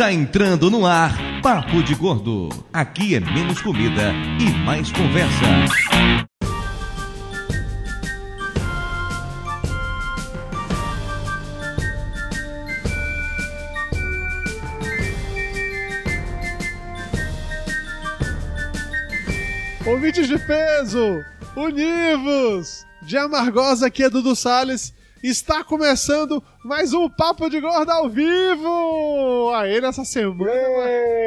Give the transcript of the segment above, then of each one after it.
Está entrando no ar Papo de Gordo. Aqui é menos comida e mais conversa. Ouvintes de peso, univos! De Amargosa, aqui é Dudu Salles. Está começando mais um Papo de Gordo ao vivo! Aí, nessa semana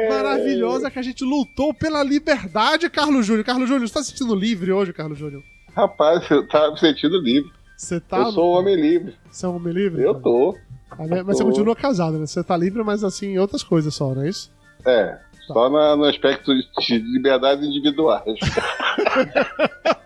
maravilhosa que a gente lutou pela liberdade, Carlos Júnior. Carlos Júnior, você tá se sentindo livre hoje, Carlos Júnior? Rapaz, eu tava me sentindo livre. Você tá. Eu sou um homem livre. Você é um homem livre? Eu tô. Ah, né? Mas você tô. continua casado, né? Você tá livre, mas assim, em outras coisas só, não é isso? É, só na- no aspecto de liberdades individuais.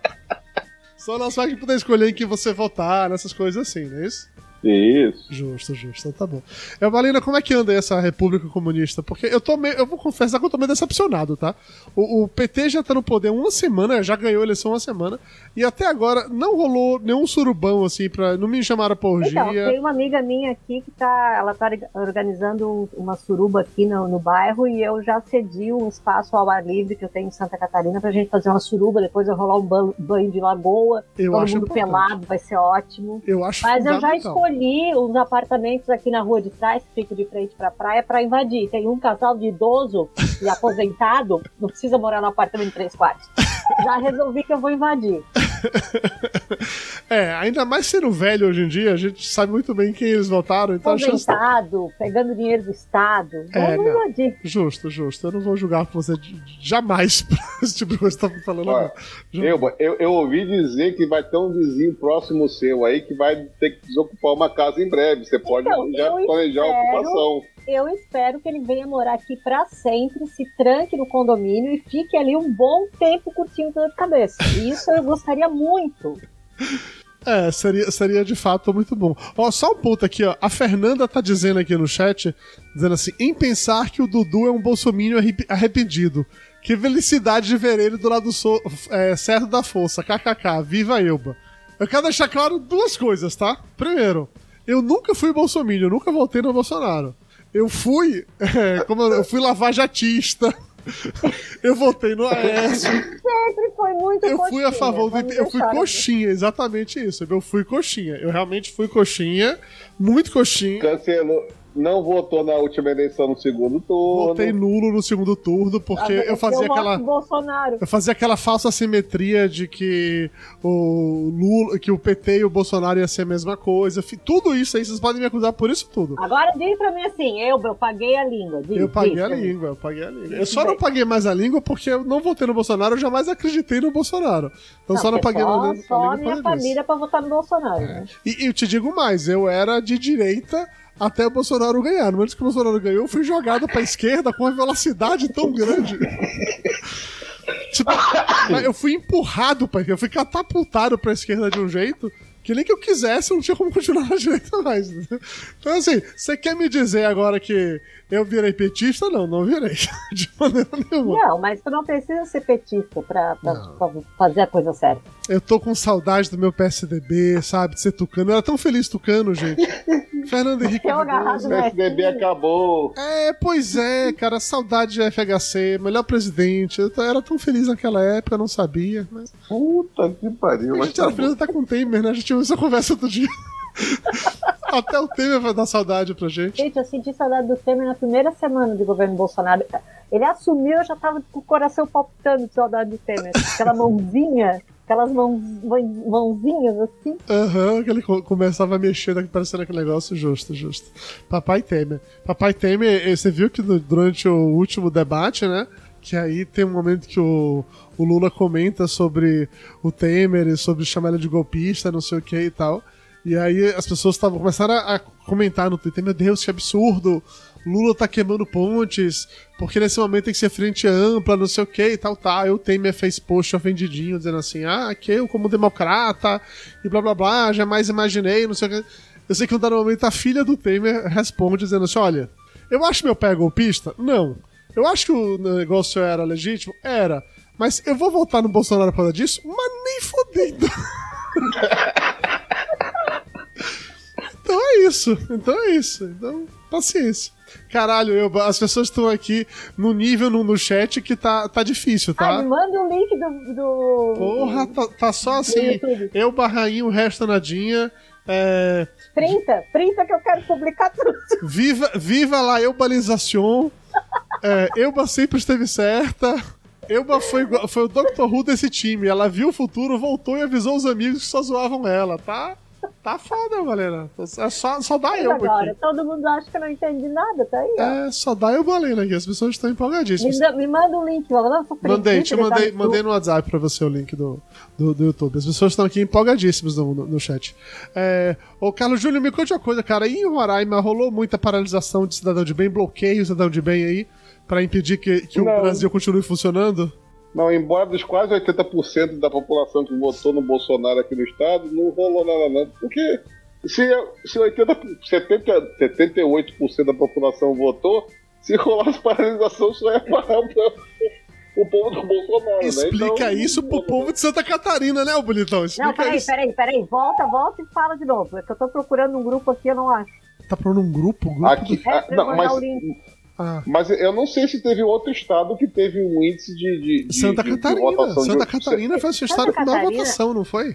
Só na sua que poder escolher em que você votar, nessas coisas assim, não é isso? Isso. Justo, justo, tá bom. É, Valina, como é que anda aí essa República Comunista? Porque eu tô meio, eu vou confessar que eu tô meio decepcionado, tá? O, o PT já tá no poder uma semana, já ganhou a eleição uma semana, e até agora não rolou nenhum surubão, assim, pra, não me chamaram pra orgia. Então, tem uma amiga minha aqui que tá, ela tá organizando uma suruba aqui no, no bairro e eu já cedi um espaço ao ar livre que eu tenho em Santa Catarina pra gente fazer uma suruba, depois eu rolar um ban- banho de lagoa, eu todo acho mundo importante. pelado, vai ser ótimo. Eu acho Mas eu já fundamental. Escolhi uns apartamentos aqui na rua de trás, que fica de frente pra praia, pra invadir. Tem um casal de idoso e aposentado, não precisa morar no apartamento de três quartos. Já resolvi que eu vou invadir. É, ainda mais sendo velho hoje em dia, a gente sabe muito bem quem eles votaram, então a chance... Pegando dinheiro do Estado. É, Vamos não. invadir. Justo, justo. Eu não vou julgar você de- jamais por esse tipo de coisa que você tá falando Olha, Eu, eu, eu ouvi dizer que vai ter um vizinho próximo seu aí que vai ter que desocupar uma casa em breve. Você pode Então, já planejar a ocupação. Eu espero que ele venha morar aqui pra sempre, se tranque no condomínio e fique ali um bom tempo curtindo dor de cabeça. Isso eu gostaria muito. É, seria, seria de fato muito bom. Ó, só um ponto aqui, ó. A Fernanda tá dizendo aqui no chat, dizendo assim, em pensar que o Dudu é um bolsominion arrepe- arrependido. Que felicidade de ver ele do lado so, é, certo da força. KKK, viva Elba. Eu quero deixar claro duas coisas, tá? Primeiro, eu nunca fui bolsominion, eu nunca voltei no Bolsonaro. Eu fui, é, como eu, eu fui lavajatista. eu votei no Aécio. Sempre foi muito Eu fui a coxinha, favor do. Eu fui coxinha, exatamente isso. Eu fui coxinha. Eu realmente fui coxinha, muito coxinha. Cancelou. Não votou na última eleição no segundo turno. Votei nulo no segundo turno, porque Ah, eu fazia aquela. Bolsonaro. Eu fazia aquela falsa simetria de que o Lula, que o PT e o Bolsonaro ia ser a mesma coisa. Tudo isso aí, vocês podem me acusar por isso tudo. Agora diz pra mim assim, eu, eu paguei a língua. Diz, Eu paguei diz a língua, eu paguei a língua. Eu só não paguei mais a língua porque eu não votei no Bolsonaro, eu jamais acreditei no Bolsonaro. Então só não paguei só, a língua só a minha disso. família pra votar no Bolsonaro. né? E, e eu te digo mais, eu era de direita até o Bolsonaro ganhar. No momento que o Bolsonaro ganhou, eu fui jogado pra esquerda com uma velocidade tão grande. tipo, eu fui empurrado pra esquerda, eu fui catapultado pra esquerda de um jeito que nem que eu quisesse, eu não tinha como continuar na direita mais. Então, assim, você quer me dizer agora que eu virei petista? Não, não virei. De maneira nenhuma. Não, mas tu não precisa ser petista pra, pra- pra fazer a coisa certa. Eu tô com saudade do meu PSDB, sabe? De ser tucano. Eu era tão feliz tucano, gente. Fernando Henrique. O PSDB F. acabou. É, pois é, cara, saudade de FHC, melhor presidente. Eu era tão feliz naquela época, não sabia. Mas Puta que pariu. a gente tá era feliz até com o Temer, né? A gente tinha essa conversa outro dia. até o Temer vai dar saudade pra gente. Gente, eu senti saudade do Temer na primeira semana de governo Bolsonaro. Ele assumiu, eu já tava com o coração palpitando de saudade do Temer. Aquela mãozinha, aquelas mãos, mão- mãozinhas assim. Aham, que ele co- começava a mexer, daqui parecendo aquele negócio justo, justo. Papai Temer. Papai Temer, eh, você viu que durante o último debate, né? Que aí tem um momento que o, o Lula comenta sobre o Temer e sobre chamar ele de golpista, não sei o que e tal. E aí as pessoas estavam começaram a, a comentar no Twitter, meu Deus, que absurdo! Lula tá queimando pontes, porque nesse momento tem que ser frente ampla, não sei o que e tal, tal. Aí o Temer fez post ofendidinho, dizendo assim, ah, que eu como democrata, e blá blá blá, jamais imaginei, não sei o que. Eu sei que no dado momento a filha do Temer responde dizendo assim, olha, eu acho meu pai é golpista? Não. Eu acho que o negócio era legítimo? Era. Mas eu vou votar no Bolsonaro por causa disso? Mas nem fodendo. então é isso. Então é isso. Então, paciência. Caralho, eu, as pessoas estão aqui no nível no, no chat que tá, tá difícil, tá? Ah, me manda o link do. do Porra, tá, tá só assim. Eu, Barrainho, o resto nadinha. É, Printa, printa que eu quero publicar tudo. viva, viva lá, Eubalização. É, Euba sempre esteve certa. Euba foi, foi o Dr. Who desse time. Ela viu o futuro, voltou e avisou os amigos que só zoavam ela, tá? Tá foda, galera. É só, só dá Mas Euba agora, aqui. todo mundo acha que eu não entendi nada, tá aí, ó. É, só dá Euba Lena aqui. As pessoas estão Me, empolgadíssimas. dá- me manda o link, ó. Não, sou Mandei, te tá mandei, no mandei no WhatsApp pra você o link do, do, do YouTube. As pessoas estão aqui empolgadíssimas no, no, no chat. É, ô, Carlos Júnior, me conte uma coisa, cara. Em Roraima rolou muita paralisação de cidadão de bem, bloqueio de cidadão de bem aí, pra impedir que, que o. Brasil continue funcionando? Não, embora dos quase 80% da população que votou no Bolsonaro aqui no estado, não rolou nada não. Porque se, se 80, 70, 78% da população votou, se rolasse paralisação, só ia parar o, o povo do Bolsonaro, né? Explica Então, isso pro povo de Santa Catarina, né, ô bonitão? Não, Explica peraí, isso. peraí, peraí. Volta, volta e fala de novo. É que eu tô procurando um grupo aqui, eu não acho. Tá procurando um grupo? grupo Aqui, do- ah, É, não, mas, o link. Ah, mas eu não sei se teve outro estado que teve um índice de. de- de- Santa de- de Catarina. de- Santa Catarina foi sua história com maior Catarina- votação, não foi?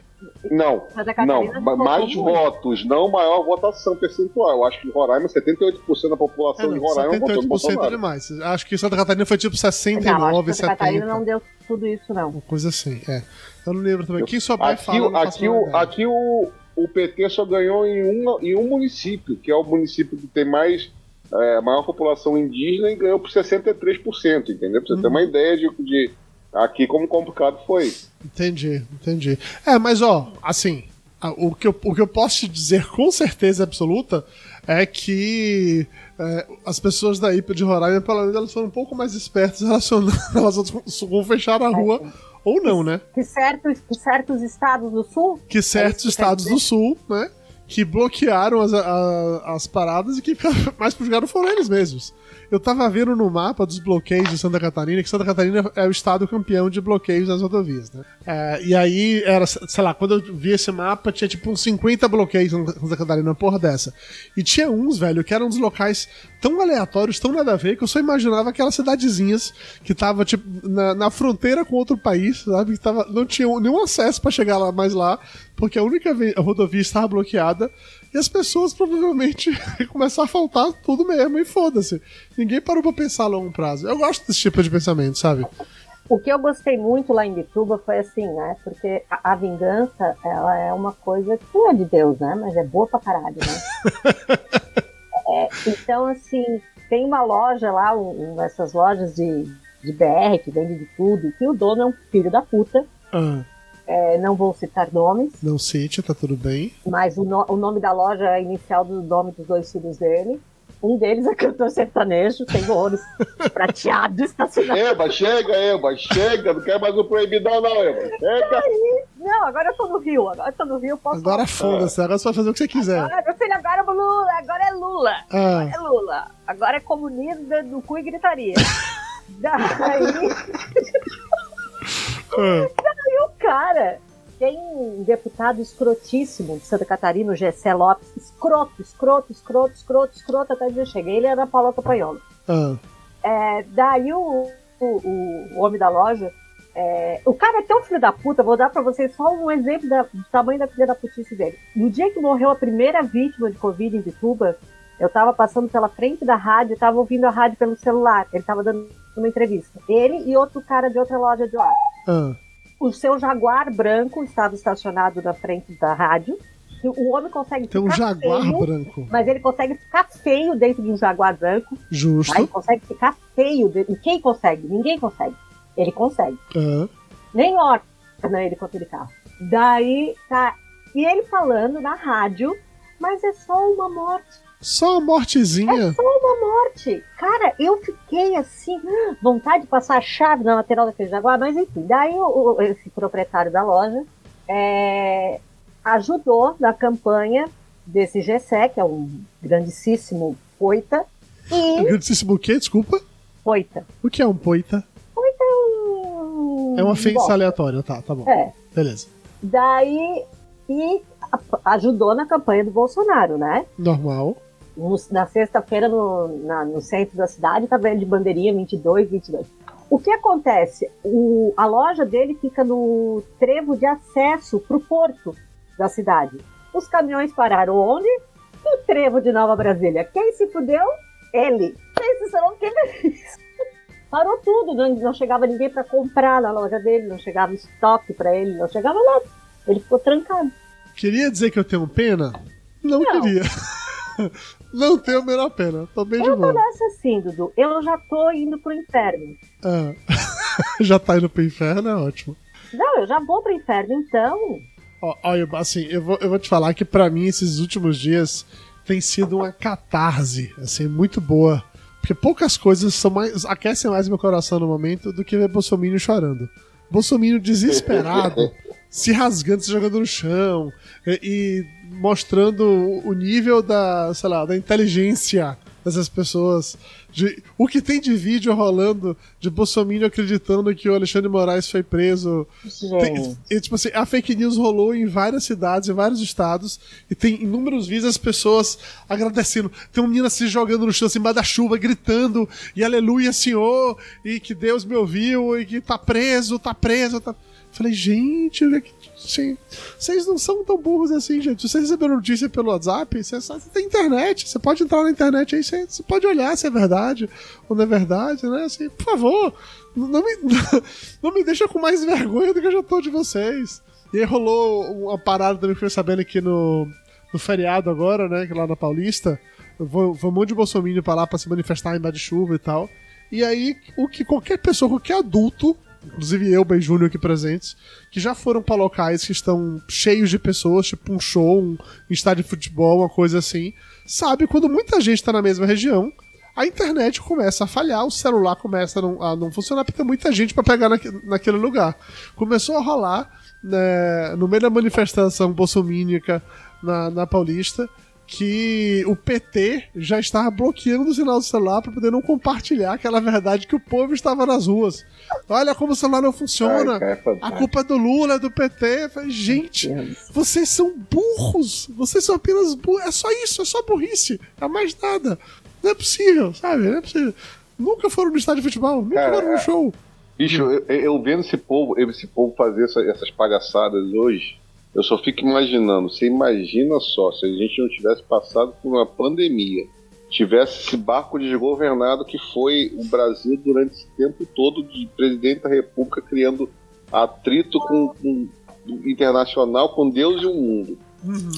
Não, Santa Catarina não, votou mais votos, não maior votação percentual. Eu acho que em Roraima, 78% da É, população não, de Roraima votou no 78% é Bolsonaro. demais. Acho que Santa Catarina foi tipo Não, acho 69, que Santa Catarina 70. não deu tudo isso, não. Uma coisa assim, é. Eu não lembro também. Quem souber Aqui, fala, não aqui, o, aqui o, o PT só ganhou em um, em um município, que é o município que tem mais é, maior população indígena e ganhou por 63%, entendeu? Pra você ter Uhum. uma ideia de, de aqui como complicado foi. Entendi, entendi. É, mas ó, assim, a- o que eu, o que eu posso te dizer com certeza absoluta é que é, as pessoas da IPA de Roraima, pelo menos, elas foram um pouco mais espertas relacionadas elas com, fechar a rua ou não, né? Que certos, que certos estados do sul. Que certos É que estados do sul, né? Que bloquearam as, a- as paradas e que mais jogaram foram eles mesmos. Eu tava vendo no mapa dos bloqueios de Santa Catarina, que Santa Catarina é o estado campeão de bloqueios nas rodovias, né? É, e aí, era, sei lá, quando eu vi esse mapa, tinha tipo uns 50 bloqueios em Santa Catarina, uma porra dessa. E tinha uns, velho, que eram uns locais tão aleatórios, tão nada a ver, que eu só imaginava aquelas cidadezinhas que tava, tipo, na, na fronteira com outro país, sabe? Que tava, não tinha nenhum acesso pra chegar lá mais lá, porque a única ve- a rodovia estava bloqueada e as pessoas provavelmente começar a faltar tudo mesmo e foda-se. Ninguém parou pra pensar a longo prazo. Eu gosto desse tipo de pensamento, sabe? O que eu gostei muito lá em Bituba foi assim, né? Porque a, a vingança, ela é uma coisa que não é de Deus, né? Mas é boa pra caralho, né? É, então, assim, tem uma loja lá, um, dessas lojas de, de BR, que vende de tudo, que o dono é um filho da puta. Ah, É, não vou citar nomes, não cite, tá tudo bem. mas o, no- o nome da loja é inicial do nome dos dois filhos dele. Um deles é cantor sertanejo, tem o olho prateado, estacionado. Eba, chega, Eba, chega, não quer mais o proibidão não, Eba. Chega. Não, agora eu tô no Rio, agora eu tô no Rio, posso Agora foda-se, agora você vai fazer o que você quiser. Agora, meu filho, agora é Lula, agora é Lula. Ah, É Lula. Agora é comunismo do cu e gritaria. Daí ah, o cara tem um deputado escrotíssimo de Santa Catarina, o Gessé Lopes. Escroto, escroto, escroto, escroto, escroto, até dizer chega. Ele era Paulo Capanhola. ah. É, daí o, o, o homem da loja. é, o cara é tão filho da puta, vou dar pra vocês só um exemplo da- do tamanho da filha da putice dele. No dia que morreu a primeira vítima de Covid em Vituba, eu tava passando pela frente da rádio, tava ouvindo a rádio pelo celular. Ele tava dando uma entrevista. Ele e outro cara de outra loja de lá. ah. O seu Jaguar branco estava estacionado na frente da rádio. O homem consegue Tem um jaguar feio, branco. mas ele consegue ficar feio dentro de um Jaguar branco. Justo. Aí consegue ficar feio. de- E quem consegue? Ninguém consegue. Ele consegue. Ah, Nem orna ele com aquele carro. Daí tá. E ele falando na rádio, mas é só uma morte. Só uma mortezinha. Só uma morte. Cara, eu fiquei assim, vontade de passar a chave na lateral daquele Jaguar, mas enfim. Daí o, o- esse proprietário da loja é, ajudou na campanha desse Gessé, que é um grandíssimo poita. E. Grandíssimo o quê? Desculpa. Poita. O que é um poita? Hum, É uma ofensa aleatória, tá, tá bom. É. Beleza. Daí, e ajudou na campanha do Bolsonaro, né? Normal. No, na sexta-feira, no, no centro da cidade, tá vendo de bandeirinha 22, 22. O que acontece? O, a loja dele fica no trevo de acesso para o porto da cidade. Os caminhões pararam onde? No trevo de Nova Brasília. Quem se fudeu? Ele. Quem se salão? Quem fez? Parou tudo, não, não chegava ninguém para comprar na loja dele, não chegava estoque para ele, não chegava nada. Ele ficou trancado. Queria dizer que eu tenho pena? Não, não. queria. não tenho a menor pena. Tô bem eu de boa. Eu tô nessa assim, Dudu. Eu já tô indo pro inferno. Ah. já tá indo pro inferno, é ótimo. Não, eu já vou pro inferno, então. Olha, assim, eu vou, eu vou te falar que para mim esses últimos dias tem sido uma catarse, assim, muito boa. Porque poucas coisas são mais, aquecem mais meu coração no momento do que ver Bolsonaro chorando. Bolsonaro desesperado, se rasgando, se jogando no chão e, e mostrando o nível da, sei lá, da inteligência dessas pessoas. De, o que tem de vídeo rolando de Bolsonaro acreditando que o Alexandre Moraes foi preso. Tem, e, tipo assim, a fake news rolou em várias cidades, em vários estados, e tem inúmeros vídeos as pessoas agradecendo. Tem uma menina se jogando no chão assim, da chuva, gritando, e aleluia, Senhor, e que Deus me ouviu, e que tá preso, tá preso, tá. Falei, gente, Sim. Vocês não são tão burros assim, gente. Se você receber notícia pelo WhatsApp, você, tem internet. Você pode entrar na internet aí, você, pode olhar se é verdade ou não é verdade, né? Assim, por favor, não me, não me deixa com mais vergonha do que eu já tô de vocês. E aí rolou uma parada também que eu sabendo aqui no, no feriado agora, né? Que lá na Paulista. Vou, vou um monte de bolsominion pra lá pra se manifestar em de chuva e tal. E aí, o que qualquer pessoa, qualquer adulto inclusive eu, Ben Júnior aqui presentes, que já foram para locais que estão cheios de pessoas, tipo um show, um estádio de futebol, uma coisa assim, sabe quando muita gente está na mesma região, a internet começa a falhar, o celular começa a não, a não funcionar porque tem muita gente para pegar naquele lugar. Começou a rolar né, no meio da manifestação bolsomínica na, na Paulista que o PT já estava bloqueando o sinal do celular para poder não compartilhar aquela verdade que o povo estava nas ruas. Olha como o celular não funciona. Ai, a culpa é do Lula, é do PT. Gente, vocês são burros. Vocês são apenas burros. É só isso, é só burrice. É mais nada. Não é possível, sabe? Não é possível. Nunca foram no estádio de futebol, nunca Cara, foram no show. Bicho, eu, eu, vendo esse povo, esse povo fazer essa, essas palhaçadas hoje, eu só fico imaginando, você imagina só, se a gente não tivesse passado por uma pandemia, tivesse esse barco desgovernado que foi o Brasil durante esse tempo todo de presidente da República criando atrito com, com internacional com Deus e o mundo. Uhum.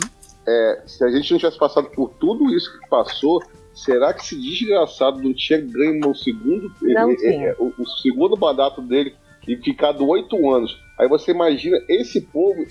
É, se a gente não tivesse passado por tudo isso que passou, será que esse desgraçado não tinha ganho o segundo, não é, é, o, o, segundo mandato dele e ficado oito anos? Aí você imagina esse povo.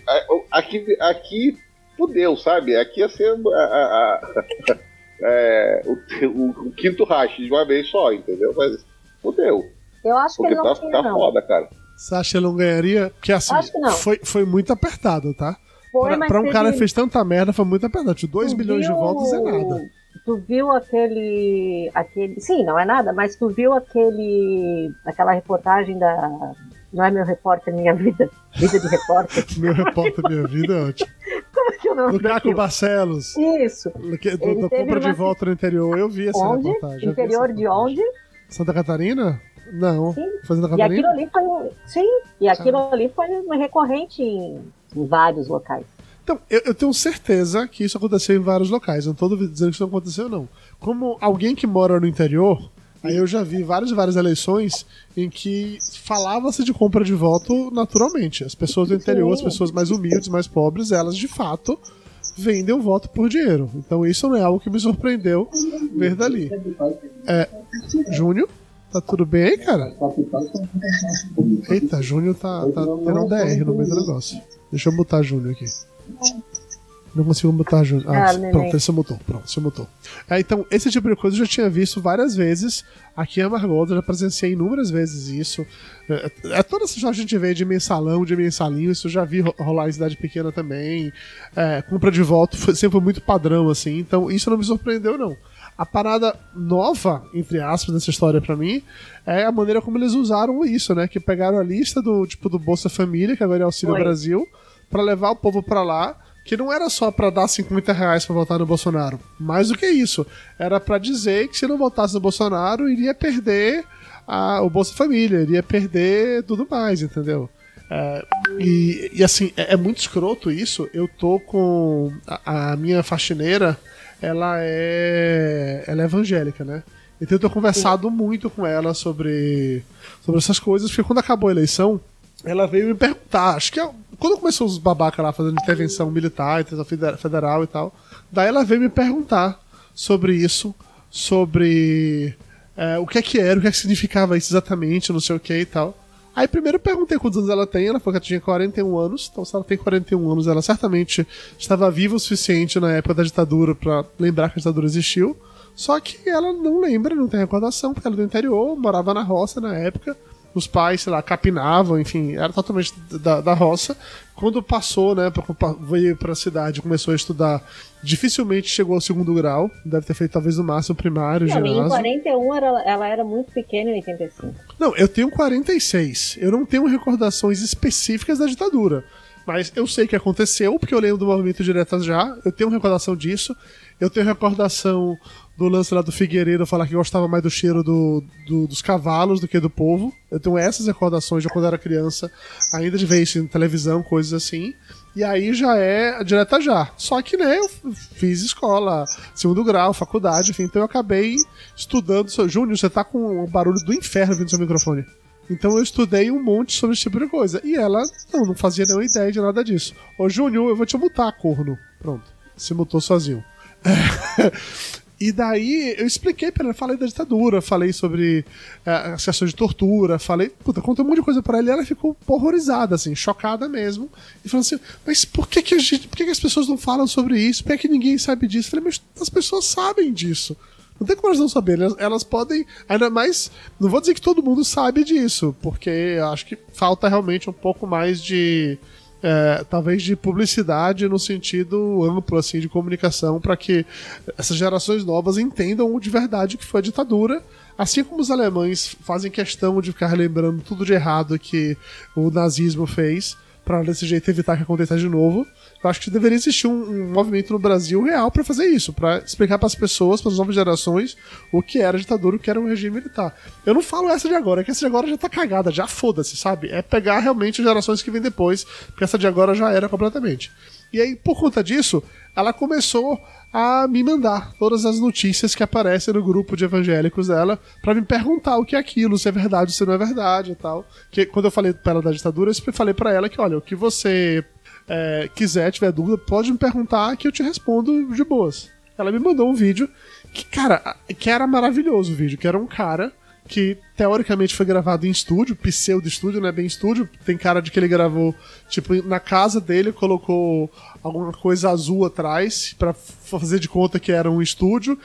Aqui, aqui fudeu, sabe? Aqui ia ser a, a, a, é, o, o, o, quinto racha de uma vez só, entendeu? Mas fudeu. Eu acho Porque que ele não tá, ganha, tá foda, cara. Você acha que ele não ganharia? Porque assim, foi, foi muito apertado, tá? Foi, pra, pra um cara que fez tanta merda, foi muito apertado. 2 milhões viu... de votos é nada. Tu viu aquele. aquele. Sim, não é nada, mas tu viu aquele. aquela reportagem da não é meu repórter, minha vida. Vida de repórter. meu repórter, minha vida é ótimo. Como é que é o nome Do Caco Barcelos. Isso. Do, do, da compra de volta no interior. Eu vi essa onde? reportagem. Interior de onde? Santa Catarina? Não. Sim. Santa Catarina? E aquilo ali foi. Sim. E aquilo ah. ali foi recorrente em, em vários locais. Então, eu, eu, tenho certeza que isso aconteceu em vários locais. Não estou dizendo que isso não aconteceu, não. Como alguém que mora no interior, Aí eu já vi várias várias eleições em que falava-se de compra de voto naturalmente. As pessoas do interior, as pessoas mais humildes, mais pobres, elas de fato vendem o voto por dinheiro. Então isso não é algo que me surpreendeu ver dali. É, Júnior, tá tudo bem aí, cara? Eita, Júnior tá, tá tendo um DR no meio do negócio. Deixa eu botar Júnior aqui. Não consigo botar junto. Ah, ah pronto, esse mutou. Pronto, esse mutou. É, então, esse tipo de coisa eu já tinha visto várias vezes aqui em Amargold, eu já presenciei inúmeras vezes isso. É, é toda essa história que a gente vê de mensalão, de mensalinho, isso eu já vi rolar em cidade pequena também. É, compra de voto foi, sempre muito padrão, assim, então isso não me surpreendeu, não. A parada nova, entre aspas, dessa história para mim, é a maneira como eles usaram isso, né? Que pegaram a lista do tipo do Bolsa Família, que agora é Auxílio Oi. Brasil, para levar o povo para lá que não era só para dar 50 reais para votar no Bolsonaro. Mais do que isso, era para dizer que se não votasse no Bolsonaro, iria perder a, o Bolsa Família, iria perder tudo mais, entendeu? É, e, e, assim, é, é, muito escroto isso. Eu tô com. A, a, minha faxineira, ela é. Ela é evangélica, né? Então eu tô conversado muito com ela sobre, sobre essas coisas, porque quando acabou a eleição, ela veio me perguntar, acho que é, quando começou os babacas lá fazendo intervenção militar, intervenção federal e tal, daí ela veio me perguntar sobre isso, sobre é, o que é que era, o que é que significava isso exatamente, não sei o que e tal. Aí primeiro eu perguntei quantos anos ela tem, ela falou que ela tinha 41 anos, então se ela tem 41 anos, ela certamente estava viva o suficiente na época da ditadura para lembrar que a ditadura existiu. Só que ela não lembra, não tem recordação, porque ela é do interior, morava na roça na época, os pais, sei lá, capinavam, enfim, era totalmente da, da roça. Quando passou, né, veio pra cidade, começou a estudar, dificilmente chegou ao segundo grau, deve ter feito talvez no máximo primário, não, ginásio. Em 41 ela, ela era muito pequena em 85. Não, eu tenho 46. Eu não tenho recordações específicas da ditadura. Mas eu sei que aconteceu, porque eu lembro do movimento diretas já, eu tenho recordação disso. Eu tenho recordação do lance lá do Figueiredo falar que gostava mais do cheiro do, do, dos cavalos do que do povo. Eu tenho essas recordações de quando era criança, ainda de isso em televisão, coisas assim. E aí já é direta já. Só que, né, eu fiz escola, segundo grau, faculdade, enfim, então eu acabei estudando. Júnior, você tá com o barulho do inferno vindo do seu microfone. Então eu estudei um monte sobre esse tipo de coisa. E ela não, não fazia nenhuma ideia de nada disso. Ô, Júnior, eu vou te mutar, corno. Pronto. Se mutou sozinho. E daí eu expliquei para ela, falei da ditadura, falei sobre é, as de tortura, falei, puta, contei um monte de coisa para ela e ela ficou horrorizada, assim, chocada mesmo. E falou assim: Mas por que, que, gente, por que, que as pessoas não falam sobre isso? Por que, que ninguém sabe disso? Eu falei, mas as pessoas sabem disso. Não tem como elas não saberem. Elas, elas, podem. Ainda mais. Não vou dizer que todo mundo sabe disso, porque acho que falta realmente um pouco mais de é, talvez de publicidade no sentido amplo assim de comunicação para que essas gerações novas entendam de verdade que foi a ditadura. Assim como os alemães fazem questão de ficar lembrando tudo de errado que o nazismo fez para desse jeito evitar que aconteça de novo eu acho que deveria existir um, um movimento no Brasil real para fazer isso, para explicar para as pessoas, para as novas gerações, o que era ditadura, o que era um regime militar. Eu não falo essa de agora, é que essa de agora já tá cagada, já foda-se, sabe? É pegar realmente as gerações que vêm depois, porque essa de agora já era completamente. E aí, por conta disso, ela começou a me mandar todas as notícias que aparecem no grupo de evangélicos dela para me perguntar o que é aquilo, se é verdade, se não é verdade e tal. Que quando eu falei para ela da ditadura, eu falei para ela que, olha, o que você é, quiser, tiver dúvida, pode me perguntar que eu te respondo de boas. Ela me mandou um vídeo que, cara, que era maravilhoso o vídeo, que era um cara que teoricamente foi gravado em estúdio, pseudo estúdio, não é bem estúdio, tem cara de que ele gravou, tipo, na casa dele, colocou alguma coisa azul atrás para fazer de conta que era um estúdio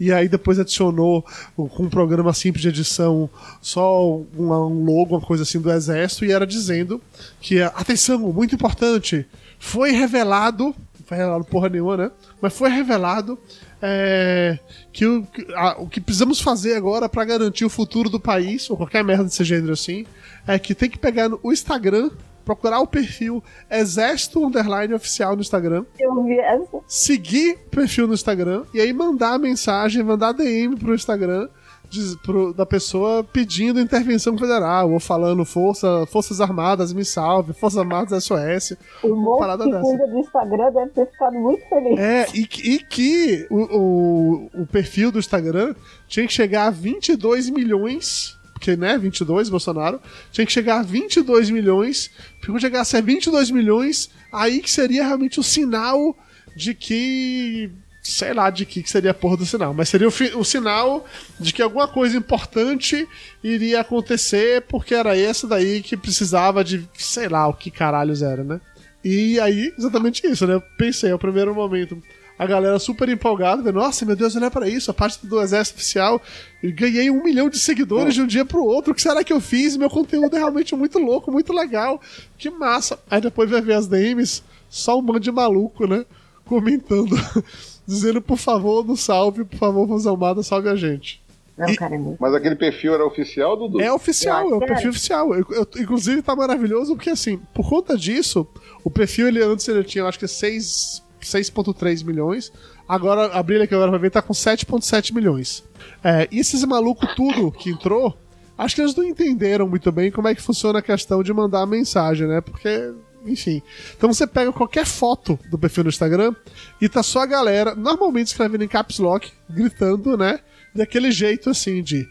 e aí depois adicionou com um programa simples de edição só um, um logo, uma coisa assim do exército, e era dizendo que, atenção, muito importante, foi revelado, não foi revelado porra nenhuma, né? Mas foi revelado é, que o, a, o que precisamos fazer agora para garantir o futuro do país, ou qualquer merda desse gênero assim, é que tem que pegar o Instagram procurar o perfil Exército Underline Oficial no Instagram. Eu vi essa. Seguir o perfil no Instagram e aí mandar mensagem, mandar DM pro Instagram de, pro, da pessoa pedindo intervenção federal, ou falando Força, Forças Armadas, me salve, Forças Armadas SOS. O monte que cuida do Instagram deve ter ficado muito feliz. É, e, e que o, o, o perfil do Instagram tinha que chegar a 22 milhões porque, né, 22, Bolsonaro, tinha que chegar a 22 milhões, porque quando chegasse a 22 milhões, aí que seria realmente o sinal de que sei lá de que, que seria a porra do sinal, mas seria o, o, sinal de que alguma coisa importante iria acontecer, porque era essa daí que precisava de, sei lá, o que caralhos era, né? E aí, exatamente isso, né? Eu pensei, ao primeiro momento, a galera super empolgada, nossa, meu Deus, olha para isso, a parte do exército oficial, ganhei um milhão de seguidores de um dia pro outro, o que será que eu fiz? Meu conteúdo é realmente muito louco, muito legal, que massa. Aí depois vai ver as DMs, só um bando de maluco, né, comentando, dizendo, por favor, no salve, por favor, Vans Almada, salve a gente. Não, E- cara, é muito. Mas aquele perfil era oficial, Dudu? É oficial, é o perfil era. oficial. Eu- eu- inclusive tá maravilhoso porque assim, por conta disso, o perfil ele antes ele tinha, eu acho que 6 6.3 milhões. Agora a Brilha que agora vai ver tá com 7.7 milhões. É, e esses malucos tudo que entrou, acho que eles não entenderam muito bem como é que funciona a questão de mandar a mensagem, né? Porque enfim. Então você pega qualquer foto do perfil no Instagram e tá só a galera, normalmente escrevendo em caps lock, gritando, né? Daquele jeito assim de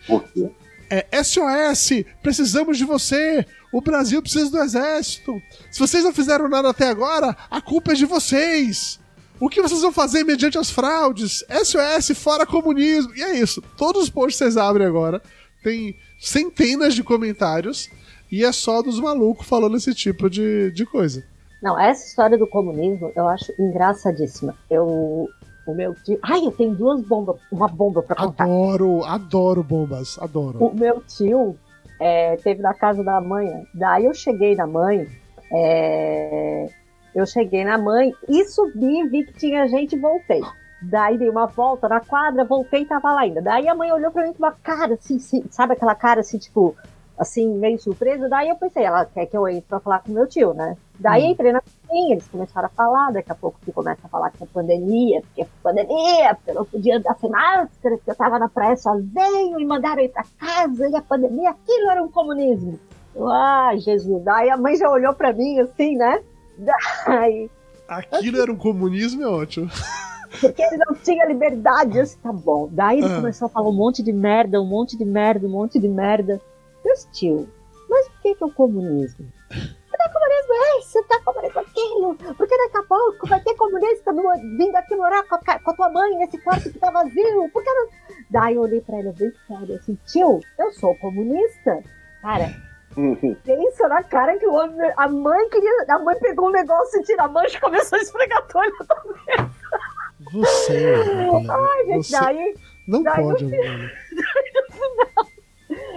é SOS, precisamos de você. O Brasil precisa do exército. Se vocês não fizeram nada até agora, a culpa é de vocês. O que vocês vão fazer mediante as fraudes? SOS, fora comunismo. E é isso. Todos os posts que vocês abrem agora tem centenas de comentários e é só dos malucos falando esse tipo de, de coisa. Não, essa história do comunismo eu acho engraçadíssima. Eu. O meu tio. Ai, eu tenho duas bombas. Uma bomba pra contar. Adoro, adoro bombas, adoro. O meu tio é, teve na casa da mãe. Daí eu cheguei na mãe. é, eu cheguei na mãe e subi, vi que tinha gente e voltei. Daí dei uma volta na quadra, voltei e tava lá ainda. Daí a mãe olhou pra mim com uma cara assim, assim, sabe aquela cara assim, tipo, assim, meio surpresa. Daí eu pensei, ela quer que eu entre pra falar com meu tio, né? Daí Hum. entrei na cozinha, eles começaram a falar, daqui a pouco que começa a falar que é pandemia, porque é pandemia, porque eu não podia andar sem máscara, porque eu tava na praia sozinho e mandaram ir pra casa, e a pandemia, aquilo era um comunismo. Eu, Ah, Jesus. Daí a mãe já olhou pra mim assim, né? Daí, Aquilo era um comunismo, é ótimo. porque ele não tinha liberdade. Eu disse, tá bom. Daí ele Ah. começou a falar um monte de merda, um monte de merda, um monte de merda. Deus, tio, mas por que que é o comunismo? É comunismo esse, não é comunismo aquilo. Porque daqui a pouco vai ter comunista no- vindo aqui morar com a, com a tua mãe nesse quarto que tá vazio. Por que não... Daí eu olhei pra ele bem sério, assim, tio, eu sou comunista. Cara, pensa na cara que o homem, a mãe queria, a mãe pegou um negócio e tira a mancha e começou a esfregar a olho. Você, Ana, Ai, gente, você daí não daí pode, Ana.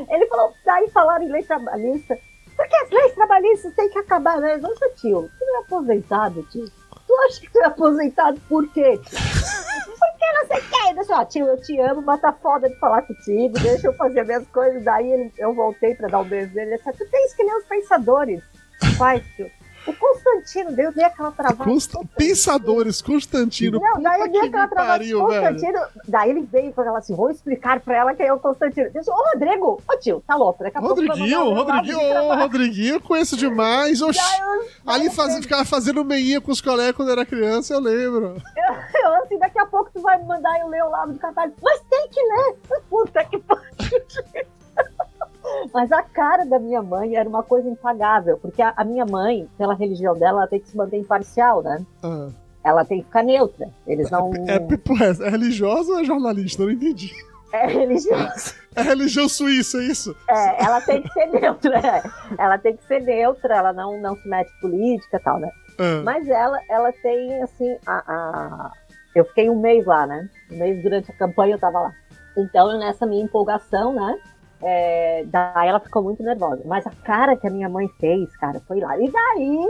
Ele falou, daí falaram em lei trabalhista. Porque as leis trabalhistas têm que acabar mesmo. Nossa, tio, tu não é aposentado, tio? Tu acha que tu é aposentado por quê? Porque não sei o quê. Deixa, ó, tio, eu te amo, mas tá foda de falar contigo, deixa eu fazer as minhas coisas. Daí eu voltei pra dar um beijo nele. Tu tens que nem os pensadores. Faz, tio. O Constantino deu, dei aquela travada. Consta- Pensadores, Constantino. Não, daí eu dei que aquela travada pariu, velho. Constantino. Daí ele veio e falou assim: vou explicar pra ela quem é o Constantino. Eu disse, ô Rodrigo, ô tio, tá louco. Daqui a pouco Rodriguinho, mandar o meu lado Rodriguinho, ô. Rodriguinho, eu conheço demais. Oxi. Daí eu- Ali daí faz, eu- ficava fazendo meinha com os colegas quando era criança, eu lembro. Eu assim, daqui a pouco tu vai me mandar eu ler o lado do catálogo. Mas tem que ler! Puta que pariu! Mas a cara da minha mãe era uma coisa impagável, porque a, a minha mãe, pela religião dela, ela tem que se manter imparcial, né? Ah, Ela tem que ficar neutra. Eles não. é, porra, é religiosa ou é jornalista? Eu não entendi. É religiosa. É religião suíça, é isso? É, ela tem que ser neutra. é. Ela tem que ser neutra, ela não, não se mete em política e tal, né? Ah, Mas ela, ela tem, assim, a, a- Eu fiquei um mês lá, né? Um mês durante a campanha eu tava lá. Então, nessa minha empolgação, né? É, daí ela ficou muito nervosa. Mas a cara que a minha mãe fez, cara, foi lá. E daí,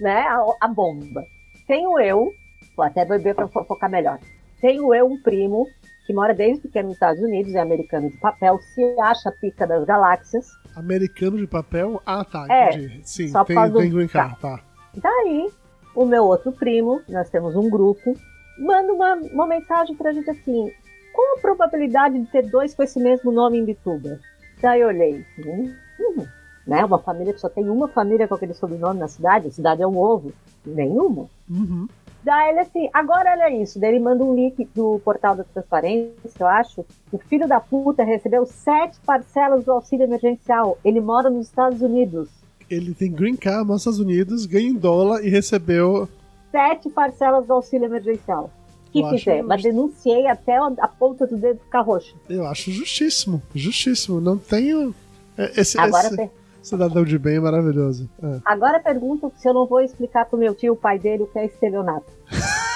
né, a, a bomba. Tenho eu, vou até beber pra focar melhor. Tenho eu um primo que mora desde pequeno nos Estados Unidos, é americano de papel, se acha pica das galáxias. americano de papel? Ah, tá, É, entendi. Sim, só tem, tem green card, tá. Daí, o meu outro primo, nós temos um grupo, manda uma, uma mensagem pra gente assim: qual a probabilidade de ter dois com esse mesmo nome em Bituba? Daí eu olhei, hum, hum, né? Uma família que só tem uma família com aquele sobrenome na cidade, a cidade é um ovo. Nenhuma. Uhum. Daí ele assim, agora olha isso. Daí ele manda um link do portal da transparência, eu acho. O filho da puta recebeu sete parcelas do auxílio emergencial. Ele mora nos Estados Unidos. Ele tem green card nos Estados Unidos, ganha em dólar e recebeu. sete parcelas do auxílio emergencial. Que Eu fizer? Mas denunciei até a ponta do dedo ficar roxo. Eu acho justíssimo, justíssimo. Não tenho. é, Esse, Agora, esse per- cidadão de bem é maravilhoso. É. agora pergunto se eu não vou explicar pro meu tio, o pai dele, o que é estelionato.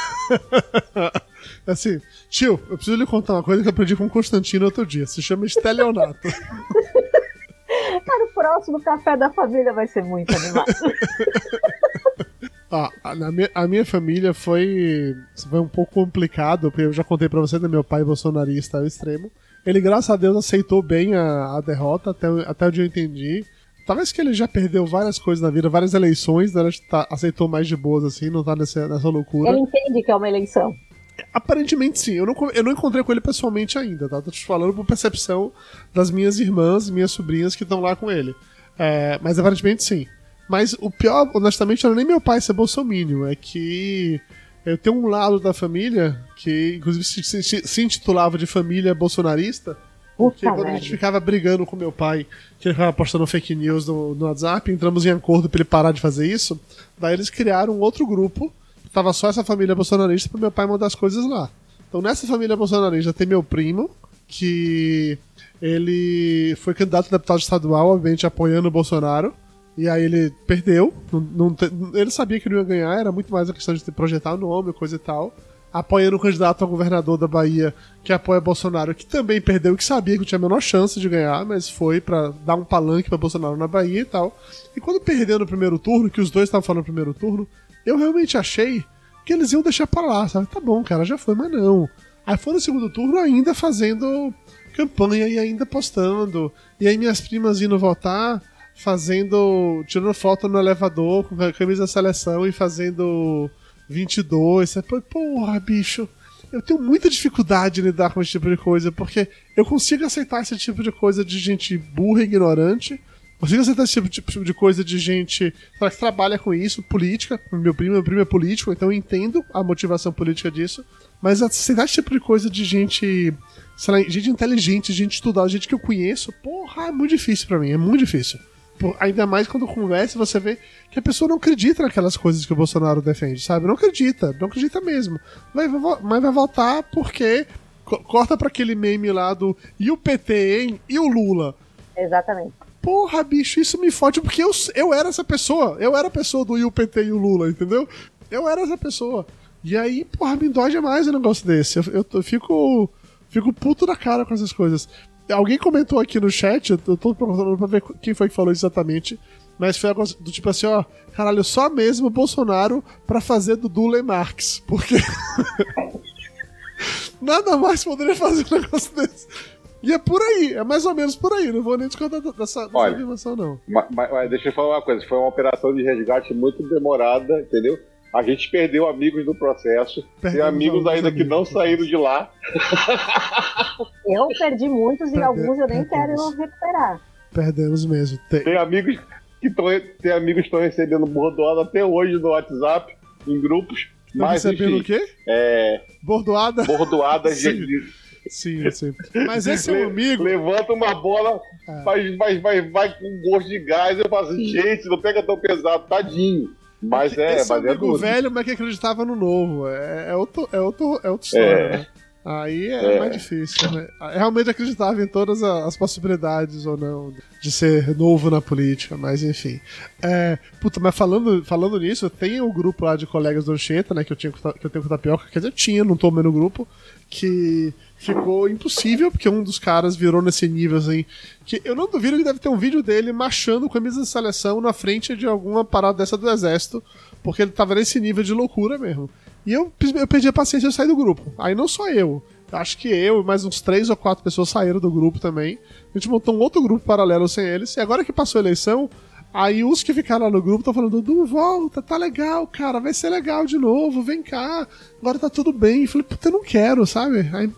Assim, tio, eu preciso lhe contar uma coisa que eu aprendi com o Constantino outro dia. Se chama estelionato. Cara, o próximo café da família vai ser muito animado. A, minha, a minha família foi, foi um pouco complicado, porque eu já contei pra você, né, meu pai bolsonarista ao extremo. Ele, graças a Deus, aceitou bem a, a derrota, até, até onde eu entendi. Talvez que ele já perdeu várias coisas na vida, várias eleições, né? Ele tá, aceitou mais de boas, assim, não tá nessa, nessa loucura. Ele entende que é uma eleição. Aparentemente sim. Eu não, eu não encontrei com ele pessoalmente ainda, tá? Tô te falando por percepção das minhas irmãs, minhas sobrinhas que estão lá com ele. É, mas aparentemente sim. Mas o pior, honestamente, não é nem meu pai ser bolsominion, é que eu tenho um lado da família que, inclusive, se, se, se intitulava de família bolsonarista, porque quando a gente ficava brigando com meu pai, que ele ficava postando fake news no, no WhatsApp, entramos em acordo para ele parar de fazer isso. Daí eles criaram um outro grupo, tava só essa família bolsonarista para meu pai mandar as coisas lá. Então nessa família bolsonarista tem meu primo, que ele foi candidato a deputado estadual, obviamente apoiando o Bolsonaro. E aí ele perdeu. Não, não, ele sabia que não ia ganhar, era muito mais a questão de projetar o nome, coisa e tal apoiando o candidato a governador da Bahia, que apoia Bolsonaro, que também perdeu, que sabia que tinha a menor chance de ganhar, mas foi para dar um palanque para Bolsonaro na Bahia e tal. E quando perdeu no primeiro turno, que os dois estavam falando no primeiro turno, eu realmente achei que eles iam deixar pra lá, sabe? Tá bom, cara, já foi, mas não. Aí foi no segundo turno ainda fazendo campanha e ainda postando. E aí minhas primas indo votar, fazendo. tirando foto no elevador com a camisa da seleção e fazendo 22. Você porra, bicho. Eu tenho muita dificuldade em lidar com esse tipo de coisa, porque eu consigo aceitar esse tipo de coisa de gente burra e ignorante. Consigo aceitar esse tipo, tipo de coisa de gente que trabalha com isso, política. Meu primo, meu primo é político, então eu entendo a motivação política disso. Mas aceitar esse tipo de coisa de gente, sei lá, gente inteligente, gente estudada, gente que eu conheço, porra, é muito difícil para mim, é muito difícil ainda mais quando conversa, você vê que a pessoa não acredita naquelas coisas que o Bolsonaro defende, sabe? Não acredita, não acredita mesmo. Mas, mas vai voltar porque corta para aquele meme lá do e o PT, hein? E o Lula. Exatamente. Porra, bicho, isso me fode porque eu, eu era essa pessoa. Eu era a pessoa do e o PT e o Lula, entendeu? Eu era essa pessoa. E aí, porra, me dói demais um negócio desse. Eu, eu, eu fico, fico puto da cara com essas coisas. Alguém comentou aqui no chat, eu tô procurando pra ver quem foi que falou exatamente, mas foi do tipo assim, ó, caralho, só mesmo o Bolsonaro pra fazer do Dule Marx, porque nada mais poderia fazer um negócio desse. E é por aí, é mais ou menos por aí, não vou nem discordar dessa, dessa Olha, afirmação, não. Mas, mas, deixa eu falar uma coisa, foi uma operação de resgate muito demorada, entendeu? A gente perdeu amigos no processo. Perdemos tem amigos ainda amigos. que não saíram de lá. Eu perdi muitos e alguns eu nem quero recuperar. Perdemos mesmo. Tem, tem amigos que estão tem amigos que estão recebendo bordoada até hoje no WhatsApp, em grupos. Tá mas, recebendo enfim, o quê? É... Bordoada? Bordoada sim. de. Sim, sim. Mas esse é um amigo. Levanta uma bola, é. vai, vai, vai, vai com gosto de gás. Eu faço, gente, não pega tão pesado, tadinho. Mas é, Esse mas é velho, mas que acreditava no novo. É, é, outro, é, outro, é outra história, é. né? Aí é, é, mais difícil, né? Realmente acreditava em todas as possibilidades ou não de ser novo na política, mas enfim. É, puta, mas falando, falando nisso, tem o um grupo lá de colegas do Anchieta, né, que eu, tinha, que eu tenho com o Tapioca, quer dizer, tinha, não tô no grupo, que ficou impossível, porque um dos caras virou nesse nível assim. Que eu não duvido que deve ter um vídeo dele marchando com a camisa de seleção na frente de alguma parada dessa do exército, porque ele tava nesse nível de loucura mesmo. E eu, eu perdi a paciência e saí do grupo. Aí não só eu. Acho que eu e mais uns três ou quatro pessoas saíram do grupo também. A gente montou um outro grupo paralelo sem eles. E agora que passou a eleição, aí os que ficaram lá no grupo estão falando: Dudu, volta, tá legal, cara, vai ser legal de novo, vem cá, agora tá tudo bem. Eu falei, puta, eu não quero, sabe? Aí,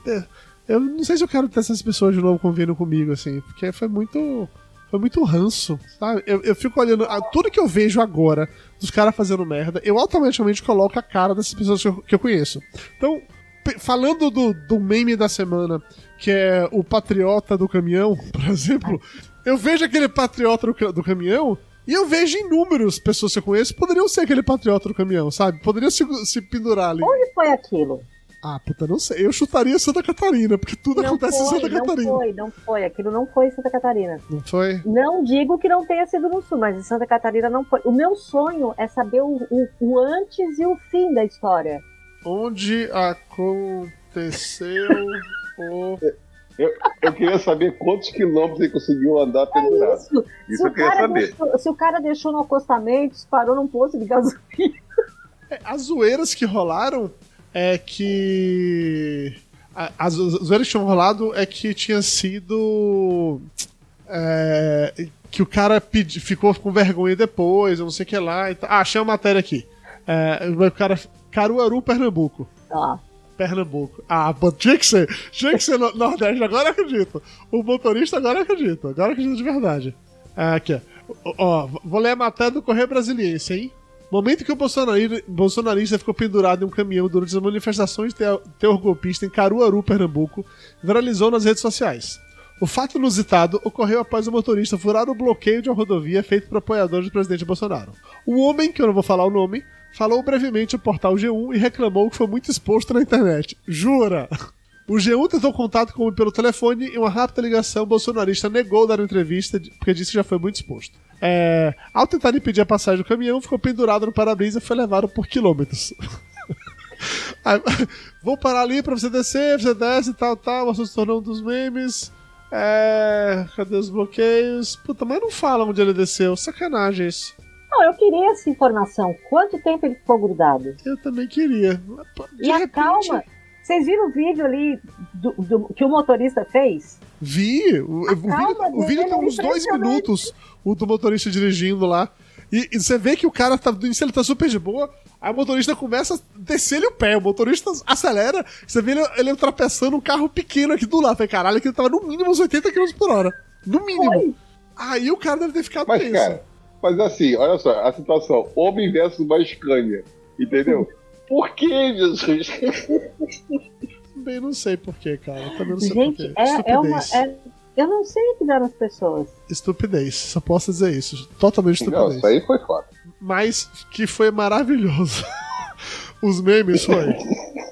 eu não sei se eu quero ter essas pessoas de novo convivendo comigo, assim, porque foi muito foi muito ranço, sabe? Eu, eu fico olhando. A, tudo que eu vejo agora dos caras fazendo merda, eu automaticamente coloco a cara dessas pessoas que eu, que eu conheço. Então, falando do, do meme da semana, que é o patriota do caminhão, por exemplo, eu vejo aquele patriota do, do caminhão. E eu vejo inúmeras pessoas que eu conheço poderiam ser aquele patriota do caminhão, sabe? Poderiam se, se pendurar ali. Onde foi aquilo? Ah, puta, não sei. Eu chutaria Santa Catarina, porque tudo não acontece foi, em Santa Catarina. Não foi, não foi. Aquilo não foi em Santa Catarina. Não foi? Não digo que não tenha sido no Sul, mas em Santa Catarina não foi. O meu sonho é saber o, o, o antes e o fim da história. Onde aconteceu o. Eu, eu, queria saber quantos quilômetros ele conseguiu andar pendurado. É isso, isso eu queria saber. Deixou, se o cara deixou no acostamento, parou num posto de gasolina. É, as zoeiras que rolaram é que As zoeiras que tinham rolado é que tinha sido. É, que o cara pedi, ficou com vergonha depois, eu não sei o que lá. Então, ah, achei uma matéria aqui. É, o cara. Caruaru, Pernambuco. Ah. Pernambuco. Ah, tinha que ser. Tinha que ser no Nordeste, agora acredito. O motorista agora acredito. Agora acredito de verdade. Ah, aqui, ó. ó. Vou ler a matéria do Correio Brasiliense, hein? Momento que o bolsonarista, ficou pendurado em um caminhão durante as manifestações de terror golpista em Caruaru, Pernambuco, viralizou nas redes sociais. O fato inusitado ocorreu após o motorista furar o bloqueio de uma rodovia feito por apoiadores do presidente Bolsonaro. O homem, que eu não vou falar o nome, falou brevemente ao portal G1 e reclamou que foi muito exposto na internet. Jura? O G1 tentou contato com ele pelo telefone e uma rápida ligação, o bolsonarista negou dar entrevista porque disse que já foi muito exposto. É, ao tentar impedir a passagem do caminhão, ficou pendurado no para-brisa e foi levado por quilômetros. Aí, vou parar ali pra você descer, você desce e tal, tal, assunto se tornou um dos memes. É, cadê os bloqueios? Puta, mas não fala onde ele desceu, sacanagem isso. Não, eu queria essa informação. Quanto tempo ele ficou grudado? Eu também queria. De e repente... calma. Vocês viram o vídeo ali do, do, que o motorista fez? Vi. O, o vídeo, o vídeo tem uns dois minutos, o do motorista dirigindo lá. E, e, você vê que o cara tá. Isso ele tá super de boa. Aí o motorista começa a descer-lhe o pé. O motorista acelera. Você vê ele, ele ultrapassando um carro pequeno aqui do lado. Falei, caralho, que ele tava no mínimo uns 80 km por hora. No mínimo. Foi. Aí o cara deve ter ficado Mas, tenso. Cara, mas assim, olha só, a situação: homem versus uma Scania. Entendeu? Por que, Jesus? Também não sei porquê, cara. Também não sei Gente, é, é uma. É... Eu não sei o que deram as pessoas. Estupidez, só posso dizer isso. Totalmente estupidez. Não, isso aí foi foda. Mas que foi maravilhoso. Os memes foi.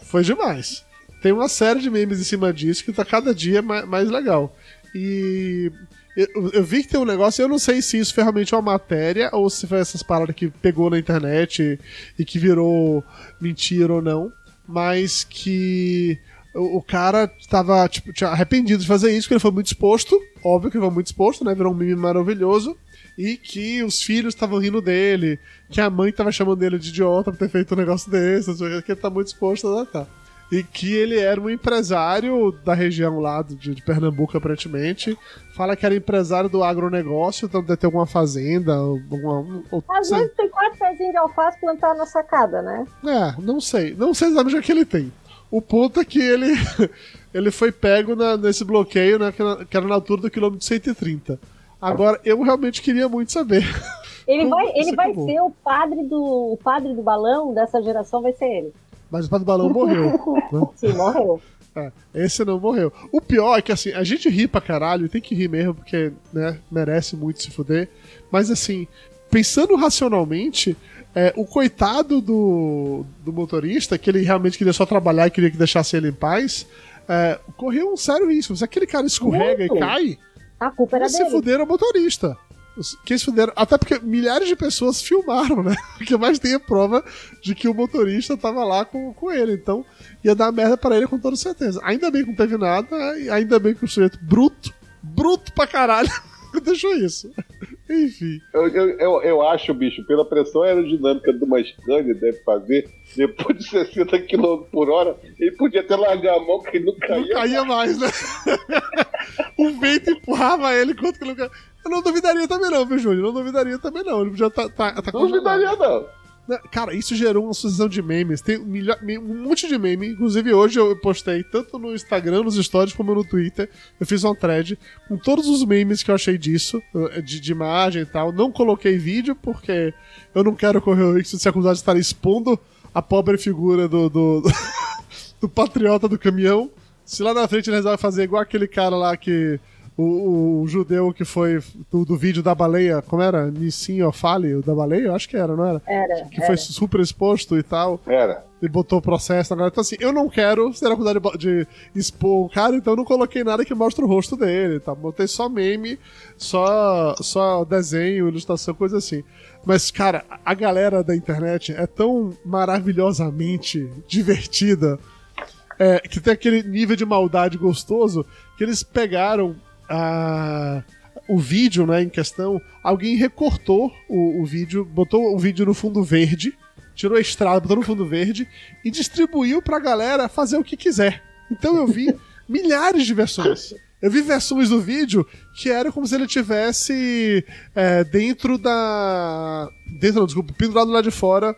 Foi demais. Tem uma série de memes em cima disso que tá cada dia mais, legal. E eu, eu, vi que tem um negócio, eu não sei se isso foi realmente uma matéria ou se foi essas paradas que pegou na internet e, e que virou mentira ou não, mas que o, o cara tava tipo, arrependido de fazer isso, porque ele foi muito exposto, óbvio que ele foi muito exposto, né? Virou um meme maravilhoso e que os filhos estavam rindo dele, que a mãe tava chamando ele de idiota por ter feito um negócio desse, que ele tá muito exposto a tá e que ele era um empresário da região lá de, de Pernambuco, aparentemente. Fala que era empresário do agronegócio, então deve ter alguma fazenda. Alguma, ou, Às vezes tem quatro pezinhos de alface plantados na sacada, né? É, não sei. Não sei exatamente o que ele tem. O ponto é que ele, ele foi pego na, nesse bloqueio, né, que era na altura do quilômetro 130. Agora, eu realmente queria muito saber. Ele vai, ele vai ser o padre do o padre do balão dessa geração, vai ser ele. Mas o Padre Balão morreu. né? Sim, morreu. É, esse não morreu. O pior é que assim, a gente ri pra caralho, tem que rir mesmo, porque, né, merece muito se fuder. Mas assim, pensando racionalmente, é, o coitado do, do motorista, que ele realmente queria só trabalhar e queria que deixasse ele em paz, é, correu um sério risco. Se aquele cara escorrega muito. e cai, a culpa era se dele. fuder o motorista que eles fuderam. Até porque milhares de pessoas filmaram, né? O que mais tem é prova de que o motorista tava lá com, com ele. Então ia dar merda para ele com toda certeza. Ainda bem que não teve nada, ainda bem que o sujeito bruto, bruto pra caralho, deixou isso. Enfim. Eu, eu, eu, eu, acho, bicho, pela pressão aerodinâmica de uma Scania deve fazer, depois de 60 km por hora, ele podia até largar a mão que ele não caía. Não caía mais, mais né? o vento empurrava ele enquanto que ele não caía. Eu não duvidaria também não, viu, Júnior? Não duvidaria também não. Ele já tá, tá, tá Não duvidaria não. Cara, isso gerou uma sucessão de memes. Tem um, um monte de meme. Inclusive, hoje eu postei tanto no Instagram, nos stories, como no Twitter. Eu fiz uma thread com todos os memes que eu achei disso, eh, de, de imagem e tal. Não coloquei vídeo, porque eu não quero correr o risco de ser acusado de estar expondo a pobre figura do, do, do patriota do caminhão. Se lá na frente ele resolve fazer igual aquele cara lá que o, o, judeu que foi do, do, vídeo da baleia, como era? Nissin Ofali, o da baleia? Eu acho que era, não era? Era. Que era. foi super exposto e tal. Era. E botou o processo agora. Então, assim, eu não quero ser acusado de, de, expor o cara, então eu não coloquei nada que mostre o rosto dele, tá? Botei só meme, só, só desenho, ilustração, coisa assim. Mas, cara, a galera da internet é tão maravilhosamente divertida. É, que tem aquele nível de maldade gostoso que eles pegaram a, o vídeo né, em questão, alguém recortou o, o vídeo, botou o vídeo no fundo verde, tirou a estrada, botou no fundo verde e distribuiu pra galera fazer o que quiser. Então eu vi milhares de versões. Eu vi versões do vídeo que era como se ele tivesse é, dentro da. Dentro, não, desculpa, pendurado lá de fora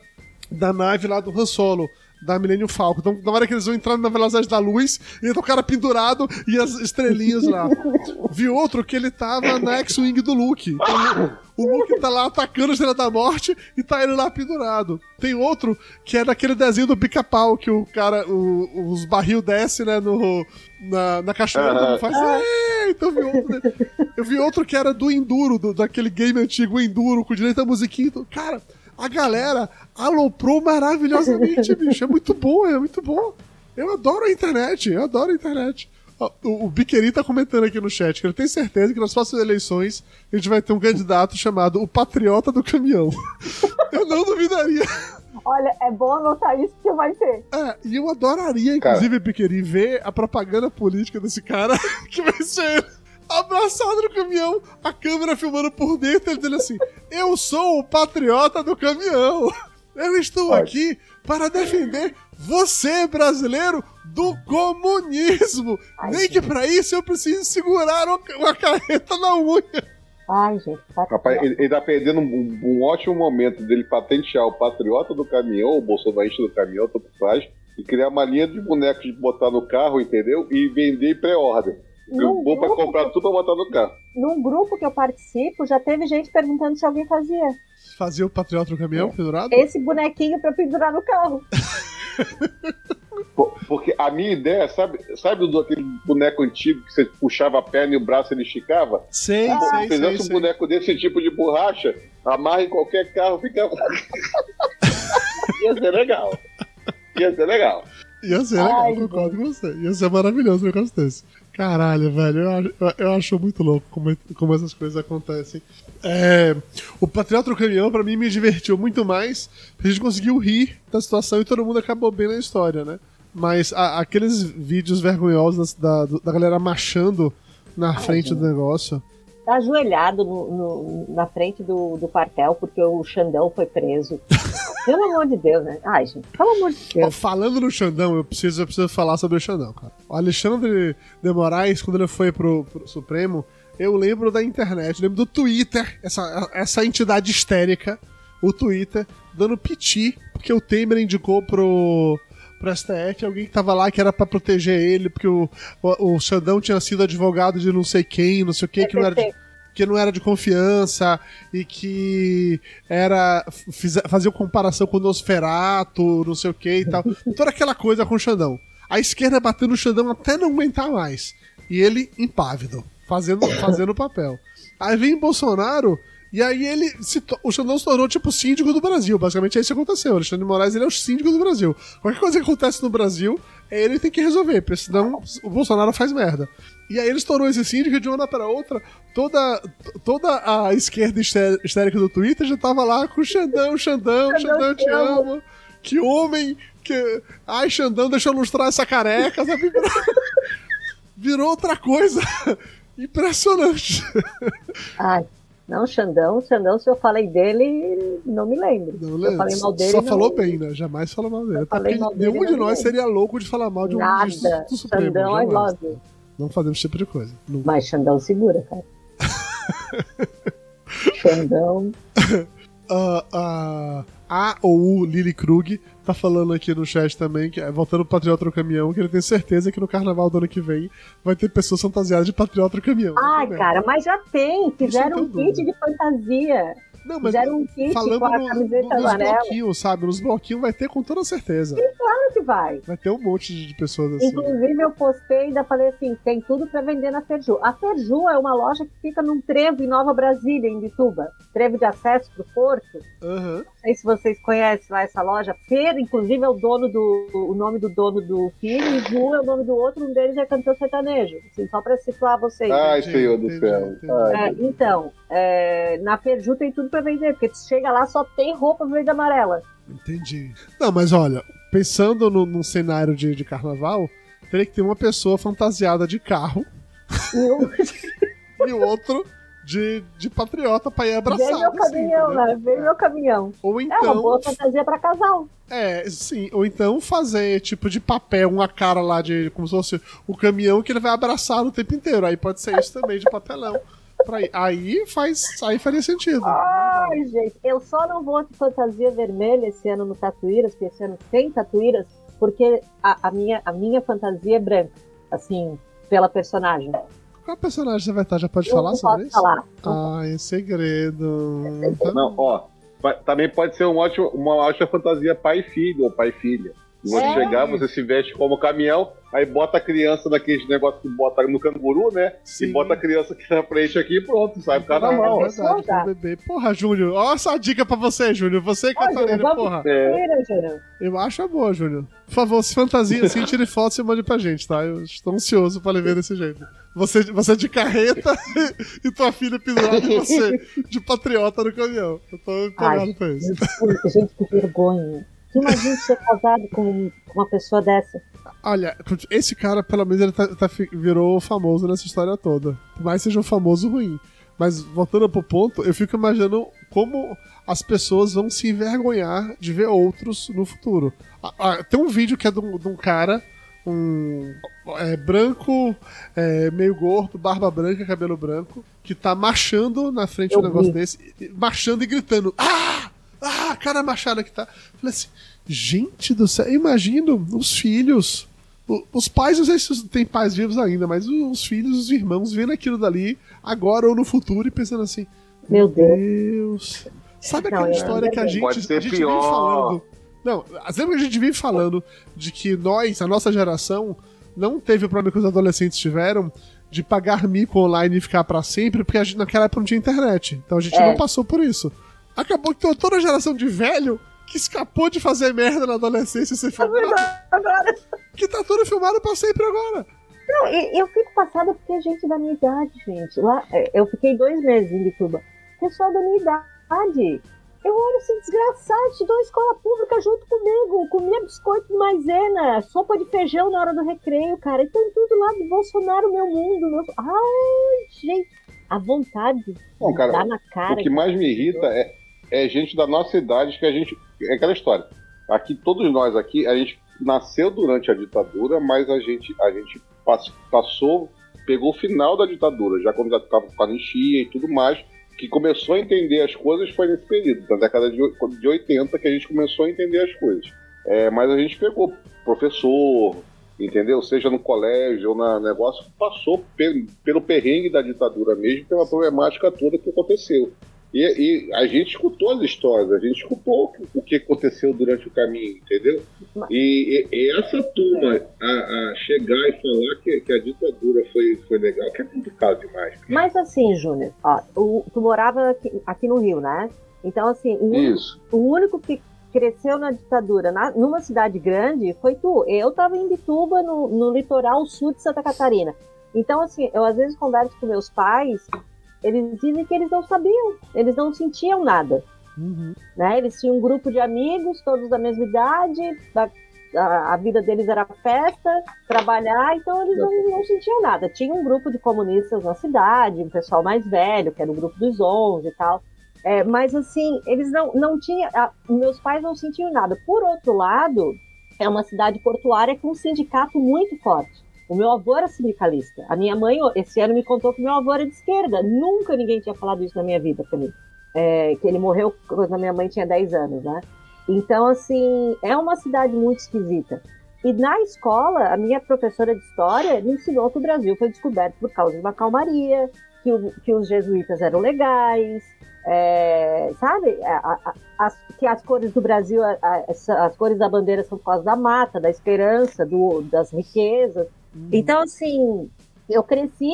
da nave lá do Han Solo da Millennium Falcon. Então, na hora que eles vão entrando na velocidade da luz, e tá o cara pendurado e as estrelinhas lá. Vi outro que ele tava na X-Wing do Luke. Então, o Luke tá lá atacando a Estrela da Morte e tá ele lá pendurado. Tem outro que é daquele desenho do pica-pau, que o cara, o, os barril desce, né, no, na, na cachoeira, uhum. faz. Então eu vi outro. Eu vi outro que era do Enduro, do, daquele game antigo Enduro, com direito a musiquinha. Então, cara, a galera aloprou maravilhosamente, bicho. É muito bom, é muito bom. Eu adoro a internet, eu adoro a internet. O, o Biqueri tá comentando aqui no chat que ele tem certeza que nas próximas eleições a gente vai ter um candidato chamado o Patriota do Caminhão. eu não duvidaria. Olha, é bom anotar isso que vai ter. É, e eu adoraria, inclusive, Biqueri, ver a propaganda política desse cara que vai ser ele abraçado no caminhão, a câmera filmando por dentro, ele dizendo assim: Eu sou o patriota do caminhão. Eu estou aqui para defender você, brasileiro, do comunismo. Ai, Nem gente. que para isso eu precise segurar uma carreta na unha. Ai, gente. Rapaz, ele, ele tá perdendo um, um, ótimo momento dele patentear o patriota do caminhão, o bolsonarista do caminhão, tanto faz, e criar uma linha de bonecos de botar no carro, entendeu? E vender pré-ordem. Eu vou pra comprar tudo pra botar no carro. Num grupo que eu participo, já teve gente perguntando se alguém fazia. Fazia o patriota no caminhão, pendurado? Esse bonequinho pra pendurar no carro. Porque a minha ideia, sabe, sabe do aquele boneco antigo que você puxava a perna e o braço ele esticava? Sei, ah, sei, Se fizesse um sei. boneco desse tipo de borracha, amarra em qualquer carro, fica. Ia ser legal. Ia ser legal. Ia ser legal, Ai, concordo com você. Ia ser maravilhoso um negócio desse. Caralho, velho, eu, eu acho muito louco como, como essas coisas acontecem. É, o Patriota do Caminhão, pra mim, me divertiu muito mais, porque a gente conseguiu rir da situação e todo mundo acabou bem na história, né? Mas a, aqueles vídeos vergonhosos da, da galera machando na frente do negócio. Tá ajoelhado no, no, na frente do, do quartel porque o Xandão foi preso. Pelo amor de Deus, né? Ai, gente, pelo amor de Deus. falando no Xandão, eu preciso, eu preciso falar sobre o Xandão, cara. O Alexandre de Moraes, quando ele foi pro, pro Supremo, eu lembro da internet, lembro do Twitter, essa, essa entidade histérica, o Twitter, dando piti, porque o Temer indicou pro, pro STF alguém que tava lá que era para proteger ele, porque o, o, o Xandão tinha sido advogado de não sei quem, não sei o que, que não era de que não era de confiança e que era fazia comparação com o Nosferato, não sei o que e tal. Toda aquela coisa com o Xandão. A esquerda bateu no Xandão até não aguentar mais. E ele impávido, fazendo fazendo o papel. Aí vem Bolsonaro e aí ele se o Xandão se tornou tipo síndico do Brasil. Basicamente é isso que aconteceu. O Alexandre de Moraes ele é o síndico do Brasil. Qualquer coisa que acontece no Brasil, ele tem que resolver, porque senão o Bolsonaro faz merda. E aí ele estourou esse síndico de uma hora para outra, toda, toda a esquerda histérica do Twitter já tava lá com Xandão, Xandão, Xandão, Xandão te amo. Que homem, que... Ai, Xandão, deixa eu lustrar essa careca, sabe? Virou outra coisa impressionante. Ai, não, Xandão, Xandão, se eu falei dele, não me lembro. Não lembro. Eu falei mal dele. Só falou bem, né? Jamais falou mal dele. Porque mal nenhum de nós seria louco de falar mal de um Nada. do Supremo. Xandão, I love Não fazemos esse tipo de coisa. Nunca. Mas Xandão segura, cara. Xandão. uh, uh, a ou o Lily Krug tá falando aqui no chat também, que é, voltando pro Patriota no Caminhão, que ele tem certeza que no carnaval do ano que vem vai ter pessoas fantasiadas de Patriota no Caminhão. Ai, cara, mas já tem. Fizeram um kit de fantasia. Não, mas Fizeram um kit falando com a camiseta no, nos bloquinhos, sabe? Nos bloquinhos vai ter com toda certeza. Sim, claro que vai. Vai ter um monte de pessoas assim. Inclusive, eu postei e ainda falei assim: tem tudo pra vender na Ferju. A Ferju é uma loja que fica num trevo em Nova Brasília, em Bituba. Trevo de acesso pro porto. Uhum. Não sei se vocês conhecem lá essa loja. Fer, inclusive, é o dono do. O nome do dono do filho, e Ju é o nome do outro, um deles é cantor sertanejo. Assim, só pra situar vocês. Ai, Senhor do céu. É, então, é, na Ferju tem tudo pra vender, porque tu chega lá só tem roupa verde e amarela. Entendi. Não, mas olha, pensando no, num cenário de, de carnaval, teria que ter uma pessoa fantasiada de carro e o outro de, de patriota pra ir abraçar. Vem meu caminhão, assim, né? Vem meu caminhão. Ou então. É uma então boa fantasia pra casal. É, sim. Ou então fazer, tipo, de papel, uma cara lá de. como se fosse o caminhão que ele vai abraçar o tempo inteiro. Aí pode ser isso também, de papelão. Pra. Aí faz. Aí faria sentido. Ai, gente, eu só não vou de fantasia vermelha esse ano no Tatuíras, porque esse ano tem Tatuíras, porque a, a minha, a minha fantasia é branca. Assim, pela personagem. Qual personagem você vai estar? Já pode Eu falar não sobre posso isso? falar. Ah, é segredo. Então, Não, ó. Também pode ser um ótimo, uma ótima fantasia pai e filho, ou pai e filha. Você É. chegar, você se veste como caminhão, aí bota a criança naqueles negócios que bota no canguru, né? Sim. E bota a criança aqui na frente aqui e pronto, sai por cada É, mão. É verdade, bebê. Porra, Júnior. Ó, essa dica pra você, Júnior. Você, Ó, Catarina, porra. É. Eu acho a boa, Júnior. Por favor, se fantasia assim, tire foto e mande pra gente, tá? Eu estou ansioso pra lhe ver desse jeito. Você, você de carreta e tua filha pendurada e você de patriota no caminhão. Eu tô empolgado Ai, pra isso. Gente, que vergonha. Imagina ser casado com uma pessoa dessa? Olha, esse cara, pelo menos, ele tá, tá virou famoso nessa história toda. Por mais seja um famoso ruim. Mas, voltando pro ponto, eu fico imaginando como as pessoas vão se envergonhar de ver outros no futuro. Ah, ah, tem um vídeo que é de um, de um cara, um é, branco, é, meio gordo, barba branca, cabelo branco, que tá marchando na frente Eu de um negócio vi. desse, marchando e gritando: Ah! Ah, cara machada que tá. Falei assim, gente do céu, eu imagino os filhos. Os pais, não sei se tem pais vivos ainda, mas os filhos, os irmãos, vendo aquilo dali agora ou no futuro e pensando assim: Meu Deus. Deus. Sabe Não, aquela é história que a gente, Pode ser a gente pior. vem falando? Não, lembra que a gente vem falando de que nós, a nossa geração, não teve o problema que os adolescentes tiveram de pagar mico online e ficar pra sempre, porque a gente, naquela época não tinha internet. Então a gente É. não passou por isso. Acabou que tem toda a geração de velho que escapou de fazer merda na adolescência e ser filmado, Agora, que tá tudo filmado pra sempre agora. não, e- eu fico passada porque é gente da minha idade, gente. Lá, é, eu fiquei dois meses em Bituba. Pessoal da minha idade. Eu olho assim, desgraçado, estudou escola pública junto comigo, comia biscoito de maisena, sopa de feijão na hora do recreio, cara. Então tudo lá do Bolsonaro, meu mundo, meu. Ai, gente, a vontade de Não, cara, dar na cara. O que mais me irrita é, é gente da nossa idade que a gente. É aquela história. Aqui, todos nós aqui, a gente nasceu durante a ditadura, mas a gente, a gente pass- passou, pegou o final da ditadura, já quando já estava com a anistia e tudo mais, que começou a entender as coisas foi nesse período, na década de, oi- de 80 que a gente começou a entender as coisas. É, mas a gente pegou professor, entendeu? Seja no colégio ou na negócio, passou pe- pelo perrengue da ditadura mesmo, pela problemática toda que aconteceu. E, e a gente escutou as histórias, a gente escutou o que- aconteceu durante o caminho, entendeu? E, e- essa turma a, a chegar e falar que, que a ditadura foi, foi legal, que é complicado demais. Mas assim, Júnior, ó, o- tu morava aqui, aqui no Rio, né? Então, assim, o único Isso. o único que cresceu na ditadura na- numa cidade grande foi tu. Eu tava em Bituba, no, no litoral sul de Santa Catarina. Então, assim, eu às vezes converso com meus pais, eles dizem que eles não sabiam, eles não sentiam nada. Uhum. Né? Eles tinham um grupo de amigos, todos da mesma idade, da- a, a vida deles era festa, trabalhar, então eles não, não sentiam nada. Tinha um grupo de comunistas na cidade, um pessoal mais velho, que era o grupo dos 11 e tal. É, mas assim, eles não, não tinham. a- Meus pais não sentiam nada. Por outro lado, é uma cidade portuária com um sindicato muito forte. O meu avô era sindicalista. A minha mãe, esse ano, me contou que meu avô era de esquerda. Nunca ninguém tinha falado isso na minha vida pra mim. É, que ele morreu quando a minha mãe tinha 10 anos, né? Então, assim, é uma cidade muito esquisita. E na escola, a minha professora de história me ensinou que o Brasil foi descoberto por causa de uma calmaria, que, o- que os jesuítas eram legais, é, sabe? A- a- que as cores do Brasil, as cores da bandeira são por causa da mata, da esperança, do, das riquezas. Então, assim, eu cresci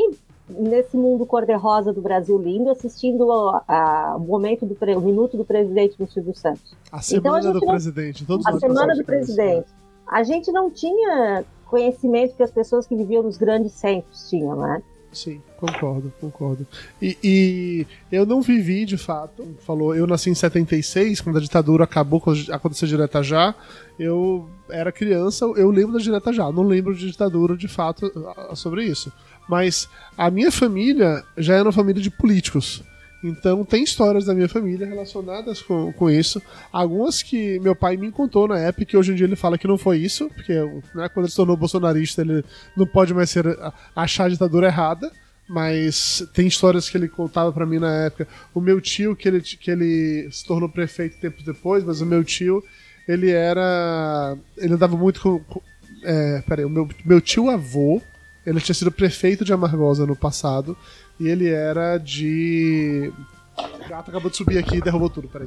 nesse mundo cor-de-rosa do Brasil lindo, assistindo o momento do o minuto do presidente do Silvio Santos. A Então, a semana do não- presidente. Todos A semana do presidente. A gente não tinha conhecimento que as pessoas que viviam nos grandes centros tinham, né? Sim, concordo, concordo. E, e eu não vivi, de fato. Falou, eu nasci em 76, quando a ditadura acabou, aconteceu direta já. Eu era criança, eu lembro da direta já. Não lembro de ditadura, de fato, sobre isso. Mas a minha família já era uma família de políticos. Então tem histórias da minha família relacionadas com, com isso. Algumas que meu pai me contou na época, que hoje em dia ele fala que não foi isso, porque né, quando ele se tornou bolsonarista ele não pode mais ser achar a ditadura errada. Mas tem histórias que ele contava para mim na época. O meu tio, que ele, que ele se tornou prefeito tempos depois, mas o meu tio, ele era. Ele andava muito com. com é, peraí, o meu, meu tio avô, ele tinha sido prefeito de Amargosa no passado. E ele era de. O gato acabou de subir aqui e derrubou tudo, peraí.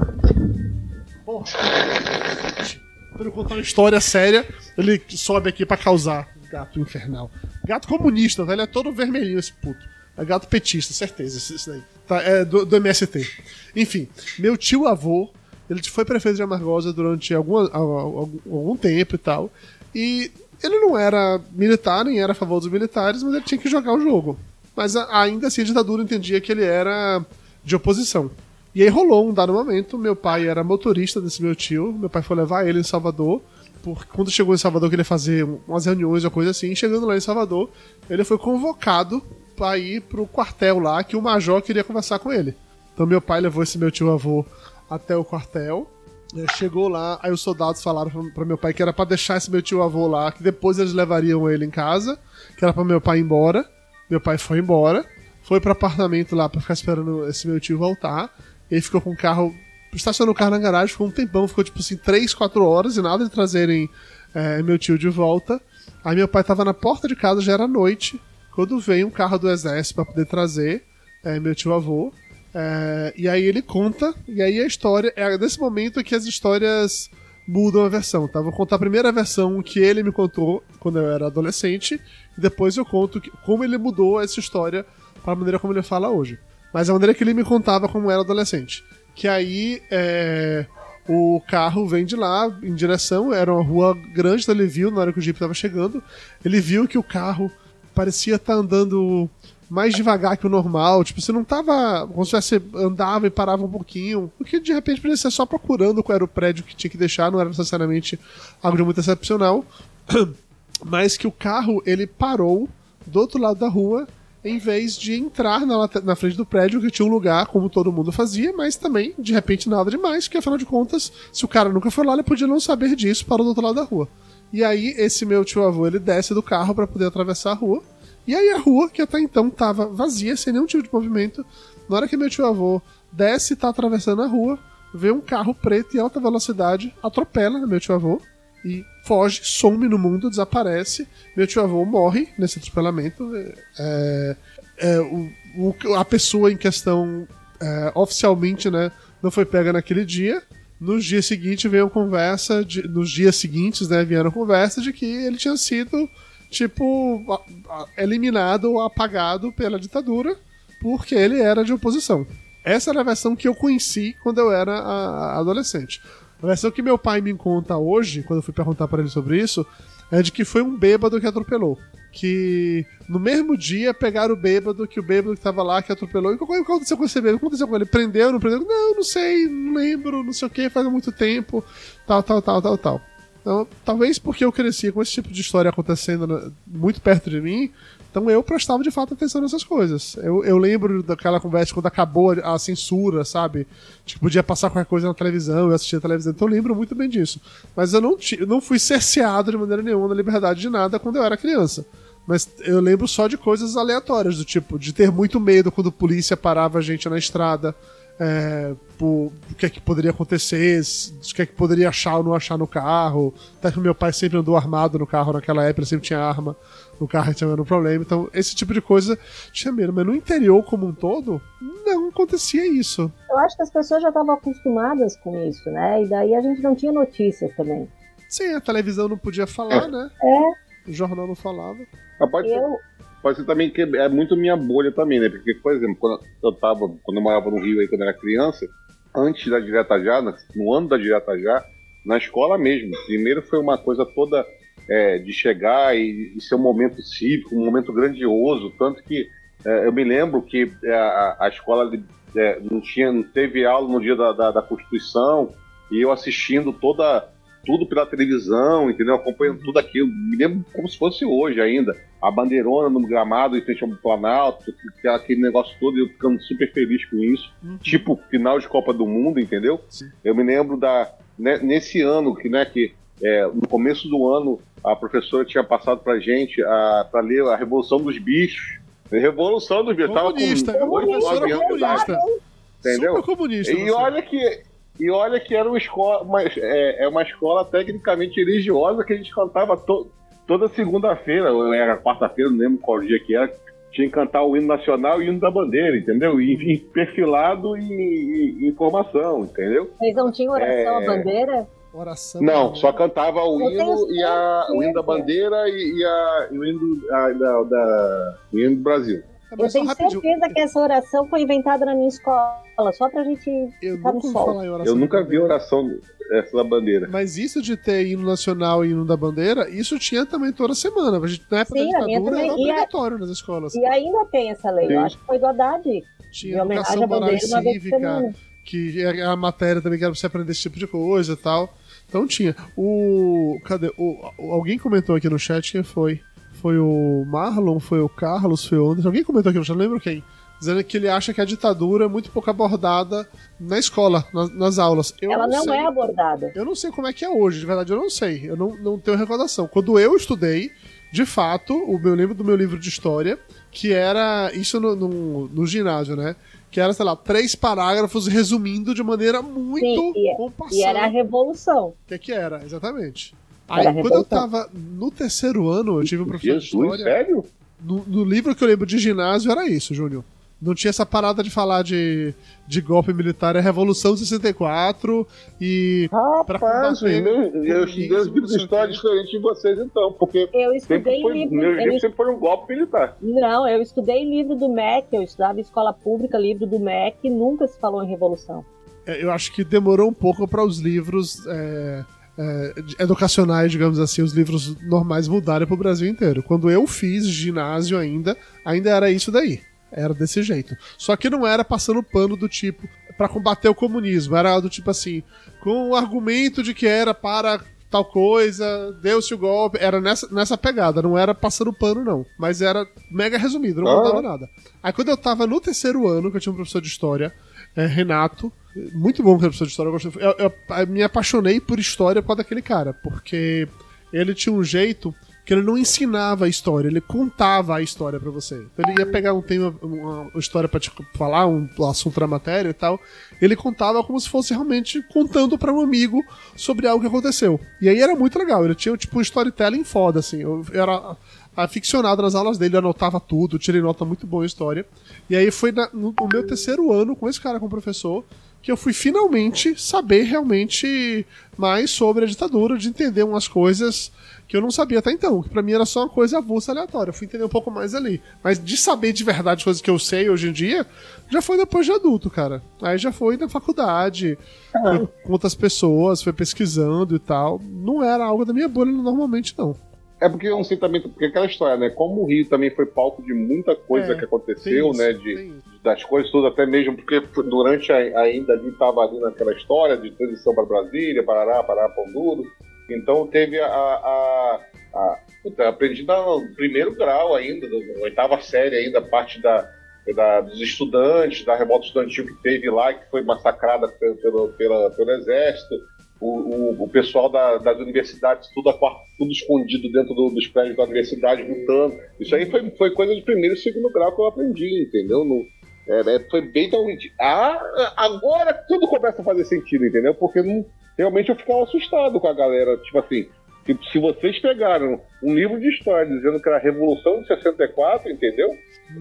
Porra. Pra eu contar uma história séria, ele sobe aqui para causar. Gato infernal. Gato comunista? Ele é todo vermelhinho, esse puto. É gato petista, certeza, isso daí. Tá, é do, do MST. Enfim, meu tio avô, ele foi prefeito de Amargosa durante algum, algum tempo e tal. E ele não era militar, nem era a favor dos militares, mas ele tinha que jogar o jogo. Mas ainda assim a ditadura entendia que ele era de oposição. E aí rolou um dado momento, meu pai era motorista desse meu tio, meu pai foi levar ele em Salvador, porque quando chegou em Salvador que ele fazer umas reuniões ou coisa assim, chegando lá em Salvador, ele foi convocado para ir pro quartel lá, que o major queria conversar com ele. Então meu pai levou esse meu tio avô até o quartel, né, chegou lá, aí os soldados falaram para meu pai que era para deixar esse meu tio avô lá, que depois eles levariam ele em casa, que era para meu pai ir embora. Meu pai foi embora, foi pro apartamento lá pra ficar esperando esse meu tio voltar. Ele ficou com o carro. Estacionou o carro na garagem, ficou um tempão, ficou tipo assim, 3, 4 horas e nada de trazerem é, meu tio de volta. Aí meu pai tava na porta de casa, já era noite, quando veio um carro do exército para poder trazer é, meu tio avô. É, e aí ele conta, e aí a história. É nesse momento que as histórias mudam a versão, tá? Vou contar a primeira versão que ele me contou quando eu era adolescente, e depois eu conto que, como ele mudou essa história para a maneira como ele fala hoje. Mas a maneira que ele me contava como era adolescente. Que aí é, o carro vem de lá em direção, era uma rua grande, então ele viu na hora que o Jeep estava chegando, ele viu que o carro parecia estar tá andando mais devagar que o normal. Tipo, você não tava. Como se você andava e parava um pouquinho. O que de repente podia ser só procurando qual era o prédio que tinha que deixar, não era necessariamente algo muito excepcional. Mas que o carro ele parou do outro lado da rua em vez de entrar na, na frente do prédio, que tinha um lugar, como todo mundo fazia, mas também, de repente, nada demais, porque afinal de contas, se o cara nunca foi lá, ele podia não saber disso, parou do outro lado da rua. E aí, esse meu tio avô, ele desce do carro para poder atravessar a rua, e aí a rua, que até então tava vazia, sem nenhum tipo de movimento, na hora que meu tio avô desce e tá atravessando a rua, vê um carro preto em alta velocidade, atropela meu tio avô e foge, some no mundo, desaparece. Meu tio avô morre nesse atropelamento. É, é, o, o, a pessoa em questão é, oficialmente né, não foi pega naquele dia. Nos dias seguintes veio conversa, de, nos dias seguintes né, vieram conversa de que ele tinha sido tipo, eliminado ou apagado pela ditadura porque ele era de oposição. Essa era a versão que eu conheci quando eu era adolescente. A versão que meu pai me conta hoje, quando eu fui perguntar para ele sobre isso, é de que foi um bêbado que atropelou. Que no mesmo dia pegaram o bêbado, que o bêbado que tava lá que atropelou. E o que aconteceu com esse bêbado? O que aconteceu com ele? Prendeu, não prendeu? Não, não sei, não lembro, não sei o que, faz muito tempo, tal, tal, tal, tal, tal. Então, talvez porque eu cresci com esse tipo de história acontecendo muito perto de mim, então eu prestava de fato atenção nessas coisas. Eu, eu lembro daquela conversa quando acabou a censura, sabe? Tipo, podia passar qualquer coisa na televisão, eu assistia a televisão, então eu lembro muito bem disso. Mas eu não, não fui cerceado de maneira nenhuma na liberdade de nada quando eu era criança. Mas eu lembro só de coisas aleatórias, do tipo, de ter muito medo quando a polícia parava a gente na estrada é, por, o que é que poderia acontecer, o que é que poderia achar ou não achar no carro. Até que meu pai sempre andou armado no carro naquela época, ele sempre tinha arma no carro e tinha um problema. Então, esse tipo de coisa tinha medo. Mas no interior como um todo, não acontecia isso. Eu acho que as pessoas já estavam acostumadas com isso, né? E daí a gente não tinha notícias também. Sim, a televisão não podia falar, é. né? É. O jornal não falava. Rapaz, eu, pode ser também que é muito minha bolha também, né? Porque, por exemplo, quando eu tava, quando eu morava no Rio aí quando eu era criança, antes da Direta Já, no ano da Direta Já, na escola mesmo. Primeiro foi uma coisa toda é, de chegar e, e, ser um momento cívico, um momento grandioso, tanto que é, eu me lembro que é, a, a escola é, não tinha, não teve aula no dia da, da, da, Constituição e eu assistindo toda tudo pela televisão, entendeu? Acompanhando tudo aquilo. Me lembro como se fosse hoje ainda a bandeirona no gramado e frente ao Planalto, é aquele negócio todo, e eu ficando super feliz com isso. Uhum. Tipo, final de Copa do Mundo, entendeu? Sim. Eu me lembro da. Né, nesse ano, que, né, que é, no começo do ano, a professora tinha passado pra gente a, pra ler a Revolução dos Bichos. Revolução dos Bichos. Comunista, Tava com 8, 9 anos. Comunista. Entendeu? Super comunista. E olha que. E olha que era uma escola, uma, é, é uma escola tecnicamente religiosa que a gente cantava to, toda segunda-feira, ou era quarta-feira, não lembro qual dia que era, tinha que cantar o hino nacional e o hino da bandeira, entendeu? E, e perfilado em, informação, entendeu? Vocês não tinham oração é... à bandeira? Oração. Não, só cantava o hino e a, o hino da bandeira e, e, a, e o hino a, da, da, o hino do Brasil. Eu tenho rapidinho. certeza que essa oração foi inventada na minha escola, só pra gente eu ficar no sol. Eu nunca vi oração essa da bandeira. Mas isso de ter hino nacional e hino da bandeira, isso tinha também toda semana. A gente, na época Sim, da ditadura era obrigatório a... nas escolas. E ainda tem essa lei, Sim. eu acho que foi do Haddad. Tinha educação moral e cívica, que é a matéria também que era pra você aprender esse tipo de coisa e tal. Então tinha. O. Cadê? O, alguém comentou aqui no chat quem foi? Foi o Marlon, foi o Carlos, foi o Anderson. Alguém comentou aqui, eu já não lembro quem. Dizendo que ele acha que a ditadura é muito pouco abordada na escola, nas, nas aulas. Eu Ela não, não é abordada. Eu não sei como é que é hoje, de verdade eu não sei. Eu não, não tenho recordação. Quando eu estudei, de fato, o meu lembro do meu livro de história, que era isso no, no, no ginásio, né? Que era, sei lá, três parágrafos resumindo de maneira muito Sim, e, e era a revolução. O que, que era, exatamente. Aí, quando eu tava no terceiro ano, eu tive um professor Jesus, de história. sério? No, no, livro que eu lembro de ginásio era isso, Júnior. Não tinha essa parada de falar de, de golpe militar, é Revolução de 64 e. Rapaz, meu, eu estudei os livros de história diferente de vocês, então, porque. Eu estudei foi, livro. Meu livro eu, sempre foi um golpe militar. Não, eu estudei livro do MEC, eu estudava escola pública, livro do MEC, nunca se falou em Revolução. É, eu acho que demorou um pouco para os livros. É é, educacionais, digamos assim, os livros normais mudarem pro Brasil inteiro. Quando eu fiz ginásio ainda, ainda era isso daí. Era desse jeito. Só que não era passando pano do tipo para combater o comunismo. Era do tipo assim, com o argumento de que era para tal coisa, deu-se o golpe. Era nessa, nessa pegada, não era passando pano, não. Mas era mega resumido, não mudava nada. Aí quando eu tava no terceiro ano, que eu tinha um professor de história, é, Renato, muito bom professor de história. Eu, eu, eu, me apaixonei por história por causa daquele cara, porque ele tinha um jeito que ele não ensinava a história, ele contava a história para você. Então ele ia pegar um tema, uma história para te falar, um assunto da matéria e tal. Ele contava como se fosse realmente contando para um amigo sobre algo que aconteceu. E aí era muito legal. Ele tinha tipo um storytelling foda, assim. Eu, eu era aficionado nas aulas dele, anotava tudo, tirei nota muito boa em história. E aí foi na, no, no meu terceiro ano com esse cara como professor que eu fui finalmente saber realmente mais sobre a ditadura, de entender umas coisas que eu não sabia até então, que para mim era só uma coisa avulsa aleatória. Eu fui entender um pouco mais ali. Mas de saber de verdade coisas que eu sei hoje em dia, já foi depois de adulto, cara. Aí já foi na faculdade, foi com outras pessoas, foi pesquisando e tal. Não era algo da minha bolha normalmente, não. É porque eu não sei também, porque aquela história, né? Como o Rio também foi palco de muita coisa é, que aconteceu, isso, né? De, das coisas todas, até mesmo porque durante a, ainda ali estava ali naquela história de transição para Brasília, Parará, Pará, Pão Duro. Então teve a. a, a puta, aprendi no primeiro grau ainda, na oitava série ainda, parte da, da, dos estudantes, da revolta estudantil que teve lá, que foi massacrada pelo, pela, pelo exército o, o, o pessoal da, das universidades, tudo, tudo escondido dentro do, dos prédios da universidade, lutando. Isso aí foi, foi coisa de primeiro e segundo grau que eu aprendi, entendeu? No, é, é foi bem tão. Ah, agora tudo começa a fazer sentido, entendeu? Porque não, realmente eu ficava assustado com a galera. Tipo assim, se, se vocês pegaram um livro de história dizendo que era a Revolução de 64, entendeu?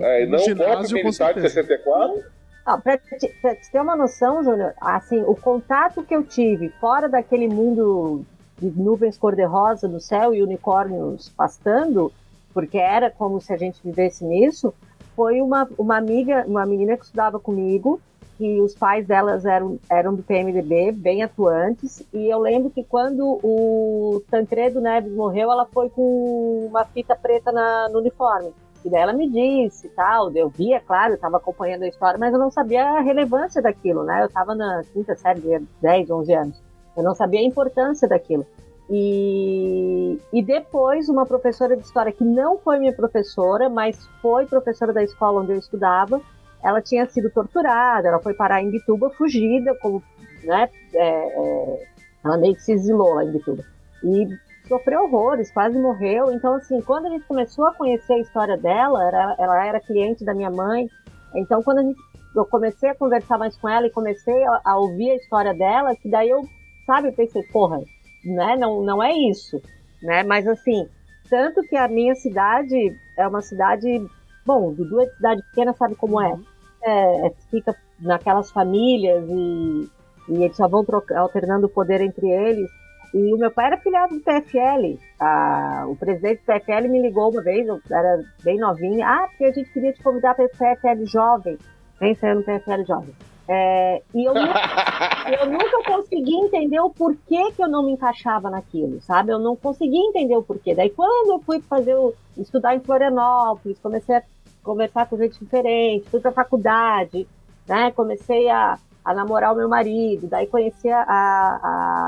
É, não o golpe militar de 64 ah, para te, te ter uma noção, Júnior, assim, o contato que eu tive fora daquele mundo de nuvens cor-de-rosa no céu e unicórnios pastando, porque era como se a gente vivesse nisso, foi uma, uma amiga, uma menina que estudava comigo, que os pais delas eram, eram do PMDB, bem atuantes, e eu lembro que quando o Tancredo Neves morreu, ela foi com uma fita preta na, no uniforme. E daí ela me disse tal, eu via, claro, eu estava acompanhando a história, mas eu não sabia a relevância daquilo, né? Eu estava na quinta série, de 10, 11 anos. Eu não sabia a importância daquilo. E, e depois uma professora de história que não foi minha professora, mas foi professora da escola onde eu estudava, ela tinha sido torturada, ela foi parar em Bituba fugida, como, né, é, é, ela meio que se exilou lá em Bituba. E sofreu horrores, quase morreu. Então, assim, quando a gente começou a conhecer a história dela, era, ela era cliente da minha mãe. Então, quando a gente, eu comecei a conversar mais com ela e comecei a, a ouvir a história dela, que daí eu, sabe, pensei, porra, né, não, não é isso, né? Mas, assim, tanto que a minha cidade é uma cidade, bom, Dudu é cidade pequena, sabe como é. é, é fica naquelas famílias e, e eles só vão alternando o poder entre eles. E o meu pai era filiado do PFL. Ah, o presidente do PFL me ligou uma vez, eu era bem novinha. Ah, porque a gente queria te convidar para o PFL jovem. Vem sair no PFL jovem. É, e eu nunca, eu nunca consegui entender o porquê que eu não me encaixava naquilo, sabe? Eu não consegui entender o porquê. Daí quando eu fui fazer o, estudar em Florianópolis, comecei a conversar com gente diferente, fui para faculdade, né? Comecei a, a namorar o meu marido, daí conheci a,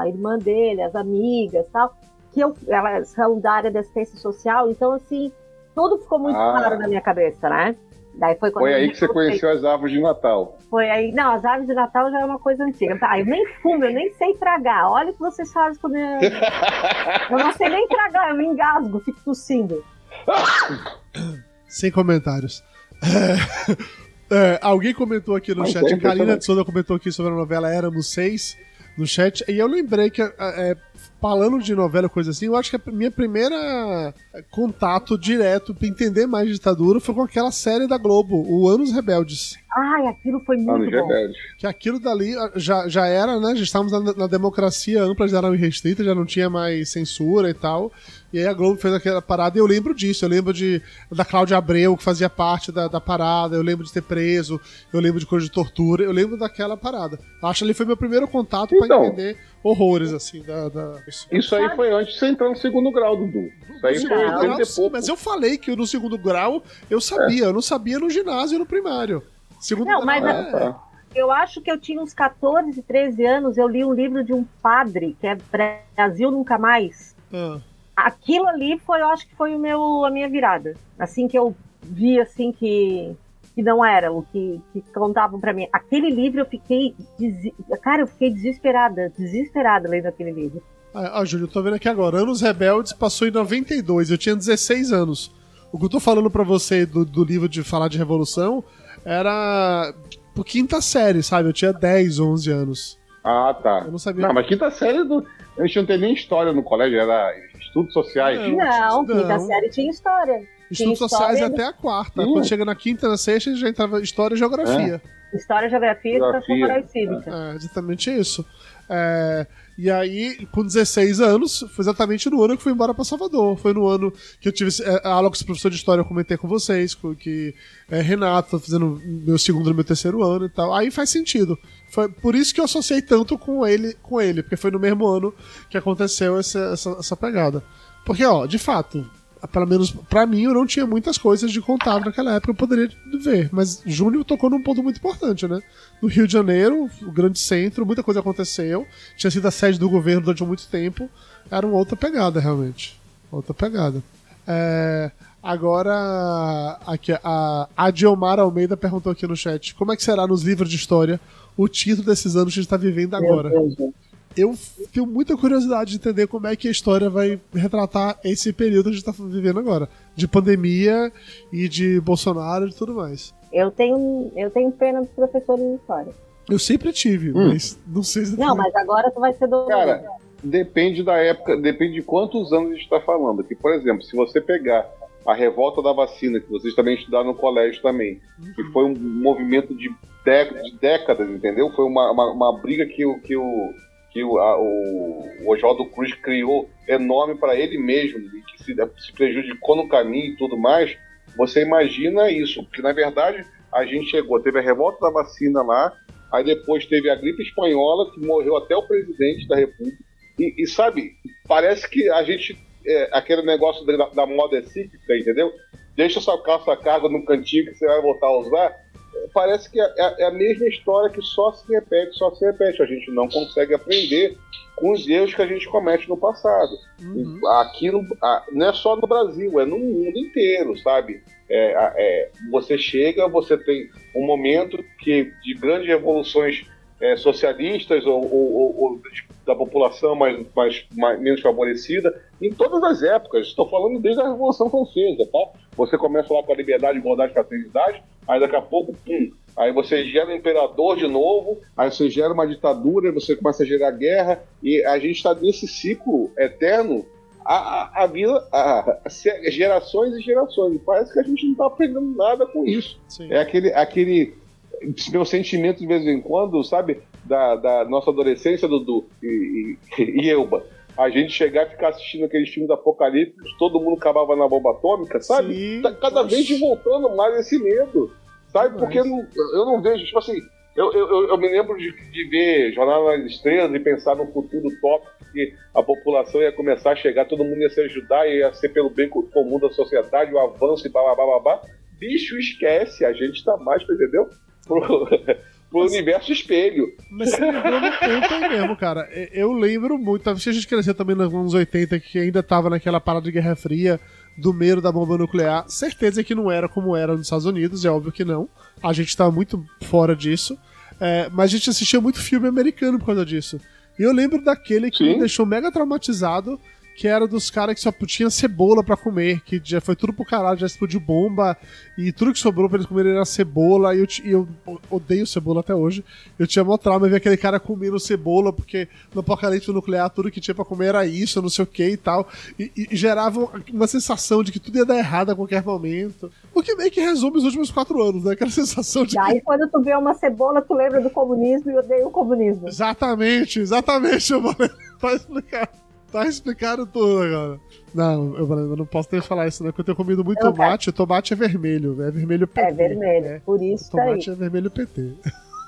a irmã dele, as amigas tal, que eu, elas são da área da assistência social, então assim, tudo ficou muito ah. claro na minha cabeça, né? Daí foi, foi aí que você conheceu as árvores de Natal. Foi aí. Não, as árvores de Natal já é uma coisa antiga. Ah, eu nem fumo, eu nem sei tragar. Olha o que vocês fazem quando eu. eu não sei nem tragar, eu me engasgo, fico tossindo. Sem comentários. É, alguém comentou aqui no Mas chat, a Karina de Souza comentou aqui sobre a novela Éramos Seis no chat, e eu lembrei que, é, é falando de novela, coisa assim, eu acho que a minha primeira contato direto pra entender mais ditadura foi com aquela série da Globo, o Anos Rebeldes. Ai, aquilo foi muito Anos bom. Rebeldes. Que aquilo dali ah, já, já era, né? Já estávamos na, na democracia ampla, já era irrestrita, já não tinha mais censura e tal. E aí a Globo fez aquela parada e eu lembro disso. Eu lembro de, da Cláudia Abreu, que fazia parte da, da parada. Eu lembro de ter preso. Eu lembro de coisa de tortura. Eu lembro daquela parada. Acho que ali foi meu primeiro contato então, para entender horrores, assim, da, da... Isso aí foi antes de você entrar no segundo grau, Dudu. Isso aí foi grau, sim, Mas eu falei que no segundo grau eu sabia. É. Eu não sabia no ginásio e no primário. Segundo não, mas é... eu acho que eu tinha uns 14, 13 anos. Eu li um livro de um padre, que é Brasil Nunca Mais. Ah aquilo ali foi, eu acho que foi o meu, a minha virada. Assim que eu vi assim que, que não era o que, que contavam para mim. Aquele livro eu fiquei, cara, eu fiquei desesperada, desesperada lendo aquele livro. Ah, ah, Júlio, eu tô vendo aqui agora. Anos Rebeldes passou em 92, eu tinha 16 anos. O que eu tô falando para você do, do livro de falar de revolução era por quinta série, sabe? Eu tinha 10, 11 anos. Ah, tá. Eu não sabia. Não, mas quinta série do... a gente não tem nem história no colégio, era Estudos sociais? Não, não, quinta série tinha história. Estudos sociais até a quarta. Quando chega na quinta, na sexta, já entrava história e geografia. É. História, geografia, e educação moral e cívica. É, exatamente isso. É, e aí, com 16 anos, foi exatamente no ano que fui embora para Salvador. Foi no ano que eu tive é, a esse professor de história, eu comentei com vocês, que é, Renato tá fazendo meu segundo e meu terceiro ano e tal. Aí faz sentido. Foi por isso que eu associei tanto com ele, com ele porque foi no mesmo ano que aconteceu essa, essa, essa pegada. Porque, ó, de fato, pelo menos para mim, eu não tinha muitas coisas de contato naquela época, eu poderia ver. Mas Júnior tocou num ponto muito importante, né? No Rio de Janeiro, o grande centro, muita coisa aconteceu. Tinha sido a sede do governo durante muito tempo. Era uma outra pegada, realmente. Outra pegada. É, agora, aqui, a Adiomar Almeida perguntou aqui no chat: como é que será nos livros de história o título desses anos que a gente está vivendo agora? Meu Deus, eu tenho muita curiosidade de entender como é que a história vai retratar esse período que a gente está vivendo agora, de pandemia e de Bolsonaro e tudo mais. Eu tenho, eu tenho pena dos professores de história. Eu sempre tive, hum. mas não sei se. Não, mas agora tu vai ser do. Cara, depende da época, depende de quantos anos a gente está falando. Que, por exemplo, se você pegar a revolta da vacina, que vocês também estudaram no colégio também, uhum. que foi um movimento de, de décadas, entendeu? Foi uma, uma, uma briga que, que o que o, a, o Oswaldo Cruz criou enorme para ele mesmo e que se, se prejudicou no caminho e tudo mais, você imagina isso, porque na verdade a gente chegou, teve a revolta da vacina lá, aí depois teve a gripe espanhola, que morreu até o presidente da república, e, e sabe, parece que a gente, é, aquele negócio da, da moda é cíclica, entendeu? Deixa sua calça carga no cantinho que você vai voltar a usar, parece que é, é, a mesma história que só se repete, só se repete. A gente não consegue aprender com os erros que a gente comete no passado. Uhum. Aqui no, não é só no Brasil, é no mundo inteiro, sabe? É, é, você chega, você tem um momento que de grandes revoluções é, socialistas ou, ou, ou, da população mais, mais, mais, menos favorecida, em todas as épocas. Estou falando desde a Revolução Francesa, tá? Você começa lá com a liberdade, igualdade, fraternidade, aí daqui a pouco, pum, aí você gera um imperador de novo, aí você gera uma ditadura, você começa a gerar guerra, e a gente está nesse ciclo eterno a, a, a vida, a, a, gerações e gerações. E parece que a gente não está aprendendo nada com isso. Sim. É aquele, aquele meu sentimento de vez em quando, sabe, da, da nossa adolescência, Dudu e, e, e Elba. A gente chegar e ficar assistindo aqueles filmes do Apocalipse, todo mundo acabava na bomba atômica, sabe? Sim, tá cada vez voltando mais esse medo, sabe? Porque eu não, eu não vejo, tipo assim, eu, eu, eu me lembro de, de ver Jornal nas Estrelas e pensar no futuro top, que a população ia começar a chegar, todo mundo ia se ajudar, ia ser pelo bem comum da sociedade, o avanço e blá blá blá blá. Bicho, esquece, a gente tá mais, entendeu? pro, pro mas, universo espelho. Mas no mesmo, cara. Eu lembro muito, talvez a gente cresceu também nos anos 80, que ainda tava naquela parada de Guerra Fria, do medo da bomba nuclear. Certeza que não era como era nos Estados Unidos, é óbvio que não. A gente tá muito fora disso. É, mas a gente assistia muito filme americano por causa disso. E eu lembro daquele que Sim. me deixou mega traumatizado, que era dos caras que só tinha cebola para comer, que já foi tudo pro caralho, já explodiu bomba, e tudo que sobrou pra eles comerem era cebola, e eu, e eu odeio cebola até hoje. Eu tinha mó trauma ver aquele cara comendo cebola, porque no apocalipse nuclear tudo que tinha pra comer era isso, não sei o que e tal, e, e gerava uma sensação de que tudo ia dar errado a qualquer momento. O que meio que resume os últimos quatro anos, né? Aquela sensação de. E aí, que... quando tu vê uma cebola, tu lembra do comunismo e odeia o comunismo. Exatamente, exatamente, eu vou explicar. Tá explicado tudo agora. Não, eu, eu não posso ter falar isso, né? Porque eu tenho comido muito não, tomate. Tomate é vermelho, é vermelho PT. É vermelho, é. por isso. Tomate aí. é vermelho PT.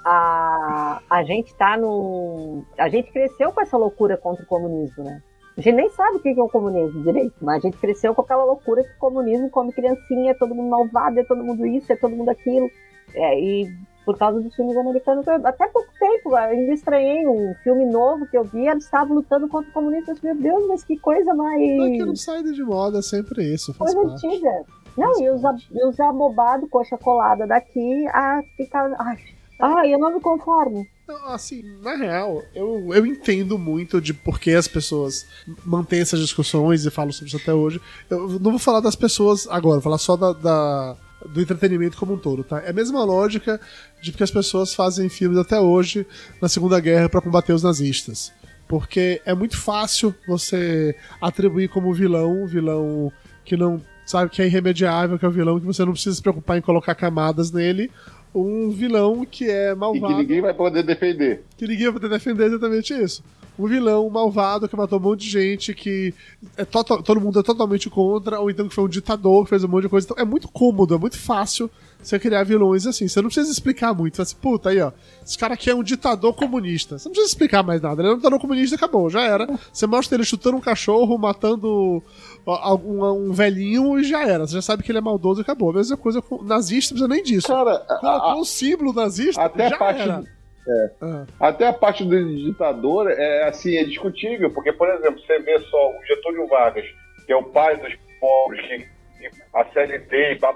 A, a gente tá no. A gente cresceu com essa loucura contra o comunismo, né? A gente nem sabe o que é o comunismo direito, mas a gente cresceu com aquela loucura que o comunismo come criancinha, é todo mundo malvado, é todo mundo isso, é todo mundo aquilo. É, e por causa dos filmes americanos. Até pouco tempo, ainda estranhei um filme novo que eu vi, eles estavam lutando contra o comunismo. Meu Deus, mas que coisa mais. É que não sai de moda, é sempre isso. Faz coisa parte. antiga. Não, faz e os, e os abobados, coxa colada daqui, a ficar. Ai, ai, eu não me conformo. Assim, na real, eu, eu entendo muito de por que as pessoas mantêm essas discussões e falam sobre isso até hoje. Eu não vou falar das pessoas agora, vou falar só da, da do entretenimento como um todo, tá? É a mesma lógica de que as pessoas fazem filmes até hoje na Segunda Guerra para combater os nazistas. Porque é muito fácil você atribuir como vilão, vilão que não sabe que é irremediável, que é o vilão que você não precisa se preocupar em colocar camadas nele, um vilão que é malvado. E que ninguém vai poder defender. Que ninguém vai poder defender exatamente isso um vilão um malvado que matou um monte de gente, que é todo mundo é totalmente contra, ou então que foi um ditador que fez um monte de coisa. Então é muito cômodo, é muito fácil você criar vilões assim. Você não precisa explicar muito. Você assim, puta, aí ó, esse cara aqui é um ditador comunista. Você não precisa explicar mais nada. Ele é um ditador comunista acabou, já era. Você mostra ele chutando um cachorro, matando algum um velhinho e já era. Você já sabe que ele é maldoso e acabou. A mesma coisa com nazista, não precisa nem disso. Cara, colocou o símbolo nazista, até já parte era. É. Ah. Até a parte do ditador é assim, é discutível, porque, por exemplo, você vê só o Getúlio Vargas, que é o pai dos pobres, que, que a CLT e blá,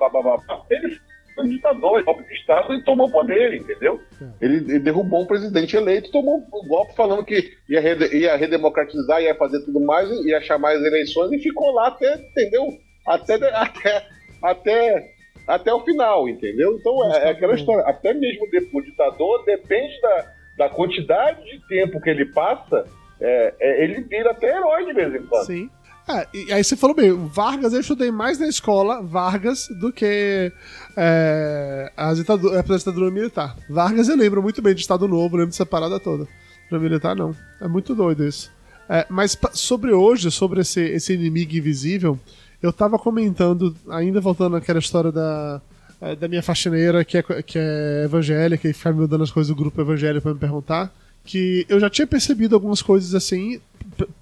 ele foi um ditador, ele golpe de Estado e tomou poder, entendeu? É. Ele, ele, derrubou um presidente eleito, tomou o um golpe falando que ia, rede, ia redemocratizar, ia fazer tudo mais, ia chamar as eleições e ficou lá até, entendeu? Até, até, até até o final, entendeu? Então é, é aquela história. Até mesmo o ditador depende da, da quantidade de tempo que ele passa, é, é, ele vira até herói de vez em quando. Sim. É, e aí você falou bem, Vargas eu estudei mais na escola, Vargas, do que é, a, ditadura, a ditadura militar. Vargas eu lembro muito bem de Estado Novo, lembro dessa parada toda. Para militar, não. É muito doido isso. É, mas sobre hoje, sobre esse, esse inimigo invisível, eu tava comentando, ainda voltando àquela história da, eh, da minha faxineira que é, que é evangélica e ficar me dando as coisas do grupo evangélico pra me perguntar, que eu já tinha percebido algumas coisas assim,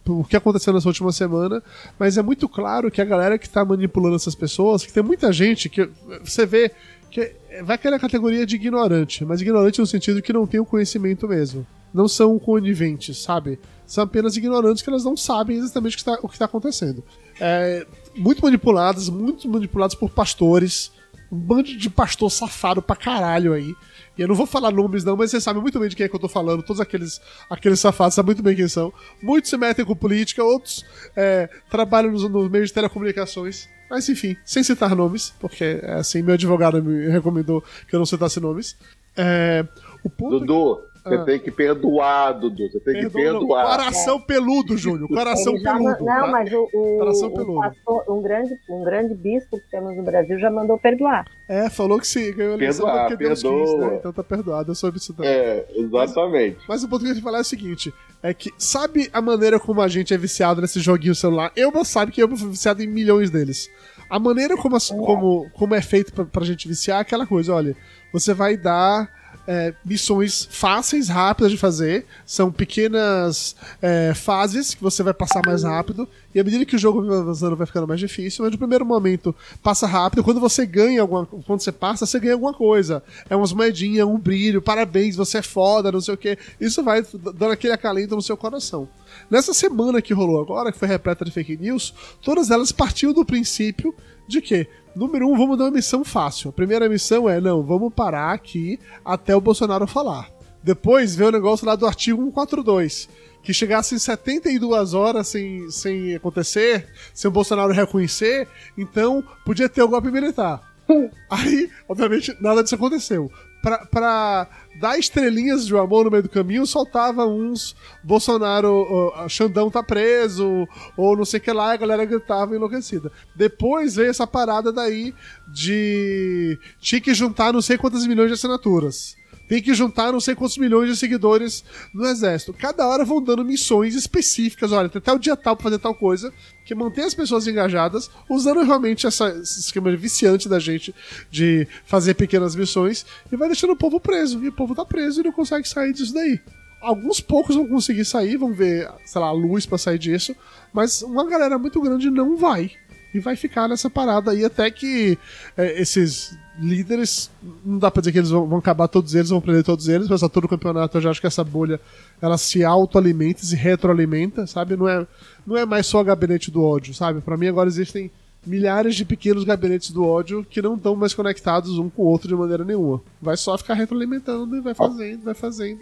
o que aconteceu nessa última semana, mas é muito claro que a galera que tá manipulando essas pessoas, que tem muita gente que você vê Que vai aquela categoria de ignorante, mas ignorante no sentido que não tem o conhecimento mesmo. Não são coniventes, sabe? São apenas ignorantes que elas não sabem exatamente o que está, está acontecendo. É, muito manipuladas, muito manipuladas por pastores. Um bando de pastor safado pra caralho aí. E eu não vou falar nomes não, mas você sabe muito bem de quem é que eu tô falando. Todos aqueles, aqueles safados sabem muito bem quem são. Muitos se metem com política, outros é, trabalham nos, nos meios de telecomunicações. Mas enfim, sem citar nomes, porque é assim, meu advogado me recomendou que eu não citasse nomes. É, o ponto Dudu, você Ah. tem que perdoar, Dudu. Você tem que Perdoa, não. perdoar. Coração peludo, Júnior. Coração já peludo. Não, tá? mas o, o, Coração o peludo. pastor, um, grande, um grande bispo que temos no Brasil já mandou perdoar. É, falou que se ganhou Perdoar, porque Deus quis, né? Então tá perdoado, eu soube isso também. É, exatamente. Mas o ponto que eu queria falar é o seguinte: é que sabe a maneira como a gente é viciado nesse joguinho celular? Eu não sabe que eu fui viciado em milhões deles. A maneira como, as- como, como é feito pra, pra gente viciar é aquela coisa, olha, você vai dar é, missões fáceis, rápidas de fazer, são pequenas é, fases que você vai passar mais rápido, e à medida que o jogo vai avançando vai ficando mais difícil, mas no primeiro momento passa rápido, quando você ganha alguma quando você passa, você ganha alguma coisa. É umas moedinhas, um brilho, parabéns, você é foda, não sei o que. Isso vai dando aquele acalento no seu coração. Nessa semana que rolou agora, que foi repleta de fake news, todas elas partiam do princípio de que, número um, vamos dar uma missão fácil. A primeira missão é, não, vamos parar aqui até o Bolsonaro falar. Depois veio o negócio lá do artigo 142, que chegasse em 72 horas sem, sem acontecer, sem o Bolsonaro reconhecer, então podia ter o golpe militar. Aí, obviamente, nada disso aconteceu. Pra, pra dar estrelinhas de amor no meio do caminho, soltava uns Bolsonaro, ó, Xandão tá preso, ou não sei o que lá, a galera gritava enlouquecida. Depois veio essa parada daí de. Tinha que juntar não sei quantas milhões de assinaturas. Tem que juntar não sei quantos milhões de seguidores no exército. Cada hora vão dando missões específicas. Olha, tem até o dia tal pra fazer tal coisa, que mantém as pessoas engajadas, usando realmente essa, esse esquema viciante da gente de fazer pequenas missões, e vai deixando o povo preso. E o povo tá preso e não consegue sair disso daí. Alguns poucos vão conseguir sair, vão ver, sei lá, a luz pra sair disso, mas uma galera muito grande não vai. E vai ficar nessa parada aí até que é, esses líderes, não dá pra dizer que eles vão, vão acabar todos eles, vão prender todos eles, mas a todo campeonato eu já acho que essa bolha ela se autoalimenta, se retroalimenta, sabe? Não é, não é mais só o gabinete do ódio, sabe? Pra mim agora existem milhares de pequenos gabinetes do ódio que não estão mais conectados um com o outro de maneira nenhuma. Vai só ficar retroalimentando e vai fazendo, vai fazendo.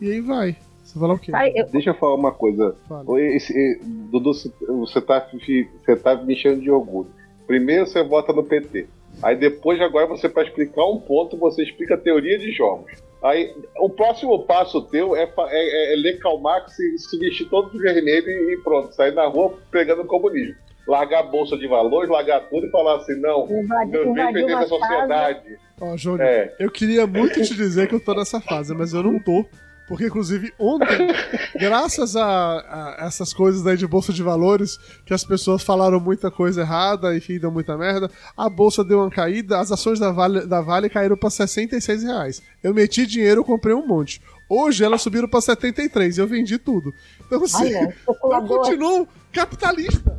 E aí vai. Você fala o quê? Sai, eu- Deixa eu falar uma coisa. Fala. Oi, esse- eh, Dudu, você- você tá, você tá me enchendo de orgulho. Primeiro você vota no PT. Aí depois, agora, você, para explicar um ponto, você explica a teoria de jogos. Aí, o próximo passo teu é, fa- é- é ler Karl Marx e se vestir todo de vermelho e, e pronto, sair na rua pregando comunismo. Largar a bolsa de valores, largar tudo e falar assim, não, Invadi- eu venho invadiu perder sociedade. Ó, Júnior, É. eu queria muito te dizer que eu tô nessa fase, mas eu não tô. Porque, inclusive, ontem, graças a, a essas coisas daí de bolsa de valores, que as pessoas falaram muita coisa errada, enfim, deu muita merda, a bolsa deu uma caída, as ações da Vale, da vale caíram pra 66 reais. Eu meti dinheiro, eu comprei um monte. Hoje elas subiram pra 73 e eu vendi tudo. Então, assim, Olha, eu continuo capitalista.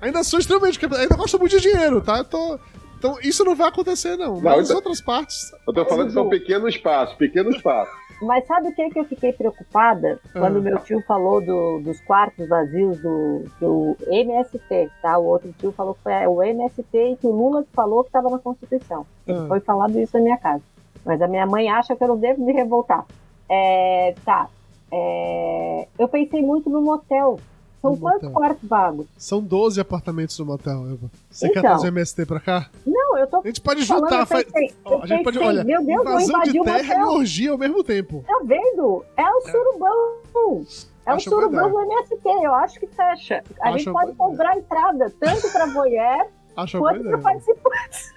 Ainda sou extremamente capitalista. Ainda gosto muito de dinheiro, tá? Eu tô- Então, isso não vai acontecer, não. Mas as outras partes. Eu tô falando que são pequenos passos, pequenos passos. Mas sabe o que, que eu fiquei preocupada quando Ah. meu tio falou do- dos quartos vazios do, do MST, tá? O outro tio falou que foi o MST e que o Lula falou que estava na Constituição. Ah. Foi falado isso na minha casa. Mas a minha mãe acha que eu não devo me revoltar. É, tá. É, eu pensei muito no motel. São quantos quartos vagos? São 12 apartamentos no motel, Eva. Você quer Então. trazer MST pra cá? Não, eu tô A gente pode juntar. faz- Ó, a gente pode, olha, meu Deus, invasão de terra e orgia ao mesmo tempo. Tá vendo? É o surubão. É o Acho surubão do MST. Eu acho que fecha. A Acho gente pode cobrar entrada tanto para voyeur Acho uma boa quanto ideia. participantes.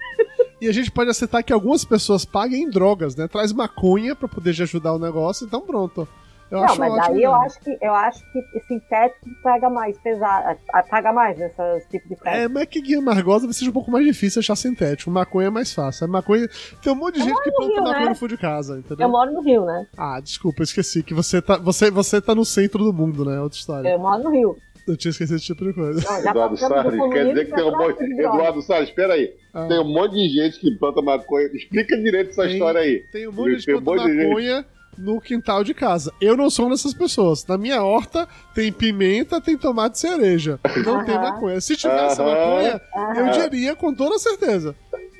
E a gente pode aceitar que algumas pessoas paguem em drogas, né? Traz maconha pra poder ajudar o negócio, então pronto. Eu Não, acho mas aí eu acho que eu acho que sintético paga mais pesado, paga mais nessas tipos de festa. É, mas que guia margosa vai ser um pouco mais difícil achar sintético. Maconha é mais fácil. A maconha. Tem um monte de Eu gente que planta Rio, maconha né? no fundo de casa, entendeu? Eu moro no Rio, né? Ah, desculpa, eu esqueci que você tá, você, você tá no centro do mundo, né? Outra história. Eu moro no Rio. Eu tinha esquecido esse tipo de coisa. Não, Eduardo Salles, quer dizer que tem um pra monte. Eduardo Salles, espera aí. Ah. Tem um monte de gente que planta maconha. Explica direito essa Tem- história aí. Tem um monte de gente de gente. maconha no quintal de casa. Eu não sou uma dessas pessoas. Na minha horta tem pimenta, tem tomate cereja. Não tem maconha. Se tivesse maconha, eu diria com toda certeza.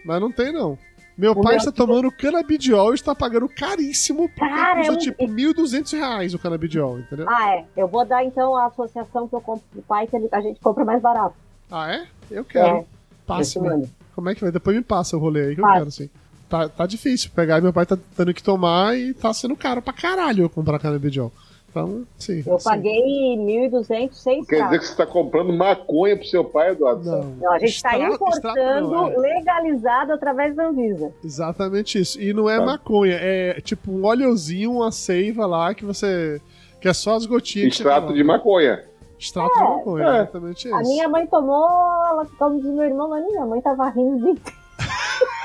Mas não tem, não. Meu O pai está tomando canabidiol e está pagando caríssimo porque Cara, custa um- tipo 1.200 reais o canabidiol, entendeu? Ah, é. Eu vou dar então a associação que eu compro pro pai, que a gente compra mais barato. Ah, é? Eu quero. É. Passe, Eu mando. Como é que vai? Depois me passa o rolê aí que eu Passa. quero, sim. Tá, tá difícil pegar. Meu pai tá tendo que tomar e tá sendo caro pra caralho eu comprar canabidiol. Então, sim. Eu sim. paguei 1.200, seis Quer dizer que você está comprando maconha pro seu pai, Eduardo? Não. Não, a gente está Extrato- importando não, é. legalizado através da Anvisa. Exatamente isso. E não é Tá. maconha, é tipo um óleozinho, uma seiva lá que você. que é só as gotinhas. Extrato de maconha. Extrato de maconha, É. exatamente A isso. minha mãe tomou, ela, como diz meu irmão, mas minha mãe tava rindo de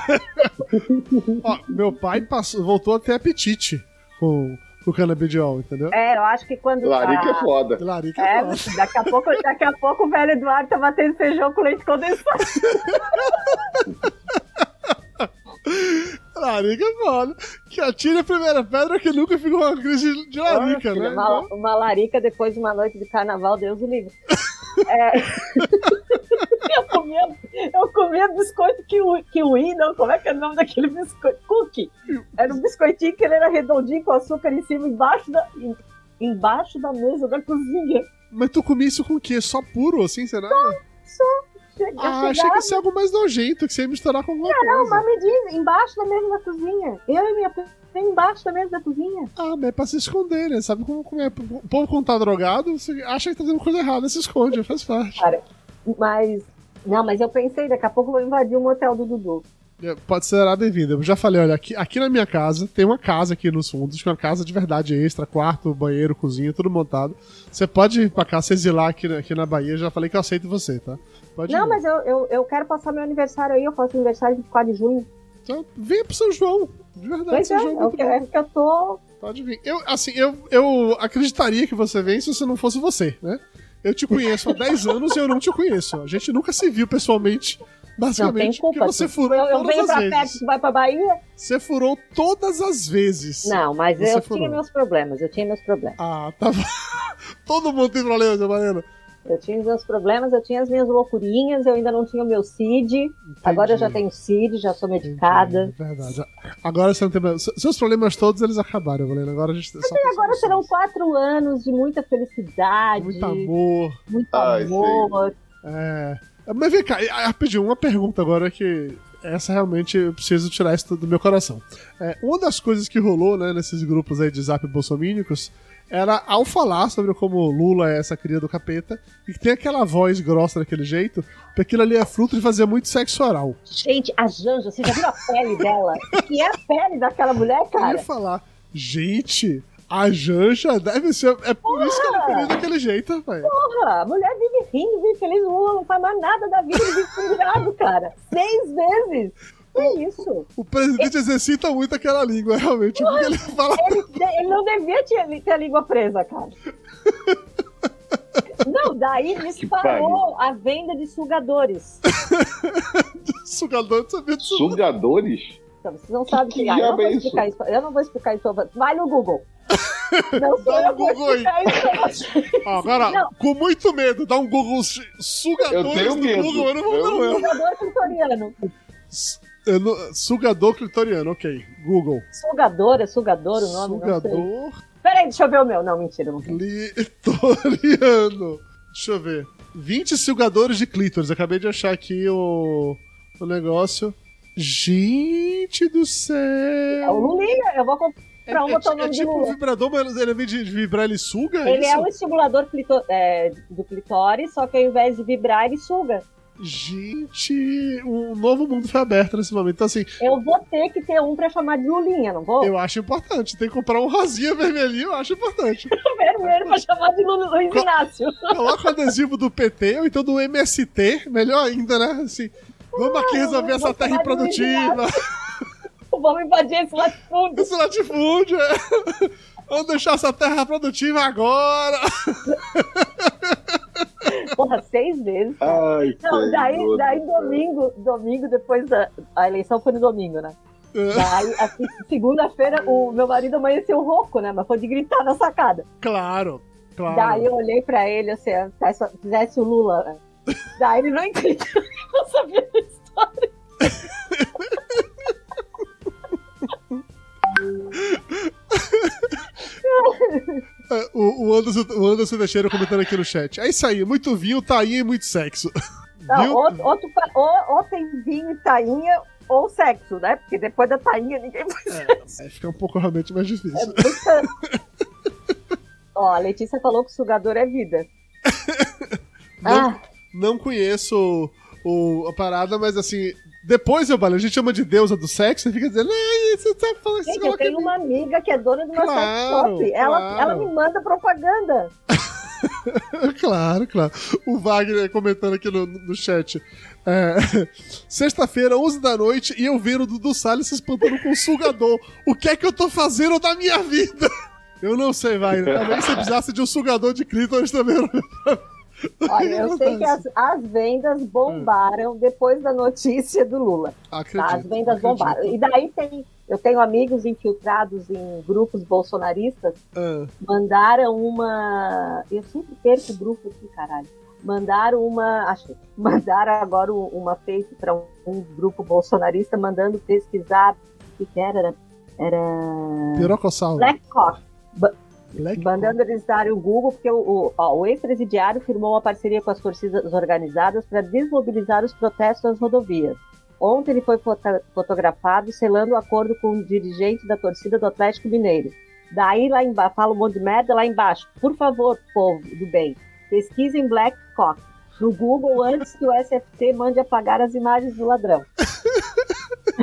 Ó, meu pai passou, voltou a ter apetite com, o canabidiol, entendeu? É, eu acho que quando. Larica é a- foda. Larica É, é foda. daqui a, pouco, daqui a pouco o velho Eduardo tá batendo feijão com leite condensado. Larica é foda. Que atire a primeira pedra que nunca ficou uma crise de larica, né? uma, Então, uma larica depois de uma noite de carnaval, Deus o livre. É. eu, comia, eu comia biscoito kiwi, kiwi, não, como é que é o nome daquele biscoito? Cookie. Era um biscoitinho que ele era redondinho com açúcar em cima, embaixo da, em- embaixo da mesa da cozinha. Mas tu comia isso com o quê? Só puro, assim, será? Chega, Ah, achei que ia ser algo mais nojento, que você ia misturar com alguma Não, coisa. mas me diz, embaixo da mesa da cozinha. Eu e minha prima embaixo da mesa da cozinha. Ah, mas é pra se esconder, né? Sabe como, como é? O povo quando tá drogado, você acha que tá fazendo coisa errada, se esconde, faz parte. Mas. Não, mas eu pensei, daqui a pouco eu vou invadir o motel do Dudu. É, Pode ser será bem-vindo. Eu já falei, olha, aqui, aqui na minha casa, tem uma casa aqui nos fundos, que é uma casa de verdade extra, quarto, banheiro, cozinha, tudo montado. Você pode ir pra cá, se exilar aqui, na- aqui na Bahia, já falei que eu aceito você, tá? Pode Não, ir. mas eu, eu, eu quero passar meu aniversário aí, eu faço aniversário 24 de junho. Então, venha pro São João. De verdade, Pois é, São João é é o muito é que eu tô. Pode vir. Eu, assim, eu, eu acreditaria que você vem se você não fosse você, né? Eu te conheço há 10 anos e eu não te conheço. A gente nunca se viu pessoalmente, Não tem basicamente, culpa. porque você furou eu, eu todas venho as pra vezes. perto, tu vai pra Bahia? Você furou todas as vezes. Não, mas eu furou. tinha meus problemas, eu tinha meus problemas. Ah, tá. Todo mundo tem problema, Zé Mariana. Eu tinha os meus problemas, eu tinha as minhas loucurinhas, eu ainda não tinha o meu CID. Agora eu já tenho CID, já sou medicada. Entendi, Verdade. Agora você não tem problema. Se- Seus problemas todos, eles acabaram, Valena. Agora a gente só tem Agora serão quatro anos de muita felicidade, Muito amor. muito Ai, amor. É. Mas vem cá, ah, rapidinho, uma pergunta agora que. Essa realmente eu preciso tirar isso do meu coração. É, uma das coisas que rolou né, nesses grupos aí de zap bolsomínicos era ao falar sobre como Lula é essa cria do capeta e que tem aquela voz grossa daquele jeito, porque aquilo ali é fruto de fazer muito sexo oral. Gente, a Janja, você já viu a pele dela? Que é a pele daquela mulher, Eu ia cara? falar, gente, a Janja deve ser. É por isso que ela é daquele jeito, velho. Porra, a mulher vive rindo, vive feliz, o Lula não faz mais nada da vida, vive pendurado, cara. Seis vezes. Que isso? O presidente exercita muito aquela língua, realmente. Porque ele fala. Ele, ele não devia ter, ter a língua presa, cara. Não, daí disparou a venda de sugadores. Sugador de sabia disso. Sugadores? Então, vocês não sabem Que que. Ah, eu, não vou é isso? explicar isso. eu não vou explicar isso. Vai no Google. Não sou Dá eu um Google aí. agora, Não. com muito medo, dá um Google sugadores medo. Google, eu não vou Eu- não. Sugador clitoriano. Não- Sugador clitoriano, ok. Google. Sugador, é sugador o nome? Sugador Peraí, deixa eu ver o meu. Não, mentira. Não. clitoriano. Deixa eu ver. 20 sugadores de clítoris. Acabei de achar aqui o, o negócio. Gente do É o céu! Lulinha. Eu vou comprar É, um é é de tipo um vibrador, mas ele, ao invés de vibrar, ele suga? Ele isso? é um estimulador clito- é, do clitóris, só que ao invés de vibrar, ele suga. Gente, um novo mundo foi aberto nesse momento. Então, assim, Eu vou ter que ter um pra chamar de Lulinha, não vou? eu acho importante. Tem que comprar um rosinha vermelhinho, eu acho importante. Vermelho pra chamar de Lu- Luiz Co- Inácio. Coloca o adesivo do PT ou então do MST, melhor ainda, né? Assim, vamos aqui resolver eu essa terra improdutiva. Vamos invadir esse latifúndio. Esse latifúndio. é. Vamos deixar essa terra produtiva agora. Porra, seis meses. Ai, Não, daí, daí domingo, domingo depois da. A eleição foi no domingo, né? Daí, assim, segunda-feira, o meu marido amanheceu rouco, né? Mas foi de gritar na sacada. Claro, claro. Daí eu olhei pra ele assim, se fizesse o Lula. né? Daí ele não entendeu que eu não sabia da história. É, O, o Anderson, o Anderson Teixeira comentando aqui no chat. É isso aí, muito vinho, tainha e muito sexo. Não, Viu? ou, ou, ou- tem vinho e tainha, ou sexo, né? Porque depois da tainha ninguém faz É, fica um pouco realmente mais É difícil. muita... Ó, a Letícia falou que o sugador é vida. Não, Ah, não conheço o, a parada, mas assim, depois eu a gente chama de deusa do sexo e fica dizendo, ai, você tá falando gente, isso eu tenho uma amiga que é dona de uma Claro, sex shop. Ela, claro. ela me manda propaganda. Claro, claro. O Wagner comentando aqui no, no chat. É, Sexta-feira, 11 da noite, e eu vendo o Dudu Salles se espantando com um sugador. O que é que eu tô fazendo da minha vida? Eu não sei, Wagner. Talvez você precisasse de um sugador de clítoris também. Olha, eu sei que as, as vendas bombaram depois da notícia do Lula. Acredito, Tá? As vendas acredito. bombaram. E daí tem. Eu tenho amigos infiltrados em grupos bolsonaristas, Ah, mandaram uma. Eu sempre perco o grupo aqui, caralho. Mandaram uma. Acho mandaram agora um- uma fake para um, um grupo bolsonarista mandando pesquisar. O que? Era. Era. pirocossauro. Black Cock. Mandando eles darem o Google, porque o, o, o ex-presidiário firmou uma parceria com as torcidas organizadas para desmobilizar os protestos nas rodovias. Ontem ele foi foto- fotografado selando o acordo com o dirigente da torcida do Atlético Mineiro. Daí lá embaixo, fala um monte de merda lá embaixo. Por favor, povo do bem, pesquisem Black Cock no Google antes que o SFT mande apagar as imagens do ladrão.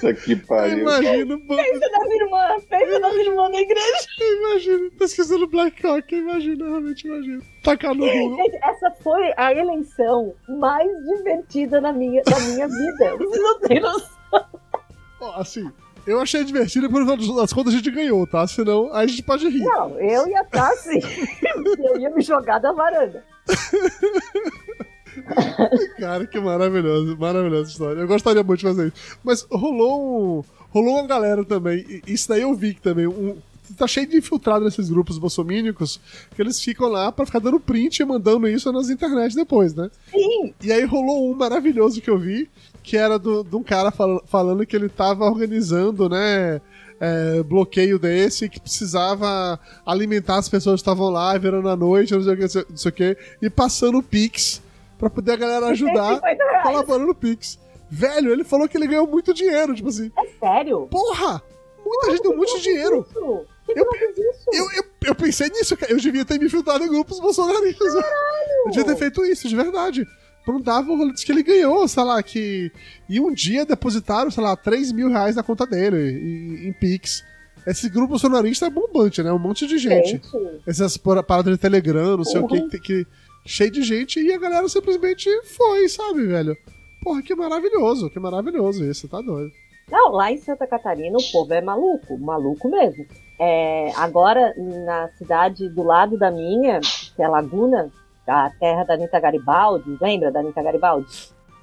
Puta que pariu. Imagino, Pensa na minha irmã, pensa na minha irmã na igreja. imagino. Pesquisando Black Hawk, imagino, realmente imagino. Tacar no Google. Gente, essa foi a eleição mais divertida na minha, da minha vida. Vocês não têm noção. Ó, assim, eu achei divertido, por das contas a gente ganhou, tá? Senão a gente pode rir. Não, eu ia estar assim. Eu ia me jogar da varanda. Cara, que maravilhoso, maravilhosa história. Eu gostaria muito de fazer isso. Mas rolou um, rolou uma galera também, isso daí eu vi que também, um, tá cheio de infiltrado nesses grupos bolsomínicos, que eles ficam lá pra ficar dando print e mandando isso nas internet depois, né? Sim, E aí rolou um maravilhoso que eu vi, que era de um cara fal- falando que ele tava organizando, né? é, bloqueio desse que precisava alimentar as pessoas que estavam lá, virando a noite, não sei o que, não sei o que, e passando Pix pra poder a galera ajudar 150 reais. colaborando no Pix. Velho, ele falou que ele ganhou muito dinheiro, tipo assim, É sério? porra! Muita gente deu um monte de dinheiro. Isso? Que Eu eu? Eu, eu, eu pensei nisso, cara. Eu devia ter me infiltrado em grupos bolsonaristas. Eu devia ter feito isso, de verdade. Não dava o que ele ganhou, sei lá, que. E um dia depositaram, sei lá, 3 mil reais na conta dele, em, em Pix. Esse grupo bolsonarista é bombante, né? Um monte de gente. Gente, Essas paradas de Telegram, não sei o que, Uhum. que, que. Cheio de gente e a galera simplesmente foi, sabe, velho? Porra, que maravilhoso, que maravilhoso isso, tá doido. Não, lá em Santa Catarina o povo é maluco, maluco mesmo. É, agora, na cidade do lado da minha, que é Laguna, a terra da Anitta Garibaldi, lembra da Anitta Garibaldi?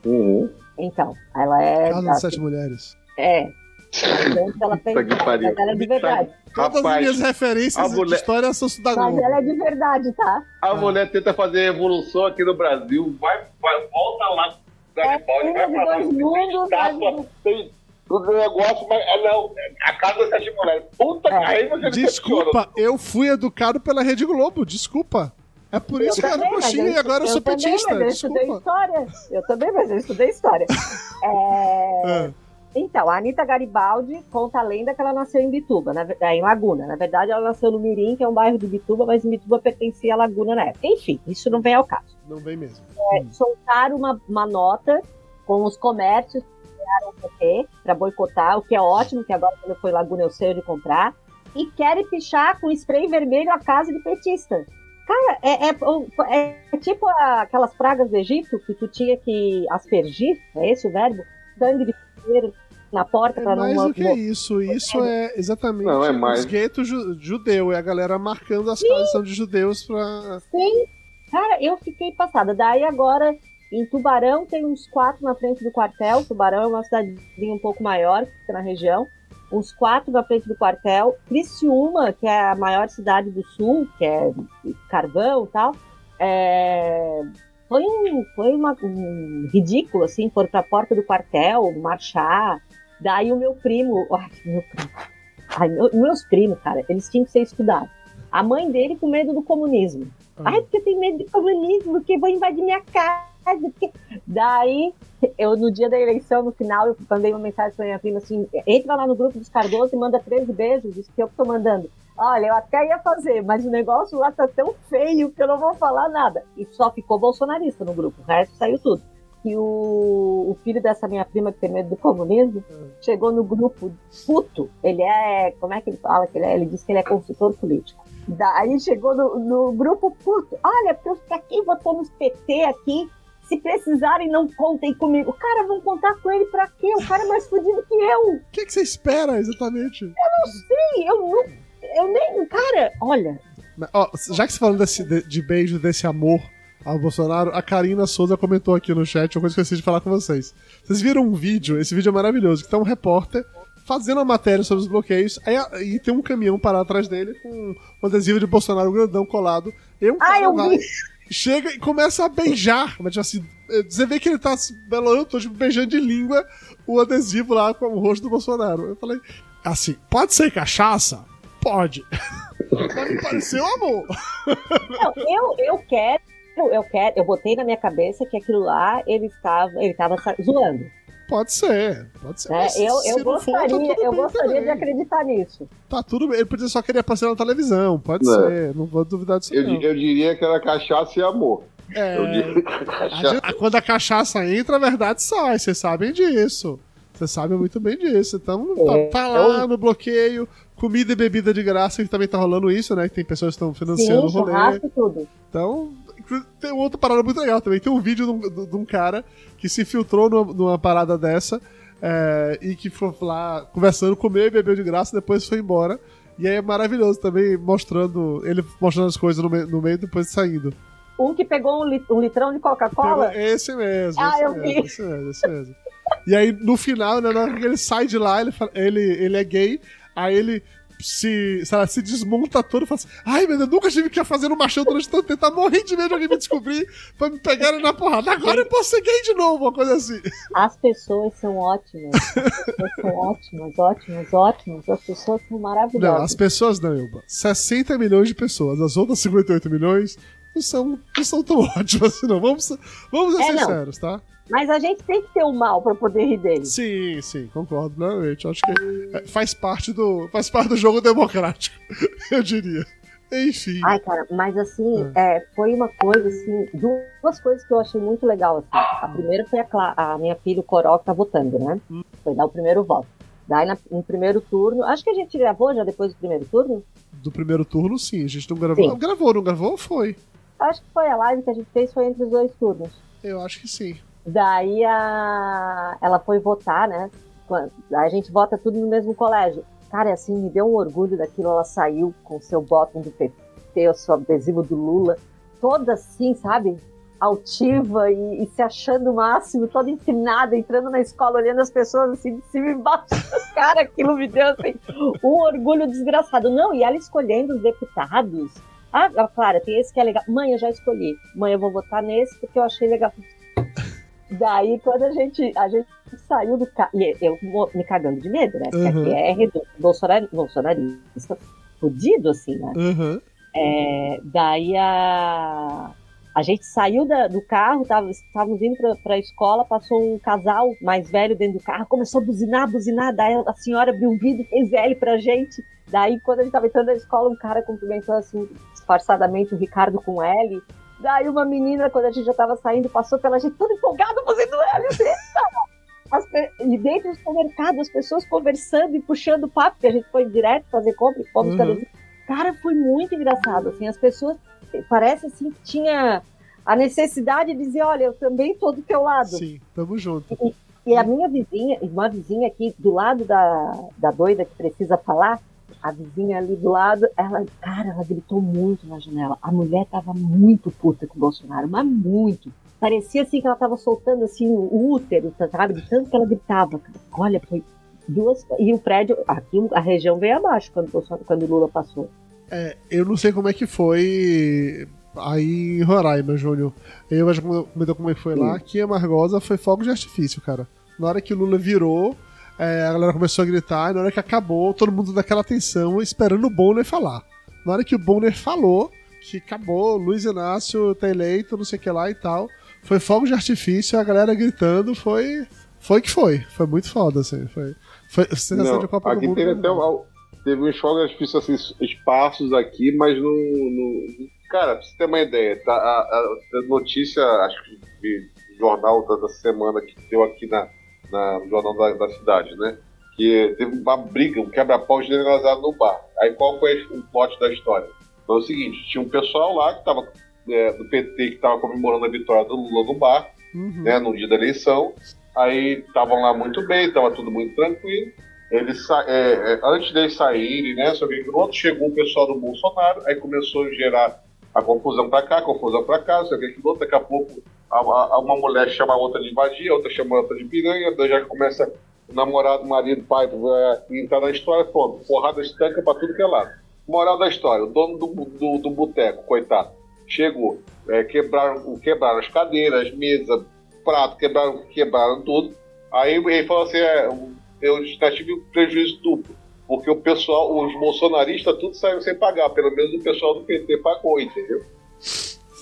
Uhum. Então, ela é. Casa das Sete Mulheres. É. Mas ela tem. Que pariu. Mas ela é de verdade. Todas as minhas referências a de mulher- história são da Mas Globo. ela é de verdade, tá? a mulher tenta fazer evolução aqui no Brasil, vai, vai volta lá, Garibaldi, É, vai pra lá, mundos, estátua, mas- tem tudo negócio, mas é, não, a casa das sete mulheres. Puta que É. aí você. Desculpa, eu fui educado pela Rede Globo, desculpa. É por isso que eu era também, mas coxinha e agora eu sou também, petista. mas eu estudei história. Eu também, mas eu estudei história. É, É. Então, a Anitta Garibaldi conta a lenda que ela nasceu em Bituba, na, é, em Laguna. Na verdade, ela nasceu no Mirim, que é um bairro de Bituba, mas Bituba pertencia à Laguna na época. Enfim, isso não vem ao caso. Não vem mesmo. Soltaram uma, uma nota com os comércios que criaram o PT para boicotar, o que é ótimo, que agora quando eu fui em Laguna eu sei onde comprar. E querem pichar com spray vermelho a casa de petista. Cara, é, é- é tipo a- aquelas pragas do Egito que tu tinha que aspergir, é esse o verbo? Sangue de primeiro. Na porta É pra não. mais do que isso. Isso é exatamente Não, é mais. os guetos ju- judeu. É a galera marcando as casas são de judeus pra. Sim. Cara, eu fiquei passada. Daí agora, em Tubarão, tem uns quatro na frente do quartel. Tubarão é uma cidadezinha um pouco maior, que fica na região. Uns quatro na frente do quartel. Criciúma, que é a maior cidade do sul, que é carvão e tal. é, Foi, um, foi uma- um ridículo, assim, foram pra porta do quartel, marchar. Daí o meu primo. Ai, meu primo. Ai, meu- meus primos, cara, eles tinham que ser estudados. A mãe dele com medo do comunismo. Ah. Ai, porque eu tenho medo de comunismo, porque vou invadir minha casa. Porque... Daí, eu no dia da eleição, no final, eu mandei uma mensagem pra minha prima assim: entra lá no grupo dos Cardoso e manda 13 beijos, isso que eu tô mandando. Olha, eu até ia fazer, mas o negócio lá tá tão feio que eu não vou falar nada. E só ficou bolsonarista no grupo, o resto saiu tudo. E o, o filho dessa minha prima que tem medo do comunismo chegou no grupo puto. Ele é. Como é que ele fala que ele é? Ele diz que ele é consultor político. Daí chegou no, no grupo puto. Olha, porque eu aqui, votou nos PT aqui. Se precisarem, não contem comigo. Cara, vão contar com ele pra quê? O cara é mais fudido que eu. O que, que você espera exatamente? Sim, eu não. Eu nem. Cara, olha. Já que você falando desse, de, de beijo, desse amor ao Bolsonaro, a Karina Souza comentou aqui no chat uma coisa que eu esqueci de falar com vocês. Vocês viram um vídeo, esse vídeo é maravilhoso, que tá um repórter fazendo a matéria sobre os bloqueios, aí, e tem um caminhão parado atrás dele com um adesivo de Bolsonaro grandão colado. E um cara eu vi. chega e começa a beijar. Mas, tipo assim, você vê que ele tá se belando, tô, tipo, beijando de língua o adesivo lá com o rosto do Bolsonaro. Eu falei, assim, pode ser cachaça? Pode. Mas me pareceu amor. Não, eu, eu quero. Eu quero, eu botei na minha cabeça que aquilo lá ele estava, ele estava zoando. Pode ser, pode ser. Mas Eu, se eu não for, tá gostaria, eu gostaria de acreditar nisso. Tá tudo bem. Ele podia só querer aparecer na televisão, pode Não. ser. Não vou duvidar disso. Eu, eu diria que era cachaça e amor. É, Eu diria que era a cachaça. gente- quando a cachaça entra, a verdade sai. Vocês sabem disso. Vocês sabem muito bem disso. Então, É, tá, tá lá no bloqueio, comida e bebida de graça, que também tá rolando isso, né? Que tem pessoas que estão financiando Sim, o rolê. churrasco tudo. Então, tem outra parada muito legal também. Tem um vídeo de um, cara que se infiltrou numa, numa parada dessa é, e que foi lá conversando, comeu e bebeu de graça, depois foi embora. E aí é maravilhoso também, mostrando ele mostrando as coisas no, meio- no meio e depois saindo. Um que pegou um, lit- um litrão de Coca-Cola. Esse mesmo, Ah, esse eu mesmo, vi. esse mesmo, esse mesmo. E aí, no final, né, na hora que ele sai de lá, ele, fala- ele, ele é gay, aí ele se, sei lá, se desmonta todo e fala assim: Ai, meu Deus, nunca tive que fazer no machão durante tanto tempo, tá morrendo de medo de alguém me descobrir pra me pegarem na porrada. Agora eu posso ser gay de novo, uma coisa assim. As pessoas são ótimas. As pessoas são ótimas, ótimas, ótimas. As pessoas são Não, maravilhosas. as pessoas não, Ilba. 60 milhões de pessoas, as outras 58 milhões não são, não são tão ótimas assim, não. Vamos, vamos ser É, não. sinceros, tá? Mas a gente tem que ter o mal pra poder rir dele. Sim, sim, concordo plenamente. Eu Acho que é, faz parte do, faz parte do jogo democrático, eu diria. Enfim. Ai, cara, mas assim, é, foi uma coisa, assim, duas coisas que eu achei muito legal, assim. A primeira foi a, Cla- a minha filha, o Coró, que tá votando, né? Foi dar o primeiro voto. Daí, na- no primeiro turno, acho que a gente gravou já depois do primeiro turno. Do primeiro turno, sim. A gente não gravou. Sim. Gravou, não gravou? Foi. Acho que foi a live que a gente fez, foi entre os dois turnos. Eu acho que sim. Daí a... ela foi votar, né? A gente vota tudo no mesmo colégio. Cara, assim, me deu um orgulho daquilo. Ela saiu com seu bottom do PT, o seu adesivo do Lula, toda assim, sabe? Altiva e, e se achando o máximo, toda inclinada, entrando na escola, olhando as pessoas assim de cima e embaixo. Cara, aquilo me deu assim, um orgulho desgraçado. Não, e ela escolhendo os deputados. Ah, ah, Clara, tem esse que é legal. Mãe, eu já escolhi. Mãe, eu vou votar nesse porque eu achei legal. Daí, quando a gente, a gente saiu do carro, e eu me cagando de medo, né? Porque Uhum. aqui é redondo, bolsonar, bolsonarista, fudido, assim, né? Aham. É, daí a, a gente saiu da- do carro, tava, estávamos indo pra, pra escola, passou um casal mais velho dentro do carro, começou a buzinar, buzinar, daí a senhora abriu um vidro, fez L pra gente. Daí, quando a gente tava entrando na escola, um cara cumprimentou assim, disfarçadamente o Ricardo com L. Daí uma menina, quando a gente já tava saindo, passou pela gente toda empolgada fazendo L. assim, As e dentro do supermercado, as pessoas conversando e puxando papo, porque a gente foi direto fazer compra, e fomos Uhum. Cara, foi muito engraçado, assim, as pessoas, parece assim que tinha a necessidade de dizer, olha, eu também tô do teu lado. Sim, tamo junto. E a minha vizinha, uma vizinha aqui do lado da, da doida que precisa falar, a vizinha ali do lado, ela, cara, ela gritou muito na janela. A mulher tava muito puta com o Bolsonaro, mas muito. Parecia assim que ela tava soltando assim o útero, sabe? De tanto que ela gritava. Cara. Olha, foi duas. E o prédio, aqui a região veio abaixo quando, quando o Lula passou. É, eu não sei como é que foi aí em Roraima, Júnior. Eu já comentou como é que foi lá. Aqui em Amargosa foi fogo de artifício, cara. Na hora que o Lula virou, é, a galera começou a gritar, e na hora que acabou, todo mundo daquela tensão, esperando o Bonner falar. Na hora que o Bonner falou, que acabou, Luiz Inácio tá eleito, não sei o que lá e tal, foi fogo de artifício, a galera gritando, foi. Foi que foi. Foi muito foda, assim. Foi, foi sensação de Copa aqui do Mundo. Teve até um, teve uns fogos de artifício assim, espaços aqui, mas no, no. Cara, pra você ter uma ideia, tá, a, a, notícia, acho que de jornal da semana que deu aqui na, na, no jornal da, da cidade, né? Que teve uma briga, um quebra-pau generalizado no bar. Aí qual foi o plot da história? Foi o seguinte, tinha um pessoal lá que estava é, do PT que estava comemorando a vitória do Lula no bar, uhum. né, no dia da eleição. Aí estavam lá muito bem, estava tudo muito tranquilo. Eles, é, é, antes deles saírem, né, só que outro chegou o pessoal do Bolsonaro, aí começou a gerar a confusão para cá, a confusão para cá, só que outro, daqui a pouco a, uma mulher chama a outra de vadia, outra chama a outra de piranha, daí já começa o namorado, marido, pai, é, entrar na história, pronto, porrada estanca para tudo que é lado. Moral da história, o dono do, do, do boteco, coitado, chegou, é, quebraram, quebraram as cadeiras, as mesas, prato, quebraram, quebraram tudo. Aí ele falou assim, é, eu já tive um prejuízo duplo, porque o pessoal, os bolsonaristas, tudo saiu sem pagar, pelo menos o pessoal do PT pagou, entendeu?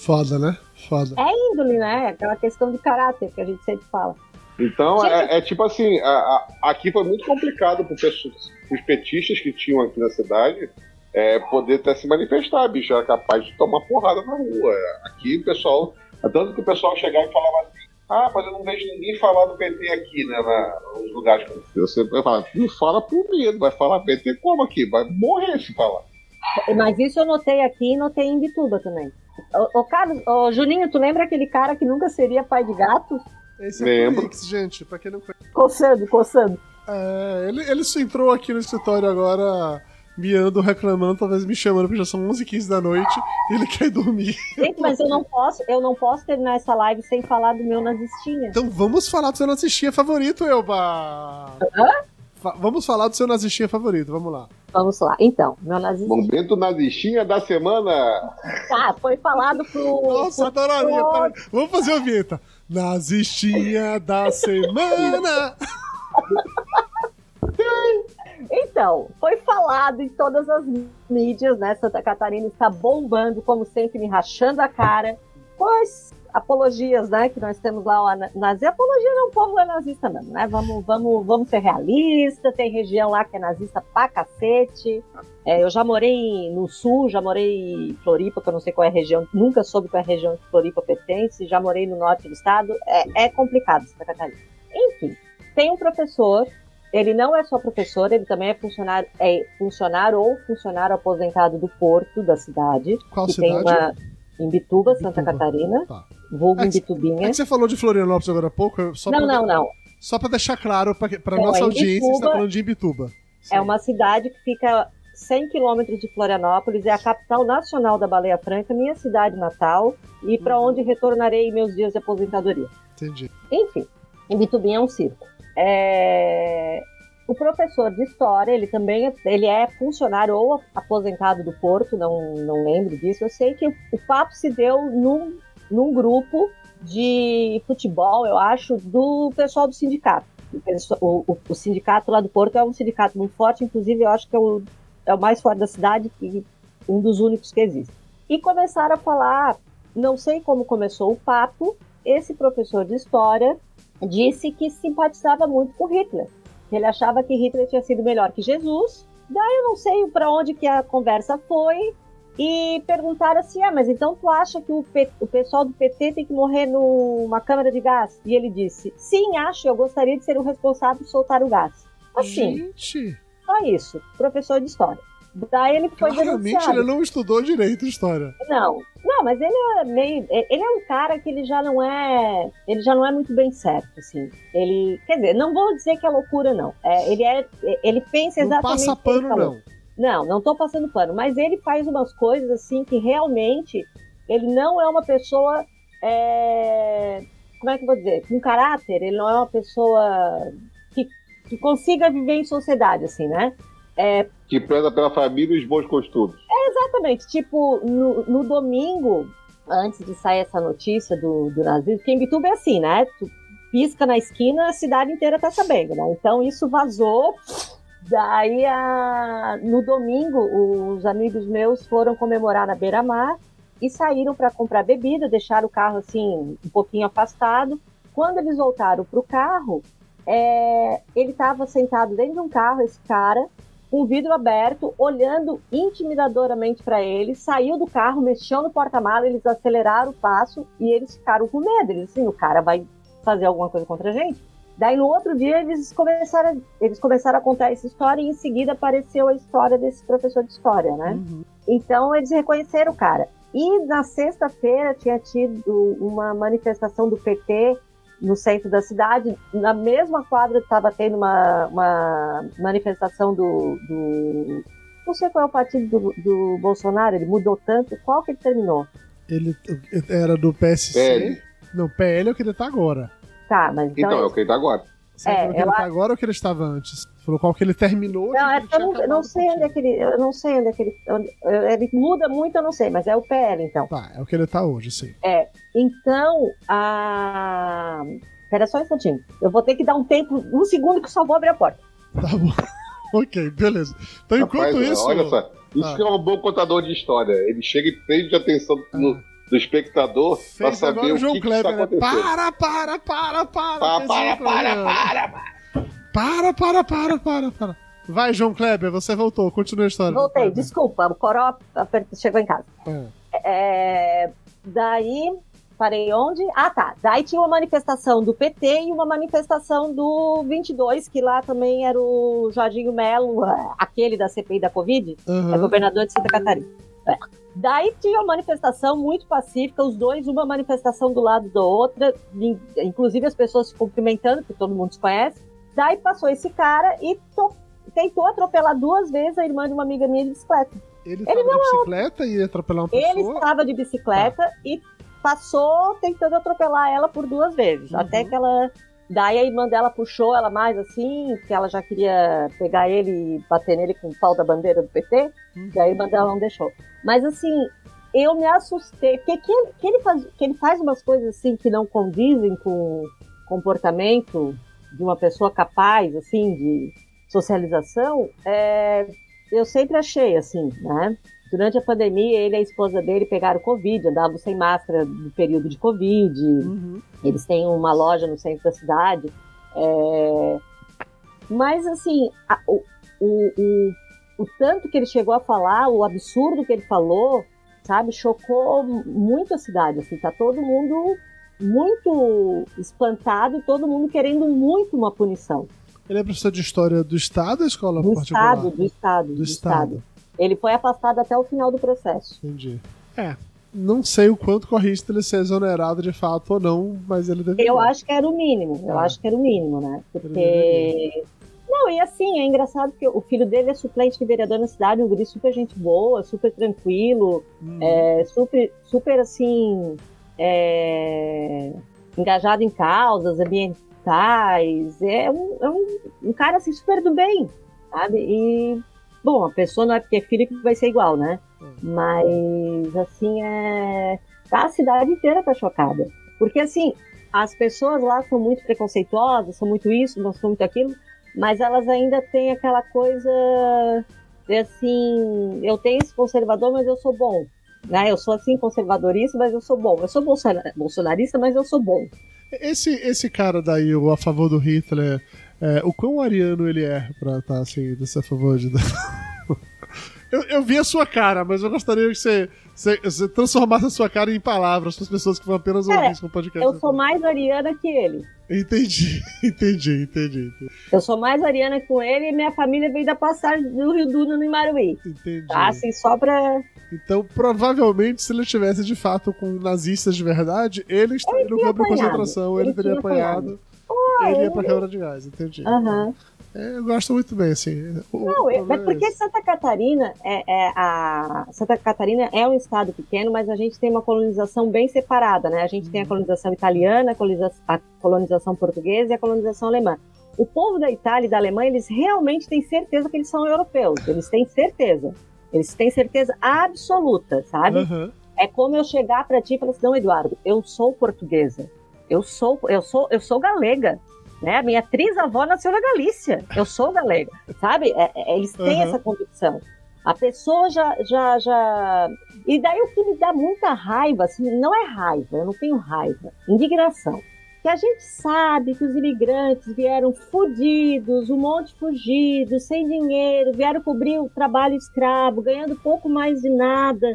Foda, né? Foda. É índole, né? Aquela questão de caráter que a gente sempre fala. Então, é, é, tipo assim, a, a, aqui foi muito complicado para os petistas que tinham aqui na cidade é, poder até se manifestar, bicho, era capaz de tomar porrada na rua. Aqui o pessoal, tanto que o pessoal chegava e falava assim, ah, mas eu não vejo ninguém falar do PT aqui, né, na, nos lugares que você vai falar, não fala por medo, vai falar PT como aqui? Vai morrer se falar. Mas isso eu notei aqui e notei em Bituba também. Ô, ô Carlos, ô, Juninho, tu lembra aquele cara que nunca seria pai de gato? Esse é Lembro. Twix, gente, pra quem não conhece. Coçando, coçando. É, ele, ele entrou aqui no escritório agora miando, reclamando, talvez me chamando, porque já são 11 15 da noite e ele quer dormir. Gente, mas eu não posso, eu não posso terminar essa live sem falar do meu nazistinha. Então vamos falar do seu nazistinha favorito, Elba! Hã? Vamos falar do seu nazistinha favorito, vamos lá. Vamos lá. Então, meu nazistinha. Momento nazistinha da semana. Tá, foi falado pro. Nossa, adoraria. Vamos fazer a vinheta. Nazistinha da semana. Então, foi falado em todas as mídias, né? Santa Catarina está bombando, como sempre, me rachando a cara. Pois apologias, né? Que nós temos lá o nazi. Apologia não, o povo é nazista mesmo, né? Vamos, vamos, vamos ser realistas. Tem região lá que é nazista pra cacete. É, eu já morei no sul, já morei em Floripa, que eu não sei qual é a região, nunca soube qual é a região que Floripa pertence. Já morei no norte do estado. É, é complicado Santa Catarina. Enfim, tem um professor ele não é só professor, ele também é funcionário, é funcionário ou funcionário aposentado do porto da cidade. Qual cidade? Tem uma, em Bituba, Santa Catarina. Tá. Vulgo é Bitubinha. É que você falou de Florianópolis agora há pouco. Só não, não, não. Só para deixar claro para é, nossa audiência, Bituba, você está falando de Imbituba. Sim. É uma cidade que fica 100 quilômetros de Florianópolis, é a capital nacional da Baleia Franca, minha cidade natal, e para uhum. onde retornarei meus dias de aposentadoria. Entendi. Enfim, Imbitubinha é um circo. É... O professor de história, ele também é, ele é funcionário ou aposentado do Porto, não, não lembro disso. Eu sei que o papo se deu num, num grupo de futebol, eu acho, do pessoal do sindicato. O, o, o, sindicato lá do Porto é um sindicato muito forte, inclusive eu acho que é o, é o mais forte da cidade e um dos únicos que existe. E começaram a falar, não sei como começou o papo, esse professor de história disse que simpatizava muito com Hitler. Ele achava que Hitler tinha sido melhor que Jesus. Daí eu não sei para onde que a conversa foi. E perguntaram assim: ah, mas então tu acha que o, P o pessoal do PT tem que morrer numa câmara de gás? E ele disse: sim, acho, eu gostaria de ser o responsável por soltar o gás. Assim. Gente! Só isso, professor de história. Daí ele foi Claramente denunciado. ele não estudou direito história. Não, não, Não, mas ele é meio. Ele é um cara que ele já não é. Ele já não é muito bem certo, assim. Ele. Quer dizer, não vou dizer que é loucura, não. É, ele é. Ele pensa exatamente. Não passa pano, não. Não, não tô passando pano. Mas ele faz umas coisas assim que realmente ele não é uma pessoa. É, como é que eu vou dizer? Com caráter, ele não é uma pessoa que, que consiga viver em sociedade, assim, né? É, que preza pela família e os bons costumes. É, exatamente. Tipo, no, no domingo, antes de sair essa notícia do, do nazismo, porque em Bituba é assim, né? Tu pisca na esquina, a cidade inteira tá sabendo, né? Então isso vazou. Daí, a... no domingo, os amigos meus foram comemorar na beira-mar e saíram para comprar bebida, deixaram o carro assim, um pouquinho afastado. Quando eles voltaram pro carro, é... ele estava sentado dentro de um carro, esse cara, com o vidro aberto, olhando intimidadoramente para ele, saiu do carro, mexeu no porta-malas, eles aceleraram o passo e eles ficaram com medo. Eles assim, o cara vai fazer alguma coisa contra a gente. Daí no outro dia eles começaram, eles começaram a contar essa história e em seguida apareceu a história desse professor de história, né? Uhum. Então eles reconheceram o cara. E na sexta-feira tinha tido uma manifestação do PT no centro da cidade. Na mesma quadra estava tendo uma, uma manifestação do, do, Não sei qual é o partido do, do, Bolsonaro, ele mudou tanto. Qual que ele terminou? Ele era do PSC. PL. Não, PL é o que ele está agora. Tá, mas então. Então, é o que ele está agora. Você é, o que ela... ele tá agora ou que ele estava antes? Falou qual que ele terminou? Não, é eu não, não sei onde é que ele. Eu não sei onde é que ele. Onde, ele muda muito, eu não sei, mas é o PL, então. Tá, é o que ele tá hoje, sim. É. Então, a. Espera só um instantinho. Eu vou ter que dar um tempo, um segundo que só vou abrir a porta. Tá bom. ok, beleza. Então, enquanto Rapaz, isso. Olha só, isso ah. que é um bom contador de história. Ele chega e prende atenção ah. no, do espectador para saber o, João que, Kleber, que está acontecendo. Né? Para, para, para, para. Para, para, para, para, para. Para, para, para, para, Vai, João Kleber, você voltou. Continua a história. Voltei, desculpa. O Coró chegou em casa. É. É, daí parei onde? Ah, tá. Daí tinha uma manifestação do PT e uma manifestação do 22, que lá também era o Jorginho Melo, aquele da CPI da Covid, uhum. é governador de Santa Catarina. É. Daí tinha uma manifestação muito pacífica, os dois, uma manifestação do lado da outra, inclusive as pessoas se cumprimentando, que todo mundo se conhece. Daí passou esse cara e tentou atropelar duas vezes a irmã de uma amiga minha de bicicleta. Ele, não de é bicicleta e ia atropelar uma pessoa? Ele estava de bicicleta ah. e passou tentando atropelar ela por duas vezes. Uhum. Até que ela. Daí a irmã dela puxou ela mais assim, que ela já queria pegar ele e bater nele com o pau da bandeira do PT. Uhum. Daí a irmã dela não deixou. Mas assim, eu me assustei, porque que ele, que ele, faz, que ele faz umas coisas assim que não condizem com o comportamento de uma pessoa capaz, assim, de socialização, é, eu sempre achei, assim, né? Durante a pandemia, ele e a esposa dele pegaram Covid, andavam sem máscara no período de Covid. Uhum. Eles têm uma loja no centro da cidade. É... Mas, assim, a, o, o, o, o tanto que ele chegou a falar, o absurdo que ele falou, sabe, chocou muito a cidade. Assim, tá todo mundo muito espantado e todo mundo querendo muito uma punição. Ele é professor de história do Estado ou escola do particular? Estado, do Estado. Do, do estado. estado. Ele foi afastado até o final do processo. Entendi. É. Não sei o quanto corre risco dele ser exonerado de fato ou não, mas ele deveria. Eu acho que era o mínimo. Eu é. acho que era o mínimo, né? Porque. Não, e assim, é engraçado que o filho dele é suplente de vereador na cidade, um guri super gente boa, super tranquilo, hum. é, super, super assim. É, engajado em causas ambientais. É um, é um, um cara assim super do bem, sabe? E Bom, a pessoa não é porque é filho que vai ser igual, né? Hum. Mas, assim, é. A cidade inteira tá chocada. Porque, assim, as pessoas lá são muito preconceituosas, são muito isso, não são muito aquilo, mas elas ainda têm aquela coisa de assim, eu tenho esse conservador, mas eu sou bom. Né? Eu sou assim conservadorista, mas eu sou bom. Eu sou bolsonarista, mas eu sou bom. Esse, esse cara daí, o a favor do Hitler, é, o quão ariano ele é pra estar tá, assim, desse a favor de. eu, eu vi a sua cara, mas eu gostaria que você, Você, você transformasse a sua cara em palavras para as pessoas que vão apenas ouvir Cara, isso no podcast. Eu sou mais ariana que ele. Entendi, entendi, entendi, entendi. Eu sou mais ariana com ele e minha família veio da passagem do Rio Duno no Imaruí. entendi. Tá? Assim, só pra. Então, provavelmente, se ele estivesse de fato com nazistas de verdade, ele estaria no campo de apanhado. concentração, ele, Ele teria tinha apanhado. Ele ia pra câmara de gás, entendi. Aham. É, eu gosto muito bem, assim. O- Não, é, é porque esse. Santa Catarina é, é a Santa Catarina é um estado pequeno, mas a gente tem uma colonização bem separada, né? A gente tem a colonização italiana, a coloniza- a colonização portuguesa e a colonização alemã. O povo da Itália e da Alemanha, eles realmente têm certeza que eles são europeus. Eles têm certeza. Eles têm certeza absoluta, sabe? Aham. É como eu chegar pra ti e falar assim, não, Eduardo, eu sou portuguesa. Eu sou, eu sou, eu sou galega. Né? A minha trisavó nasceu na Galícia. Eu sou galega. Sabe? É- é- eles têm Uhum. essa convicção. A pessoa já, já, já. E daí o que me dá muita raiva, assim, não é raiva, eu não tenho raiva, indignação. Que a gente sabe que os imigrantes vieram fudidos, um monte fugido, sem dinheiro, vieram cobrir o trabalho escravo, ganhando pouco mais de nada.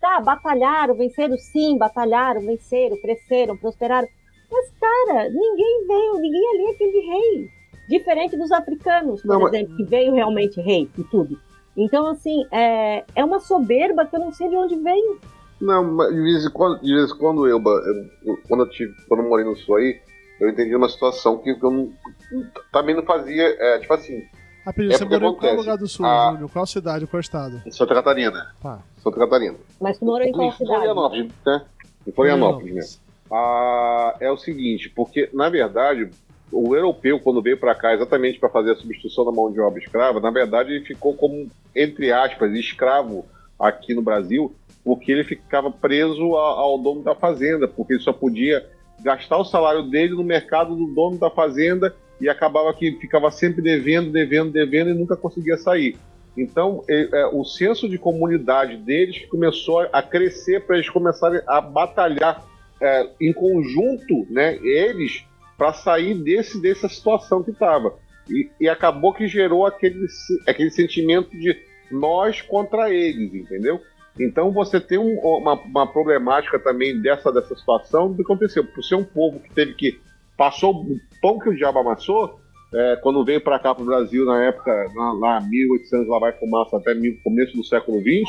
Tá, batalharam, venceram sim, batalharam, venceram, cresceram, prosperaram. Mas, cara, ninguém veio, ninguém ali é aquele rei. Diferente dos africanos, por Não, mas- exemplo, que veio realmente rei e tudo. Então, assim, é, é uma soberba que eu não sei de onde veio. Não, mas de vez em quando, de vez em quando eu, eu- quando eu tive, quando eu morei no Sul aí, eu entendi uma situação que eu não, também não fazia, é, tipo assim, Rapidinho, É você morou em qual lugar do sul, Ah. Júnior? Qual cidade, qual estado? em Santa Catarina, Tá. Santa Catarina. Mas tu morou em qual Em cidade? Florianópolis, né? Em Florianópolis mesmo. Ah, é o seguinte, porque na verdade o europeu quando veio para cá exatamente para fazer a substituição da mão de obra escrava, na verdade ele ficou como entre aspas escravo aqui no Brasil, porque ele ficava preso ao dono da fazenda, porque ele só podia gastar o salário dele no mercado do dono da fazenda e acabava que ficava sempre devendo, devendo, devendo e nunca conseguia sair. Então, é, é, o senso de comunidade deles começou a crescer para eles começarem a batalhar é, em conjunto, né, eles, para sair desse, dessa situação que estava. E, e acabou que gerou aquele, aquele sentimento de nós contra eles, entendeu? Então você tem um- uma, uma problemática também dessa, dessa situação do que aconteceu. Por ser um povo que teve que. passou o pão que o diabo amassou, é, quando veio para cá para o Brasil na época, na- lá 1800, lá vai fumaça até mil- começo do século XX,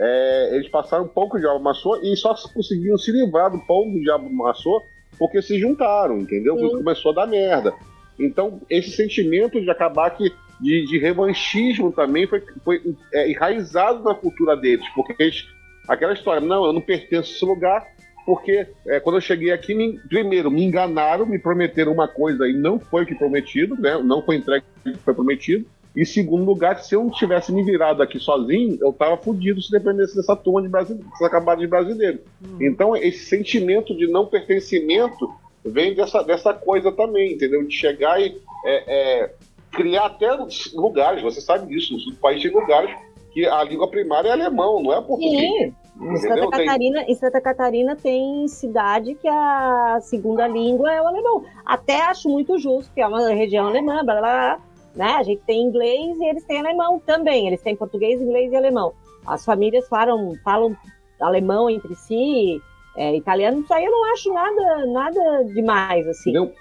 é, eles passaram um pão que o diabo amassou e só conseguiram se livrar do pão que o diabo amassou porque se juntaram, entendeu? Sim. Começou a dar merda. Então, esse sentimento de acabar que de, de revanchismo também foi, foi é, enraizado na cultura deles, porque eles, aquela história, não, eu não pertenço a esse lugar, porque é, quando eu cheguei aqui, me- primeiro, me enganaram, me prometeram uma coisa e não foi o que prometido, né? não foi entregue o que foi prometido, e segundo lugar, se eu não tivesse me virado aqui sozinho, eu tava fudido se dependesse dessa turma de brasileiros, dessa camada de brasileiros. Então, esse sentimento de não pertencimento vem dessa, dessa coisa também, entendeu? De chegar e é, é, criar até lugares, você sabe disso, no sul do país tem lugares que a língua primária é alemão, não é português. Sim. Em Santa, Entendeu? Tem- Catarina, em Santa Catarina tem cidade que a segunda língua é o alemão. Até acho muito justo, que é uma região alemã, blá blá blá. Né? A gente tem inglês e eles têm alemão também. Eles têm português, inglês e alemão. As famílias falam, falam alemão entre si, é, italiano, isso aí eu não acho nada, nada demais, assim. Entendeu?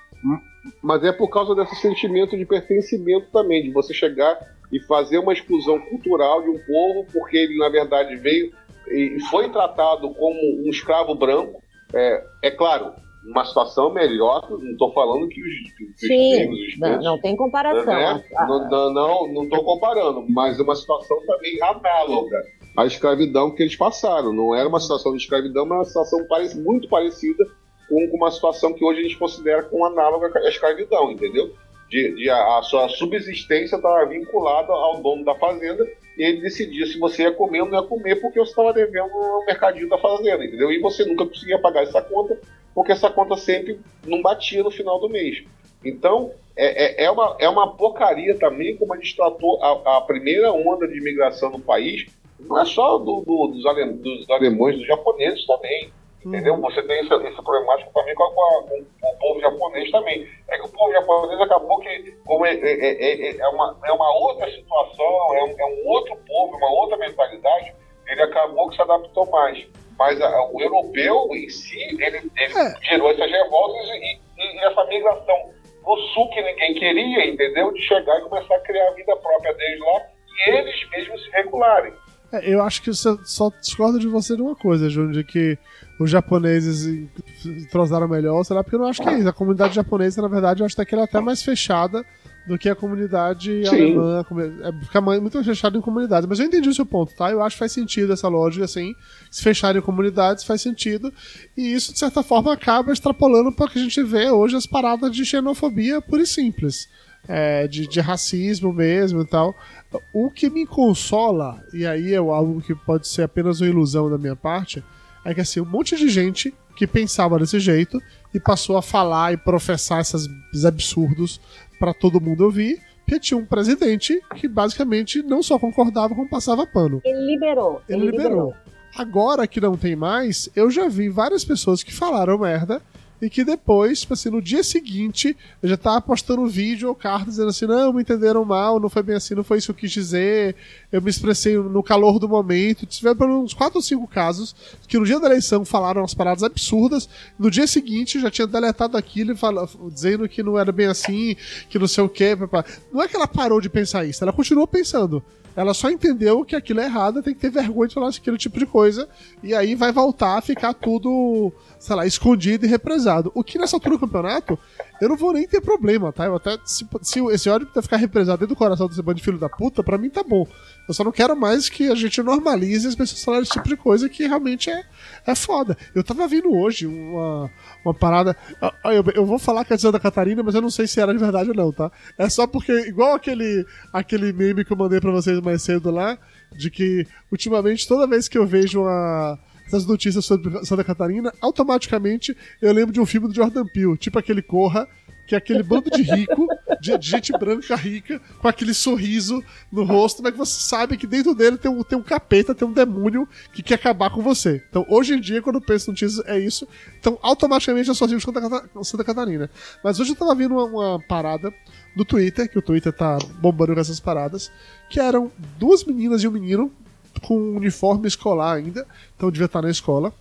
Mas é por causa desse sentimento de pertencimento também, de você chegar e fazer uma exclusão cultural de um povo, porque ele, na verdade, veio e foi tratado como um escravo branco. É, é claro, uma situação melhor, não estou falando que os, que os Sim, os não, pretos, não tem comparação. né? A- Não, não, não, não tô comparando, mas é uma situação também análoga à escravidão que eles passaram. Não era uma situação de escravidão, mas uma situação muito parecida com uma situação que hoje a gente considera como análoga à escravidão, entendeu? De, de a, a sua subsistência estava vinculada ao dono da fazenda e ele decidia se você ia comer ou não ia comer porque você estava devendo no mercadinho da fazenda, entendeu? E você nunca conseguia pagar essa conta porque essa conta sempre não batia no final do mês. Então, é, é, é uma, é uma porcaria também como a gente tratou a, a primeira onda de imigração no país, não é só do- do- dos, ale- dos alemães, dos japoneses também. Entendeu? Você tem essa, essa problemática também com, a- com com o povo japonês também. É que o povo japonês acabou que, como é, é, é, é- é uma, é uma outra situação, é um, é um outro povo, uma outra mentalidade, ele acabou que se adaptou mais. Mas a, o europeu em si, ele, ele é. gerou essas revoltas e, e, e, essa migração no sul que ninguém queria, entendeu? De chegar e começar a criar a vida própria deles lá e eles mesmos se regularem. É, eu acho que você só discordo de você de uma coisa, Júnior, de que os japoneses entrosaram melhor, sei lá, porque eu não acho que é isso. A comunidade japonesa, na verdade, eu acho que ela é até mais fechada do que a comunidade Sim. alemã. É, fica muito fechado em comunidades. Mas eu entendi o seu ponto, tá? Eu acho que faz sentido essa lógica, assim. Se fecharem comunidades faz sentido. E isso, de certa forma, acaba extrapolando para que a gente vê hoje as paradas de xenofobia pura e simples. É, de, de racismo mesmo e tal. O que me consola, e aí é algo que pode ser apenas uma ilusão da minha parte, é que assim, um monte de gente que pensava desse jeito e passou a falar e professar esses absurdos para todo mundo ouvir, porque tinha um presidente que basicamente não só concordava, como passava pano. Ele liberou. Ele, ele liberou. liberou. Agora que não tem mais, eu já vi várias pessoas que falaram merda e que depois, tipo assim, no dia seguinte, já tava postando vídeo ou carta dizendo assim, não, me entenderam mal, não foi bem assim, não foi isso que eu quis dizer, eu me expressei no calor do momento. Tiveram uns quatro ou cinco casos que no dia da eleição falaram umas paradas absurdas, no dia seguinte já tinha deletado aquilo fala, dizendo que não era bem assim, que não sei o que. Não é que ela parou de pensar isso, ela continuou pensando. Ela só entendeu que aquilo é errado, tem que ter vergonha de falar aquele tipo de coisa, e aí vai voltar a ficar tudo, sei lá, escondido e represado. O que nessa altura do campeonato, eu não vou nem ter problema, tá? Eu até, se, se esse ódio ficar represado dentro do coração desse bando de filho da puta, pra mim tá bom. Eu só não quero mais que a gente normalize as pessoas falarem esse tipo de coisa que realmente é, é foda. Eu tava vindo hoje uma, uma parada. Eu, eu vou falar que é de Santa Catarina, mas eu não sei se era de verdade ou não, tá? É só porque, igual aquele, aquele meme que eu mandei pra vocês mais cedo lá, de que ultimamente toda vez que eu vejo uma essas notícias sobre Santa Catarina, automaticamente eu lembro de um filme do Jordan Peele, tipo aquele Corra, que é aquele bando de rico, de, de, gente branca rica, com aquele sorriso no rosto, mas que você sabe que dentro dele tem um, tem um capeta, tem um demônio que quer acabar com você. Então, hoje em dia, quando eu penso no notícias, é isso. Então, automaticamente eu só digo Santa, Catarina. Mas hoje eu tava vendo uma, uma parada no Twitter, que o Twitter tá bombando com essas paradas, que eram duas meninas e um menino com um uniforme escolar ainda, então devia estar na escola,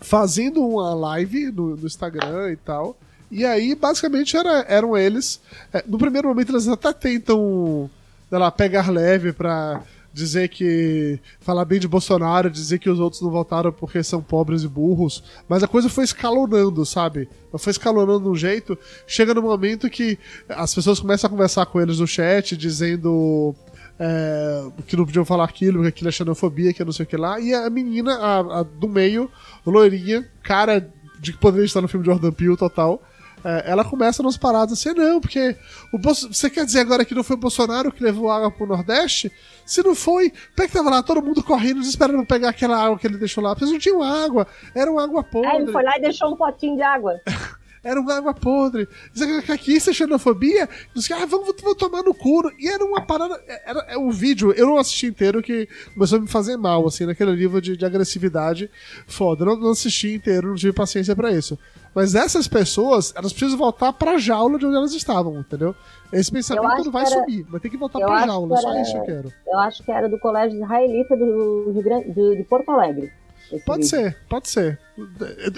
fazendo uma live no, no Instagram e tal. E aí, basicamente, era, eram eles. É, no primeiro momento, eles até tentam lá, pegar leve pra dizer que. falar bem de Bolsonaro, dizer que os outros não votaram porque são pobres e burros. Mas a coisa foi escalonando, sabe? Foi escalonando de um jeito. Chega no momento que as pessoas começam a conversar com eles no chat, dizendo. É, que não podiam falar aquilo, que aquilo é xenofobia, que é não sei o que lá. E a menina, a, a do meio, loirinha, cara de que poderia estar no filme de Jordan Peele total é, ela começa nos paradas assim, não, porque o Bolso... você quer dizer agora que não foi o Bolsonaro que levou água pro Nordeste? Se não foi, como é que tava lá todo mundo correndo, esperando pegar aquela água que ele deixou lá? Porque não tinham água, era uma água podre. Aí ele foi lá e deixou um potinho de água. era uma água podre. Aqui isso é xenofobia. Diz ah, vamos, vamos tomar no cu. E era uma parada. Era, era um vídeo, eu não assisti inteiro, que começou a me fazer mal, assim, naquele nível de, de agressividade foda. Eu não, não assisti inteiro, não tive paciência para isso. Mas essas pessoas, elas precisam voltar pra jaula de onde elas estavam, entendeu? Esse pensamento não vai era, subir, vai ter que voltar pra jaula, era, só isso eu quero. Eu acho que era do Colégio Israelita do, do, de Porto Alegre. Pode ser, pode ser.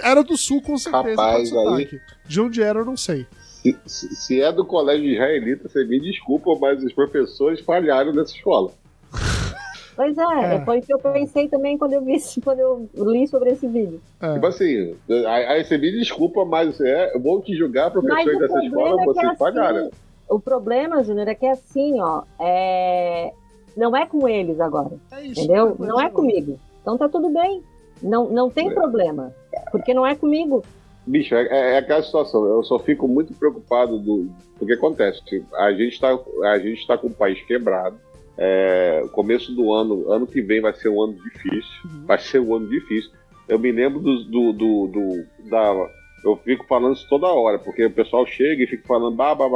Era do Sul, com certeza. Rapaz, aí... De onde era, eu não sei. Se, se, é do colégio israelita, você me desculpa, mas os professores falharam nessa escola. Pois é, é, foi o que eu pensei também quando eu, vi, quando eu li sobre esse vídeo. É. Tipo assim, aí você me desculpa, mas é, eu vou te julgar professores dessa escola, é vocês é assim, falharam. O problema, Júnior, é que é assim, ó, é... não é com eles agora. É isso, entendeu? Não é comigo. Então tá tudo bem. Não, não tem é. problema. Porque não é comigo. Bicho, é, é, é, aquela situação. Eu só fico muito preocupado do, do que acontece. Tipo, a gente está a gente tá com o país quebrado. É, começo do ano, ano que vem vai ser um ano difícil. Uhum. Vai ser um ano difícil. Eu me lembro do, do, do, do, da. Eu fico falando isso toda hora, porque o pessoal chega e fica falando bah, bah,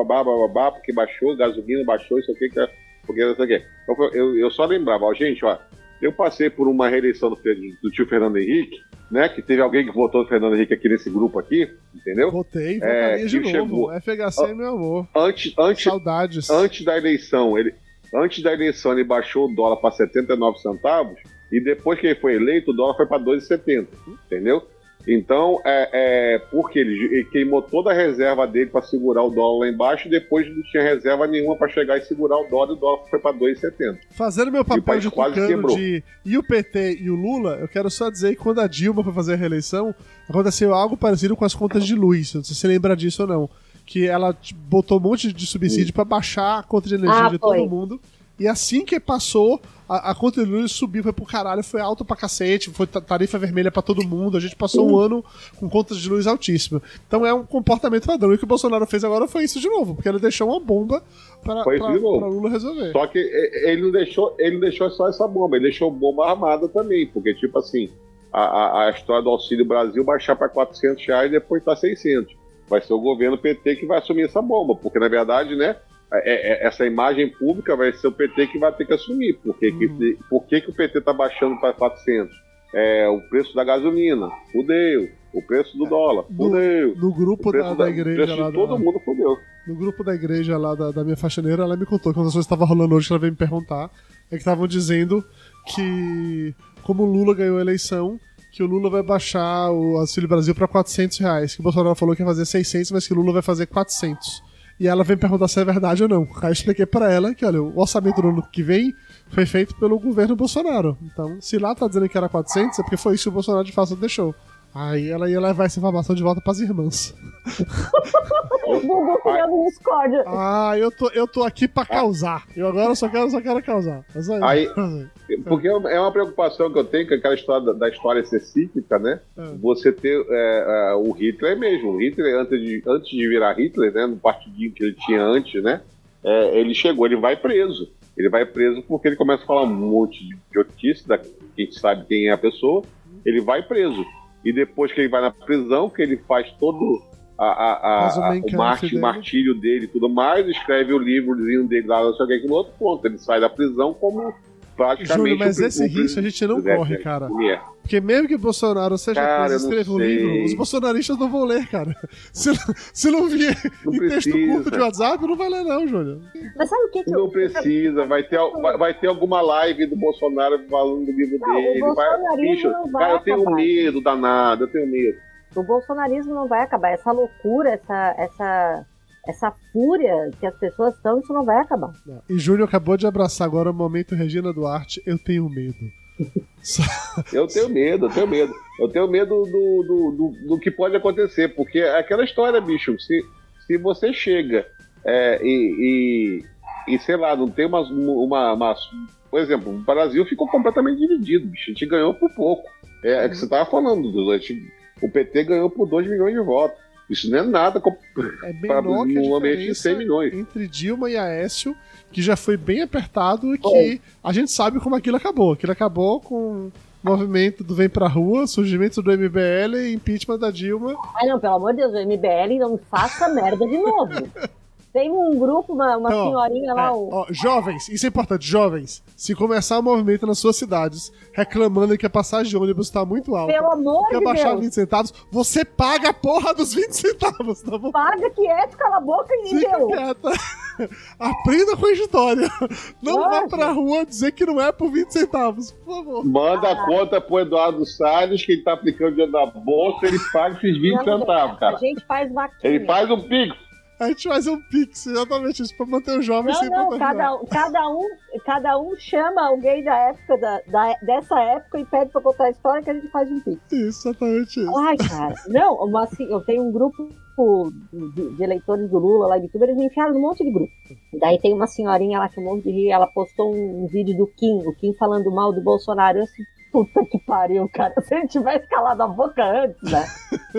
bah, porque baixou, gasolina baixou, isso aqui, que é, porque não sei o quê. Eu, eu, eu só lembrava, ó, gente, ó, eu passei por uma reeleição do, do, tio Fernando Henrique, né? Que teve alguém que votou no Fernando Henrique aqui nesse grupo aqui, entendeu? Votei, votaria é, de novo. Chegou, FHC, meu amor. Antes, antes, Saudades. Antes da eleição, ele, antes da eleição ele baixou o dólar para 79 centavos. E depois que ele foi eleito, o dólar foi para 2,70, entendeu? Então, é, é, porque ele, ele queimou toda a reserva dele para segurar o dólar lá embaixo e depois não tinha reserva nenhuma para chegar e segurar o dólar e o dólar foi para 2,70. Fazendo meu papel de tucano de e o PT e o Lula, eu quero só dizer que quando a Dilma foi fazer a reeleição, aconteceu algo parecido com as contas de luz. Não sei se você lembra disso ou não. Que ela botou um monte de subsídio para baixar a conta de energia ah, de todo mundo. E assim que passou, a, a conta de luz subiu, foi pro caralho, foi alto pra cacete, foi tarifa vermelha para todo mundo. A gente passou um ano com contas de luz altíssima. Então é um comportamento padrão. E o que o Bolsonaro fez agora foi isso de novo, porque ele deixou uma bomba para Lula resolver. Só que ele não, deixou, ele não deixou só essa bomba, ele deixou bomba armada também, porque, tipo assim, a, a, a história do Auxílio Brasil baixar para 400 reais e depois tá 600. Vai ser o governo PT que vai assumir essa bomba, porque na verdade, né? É, é, essa imagem pública vai ser o PT que vai ter que assumir. Por que, uhum. que, por que, que o PT está baixando para 400? É, o preço da gasolina, fudeu. O preço do dólar, fudeu. No, no grupo da, da, igreja lá. todo mundo fudeu. No grupo da igreja lá da, da minha faxineira, ela me contou que uma das coisas que estava rolando hoje que ela veio me perguntar é que estavam dizendo que, como o Lula ganhou a eleição, que o Lula vai baixar o Auxílio Brasil para 400 reais. Que o Bolsonaro falou que ia fazer 600, mas que o Lula vai fazer 400. E ela vem perguntar se é verdade ou não. Aí eu expliquei para ela que, olha, o orçamento do ano que vem foi feito pelo governo Bolsonaro. Então, se lá tá dizendo que era 400, é porque foi isso que o Bolsonaro de fato deixou. Aí ela ia levar essa informação de volta pras irmãs. o Google criando discórdia. Ah, eu tô, eu tô aqui pra causar. Eu agora só quero, só quero causar. Aí, porque é uma preocupação que eu tenho com aquela história da, da história ser cíclica, né? É. Você ter é, é, o Hitler mesmo. O Hitler, antes de, antes de virar Hitler, né? No partidinho que ele tinha antes, né? É, ele chegou, ele vai preso. Ele vai preso porque ele começa a falar um monte de idiotice, da, que a gente sabe quem é a pessoa. Ele vai preso e depois que ele vai na prisão, que ele faz todo a, a, a, o marte, martírio dele e tudo mais, escreve o livrozinho dele lá, não sei o que, no outro ponto. Ele sai da prisão como praticamente. Júlio, mas esse risco a gente não corre, cara. Porque mesmo que Bolsonaro seja cara, escreva um livro, os bolsonaristas não vão ler, cara. Se, se não vier não em precisa. texto curto de WhatsApp, não vai ler, não, Júlio. Mas sabe o que, que Não eu... precisa, vai ter, vai, vai, ter alguma live do Bolsonaro falando do livro não, dele. Vai, bicho, vai cara, eu tenho medo danado, eu tenho medo. O bolsonarismo não vai acabar. Essa loucura, essa, essa essa fúria que as pessoas estão, isso não vai acabar. E Júnior acabou de abraçar agora o momento Regina Duarte, eu tenho medo. eu tenho medo, eu tenho medo. Eu tenho medo do, do, do, do, que pode acontecer, porque é aquela história, bicho, se, se você chega é, e, e, e, sei lá, não tem uma, uma, uma, Por exemplo, o Brasil ficou completamente dividido, bicho. A gente ganhou por pouco. É, é que você estava falando, do, o PT ganhou por 2 milhões de votos. Isso não é nada é menor que a ambiente de 100 milhões. Entre Dilma e Aécio, que já foi bem apertado e que a gente sabe como aquilo acabou. Aquilo acabou com movimento do Vem Pra Rua, surgimento do MBL e impeachment da Dilma. Ai não, pelo amor de Deus, o MBL não faça merda de novo. Tem um grupo, uma, uma ó, senhorinha lá. É, ó, jovens, isso é importante, jovens. Se começar um movimento nas suas cidades reclamando que a passagem de ônibus está muito alta, pelo amor quer de baixar 20 centavos, você paga a porra dos 20 centavos, tá bom? Paga que é, cala a boca e Fica deu. quieta. Aprenda com a história. Não Nossa. vá pra rua dizer que não é por 20 centavos, por favor. Manda ah. a conta pro Eduardo Salles, que ele tá aplicando dinheiro na bolsa, ele paga esses 20 centavos, cara. A gente faz vaquinha. Ele faz um pix. A gente faz um pix, exatamente isso, pra manter o jovem não, sem não, cada, cada, um, cada um chama alguém da época, da, da, dessa época e pede pra contar a história que a gente faz um pix. Isso, exatamente isso. Ai, cara. Não, uma, assim, eu tenho um grupo de, de, eleitores do Lula lá em Bituba, eles me enfiaram um monte de grupo. Daí tem uma senhorinha lá que um monte de rir, ela postou um, um, vídeo do Kim, o Kim falando mal do Bolsonaro. Eu assim, puta que pariu, cara. Se ele tivesse calado a boca antes, né?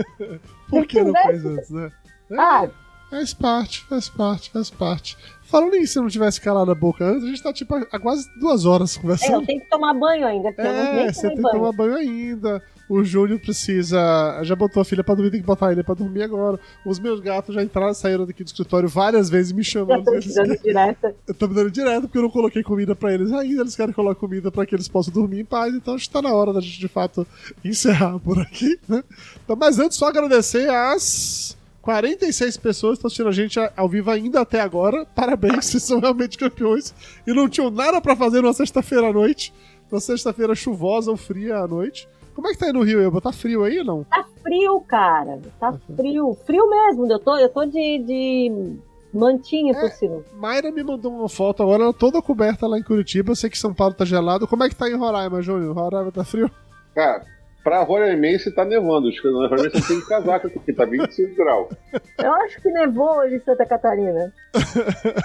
Por que não fez antes, né? Ah, Faz parte, faz parte, faz parte. Falando nisso, se não tivesse calado a boca antes, a gente tá tipo há quase duas horas conversando. É, eu tenho que tomar banho ainda, porque é, eu não nem você tem que tomar banho ainda. O Júnior precisa. Já botou a filha pra dormir, tem que botar ele pra dormir agora. Os meus gatos já entraram e saíram daqui do escritório várias vezes me chamando. Eu tô me dando direto. Eu tô me dando direto porque eu não coloquei comida pra eles ainda. Eles querem colocar comida pra que eles possam dormir em paz. Então acho que tá na hora da gente de fato encerrar por aqui, né? Então, mas antes, só agradecer as 46 pessoas estão assistindo a gente ao vivo ainda até agora. Parabéns, vocês são realmente campeões. E não tinham nada para fazer numa sexta-feira à noite. na sexta-feira chuvosa ou fria à noite. Como é que tá aí no Rio, Elba? Tá frio aí ou não? Tá frio, cara. Tá frio. Frio mesmo. Eu tô, eu tô de, de mantinha por É. cima. Mayra me mandou uma foto agora, ela toda coberta lá em Curitiba. Eu sei que São Paulo tá gelado. Como é que tá em Roraima, Júnior? Roraima tá frio? Cara, pra Roraimense tá nevando. Acho que na Roraimense tem casaco aqui, tá 25 graus. Eu acho que nevou hoje em Santa Catarina.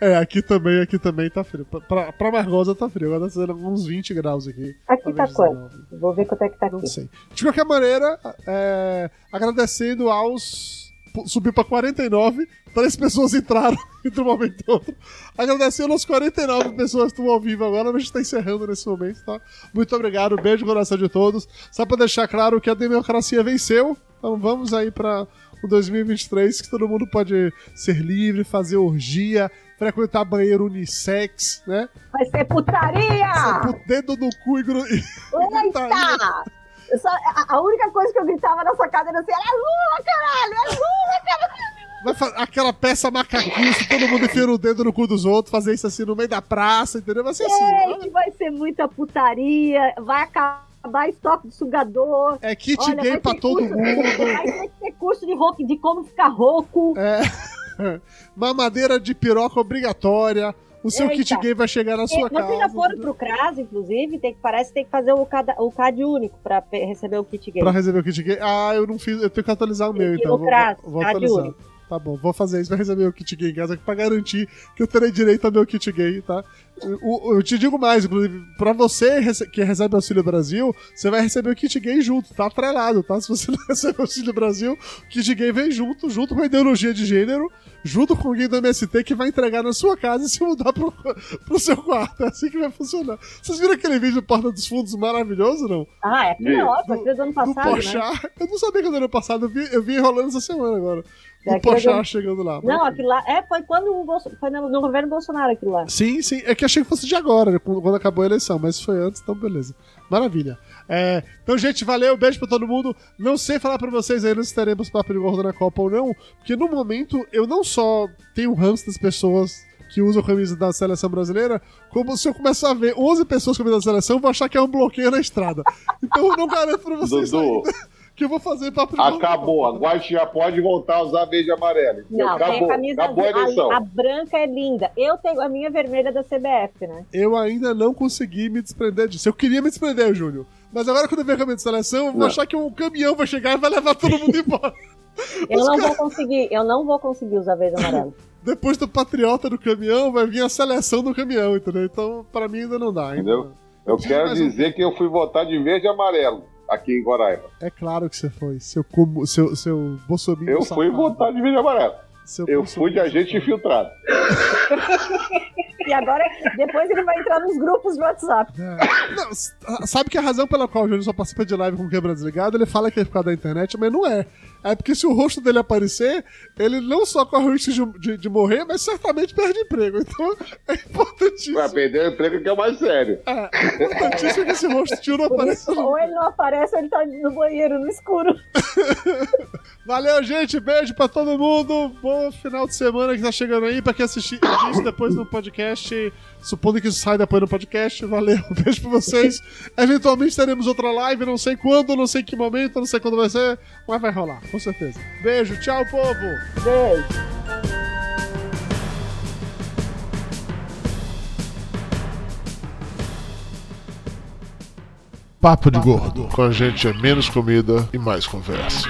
É, aqui também, aqui também tá frio. Pra, pra, Margosa tá frio, agora tá sendo uns 20 graus aqui. Aqui tá quanto? 19. Vou ver quanto é que tá Não aqui. sei. De qualquer maneira, é, agradecendo aos. Subiu pra 49, três pessoas entraram entre um momento e outro. Agradecendo aos 49 pessoas que estão ao vivo agora, mas a gente tá encerrando nesse momento, tá? Muito obrigado, beijo no coração de todos. Só pra deixar claro que a democracia venceu, então vamos aí pra o 2023, que todo mundo pode ser livre, fazer orgia, frequentar banheiro unissex, né? Vai ser putaria! Ser o dedo no cu e. gru-. Eita! Só- a, a única coisa que eu gritava nessa casa era assim: é Lula, caralho! É Lula, caralho! Aquela peça macaquinha, se todo mundo enfia o dedo no cu dos outros, fazer isso assim no meio da praça, entendeu? Vai ser assim. Gente, vai ser muita putaria, vai acabar estoque de sugador. É kit Olha, gay pra todo curso- mundo. Vai ter que ter curso de, rouco, de como ficar rouco. É. Mamadeira de piroca obrigatória. O seu Eita. kit gay vai chegar na sua É, Vocês casa. já foram pro CRAS, inclusive? Tem parece que tem que fazer o CAD, o CAD único pra receber o kit gay. Pra receber o kit gay. Ah, eu não fiz. Eu tenho que atualizar o meu, ir então. no CRAS, vou, vou CAD atualizar. único. Tá bom, vou fazer isso, vai receber o kit gay em casa pra garantir que eu terei direito ao meu kit gay, tá? Eu te digo mais, inclusive, pra você que recebe Auxílio Brasil, você vai receber o kit gay junto, tá atrelado, tá? Se você não recebe Auxílio Brasil, o kit gay vem junto, junto com a ideologia de gênero, junto com alguém do MST que vai entregar na sua casa e se mudar pro, pro seu quarto. É assim que vai funcionar. Vocês viram aquele vídeo do Porta dos Fundos maravilhoso, não? Ah, é ótimo, aquilo é do ano do passado, né? Pochá. Eu não sabia que era do ano passado, eu vi, eu vi rolando essa semana agora. É, O é Pochá do- chegando lá. Não, aquilo lá. É, foi quando o Bolso, foi no, no governo Bolsonaro aquilo lá. Sim, sim. É que achei que fosse de agora, né, quando acabou a eleição, mas foi antes, então beleza. Maravilha. É, então, gente, valeu, beijo pra todo mundo. Não sei falar pra vocês ainda se teremos papo de gordo na Copa ou não, porque no momento eu não só tenho ranço das pessoas que usam camisa da seleção brasileira, como se eu começar a ver 11 pessoas com a camisa da seleção, eu vou achar que é um bloqueio na estrada. Então eu não garanto pra vocês Dudu. ainda que eu vou fazer na Acabou, a gente já pode voltar a usar verde e amarelo. Não, tem acabou, a camisa acabou a eleição. a, a branca é linda. Eu tenho a minha vermelha da CBF, né? Eu ainda não consegui me desprender disso. Eu queria me desprender, Júnior. Mas agora, quando eu ver a camisa de seleção, eu vou Não. achar que um caminhão vai chegar e vai levar todo mundo embora. Eu Os não caras- vou conseguir, eu não vou conseguir usar verde e amarelo. Depois do patriota do caminhão, vai vir a seleção do caminhão, entendeu? Então, pra mim, ainda não dá. Ainda. Entendeu? Eu quero um- dizer que eu fui votar de verde e amarelo aqui em Roraima. É claro que você foi. Seu, como, seu, seu Bolsonaro. Eu fui votar de verde amarelo. Seu Eu fui de agente infiltrado. E agora, depois ele vai entrar nos grupos de WhatsApp. É. Não, s- sabe que a razão pela qual o Júnior só participa de live com câmera desligada, ele fala que é por causa da internet, mas não é. É porque se o rosto dele aparecer, ele não só corre o risco de, de- de morrer, mas certamente perde emprego. Então é importantíssimo. Vai perder o emprego que é o mais sério. É, importantíssimo que esse rostinho não Por apareça. ou ele não aparece ou ele tá no banheiro, no escuro. Valeu, gente. Beijo pra todo mundo. Bom final de semana que tá chegando aí. Pra quem assistir isso depois no podcast, supondo que isso sai depois no podcast. Valeu, beijo pra vocês. Eventualmente teremos outra live, não sei quando, não sei que momento, não sei quando vai ser, mas vai rolar, com certeza. Beijo, tchau, povo. Beijo. Papo de Gordo. Com a gente é menos comida e mais conversa.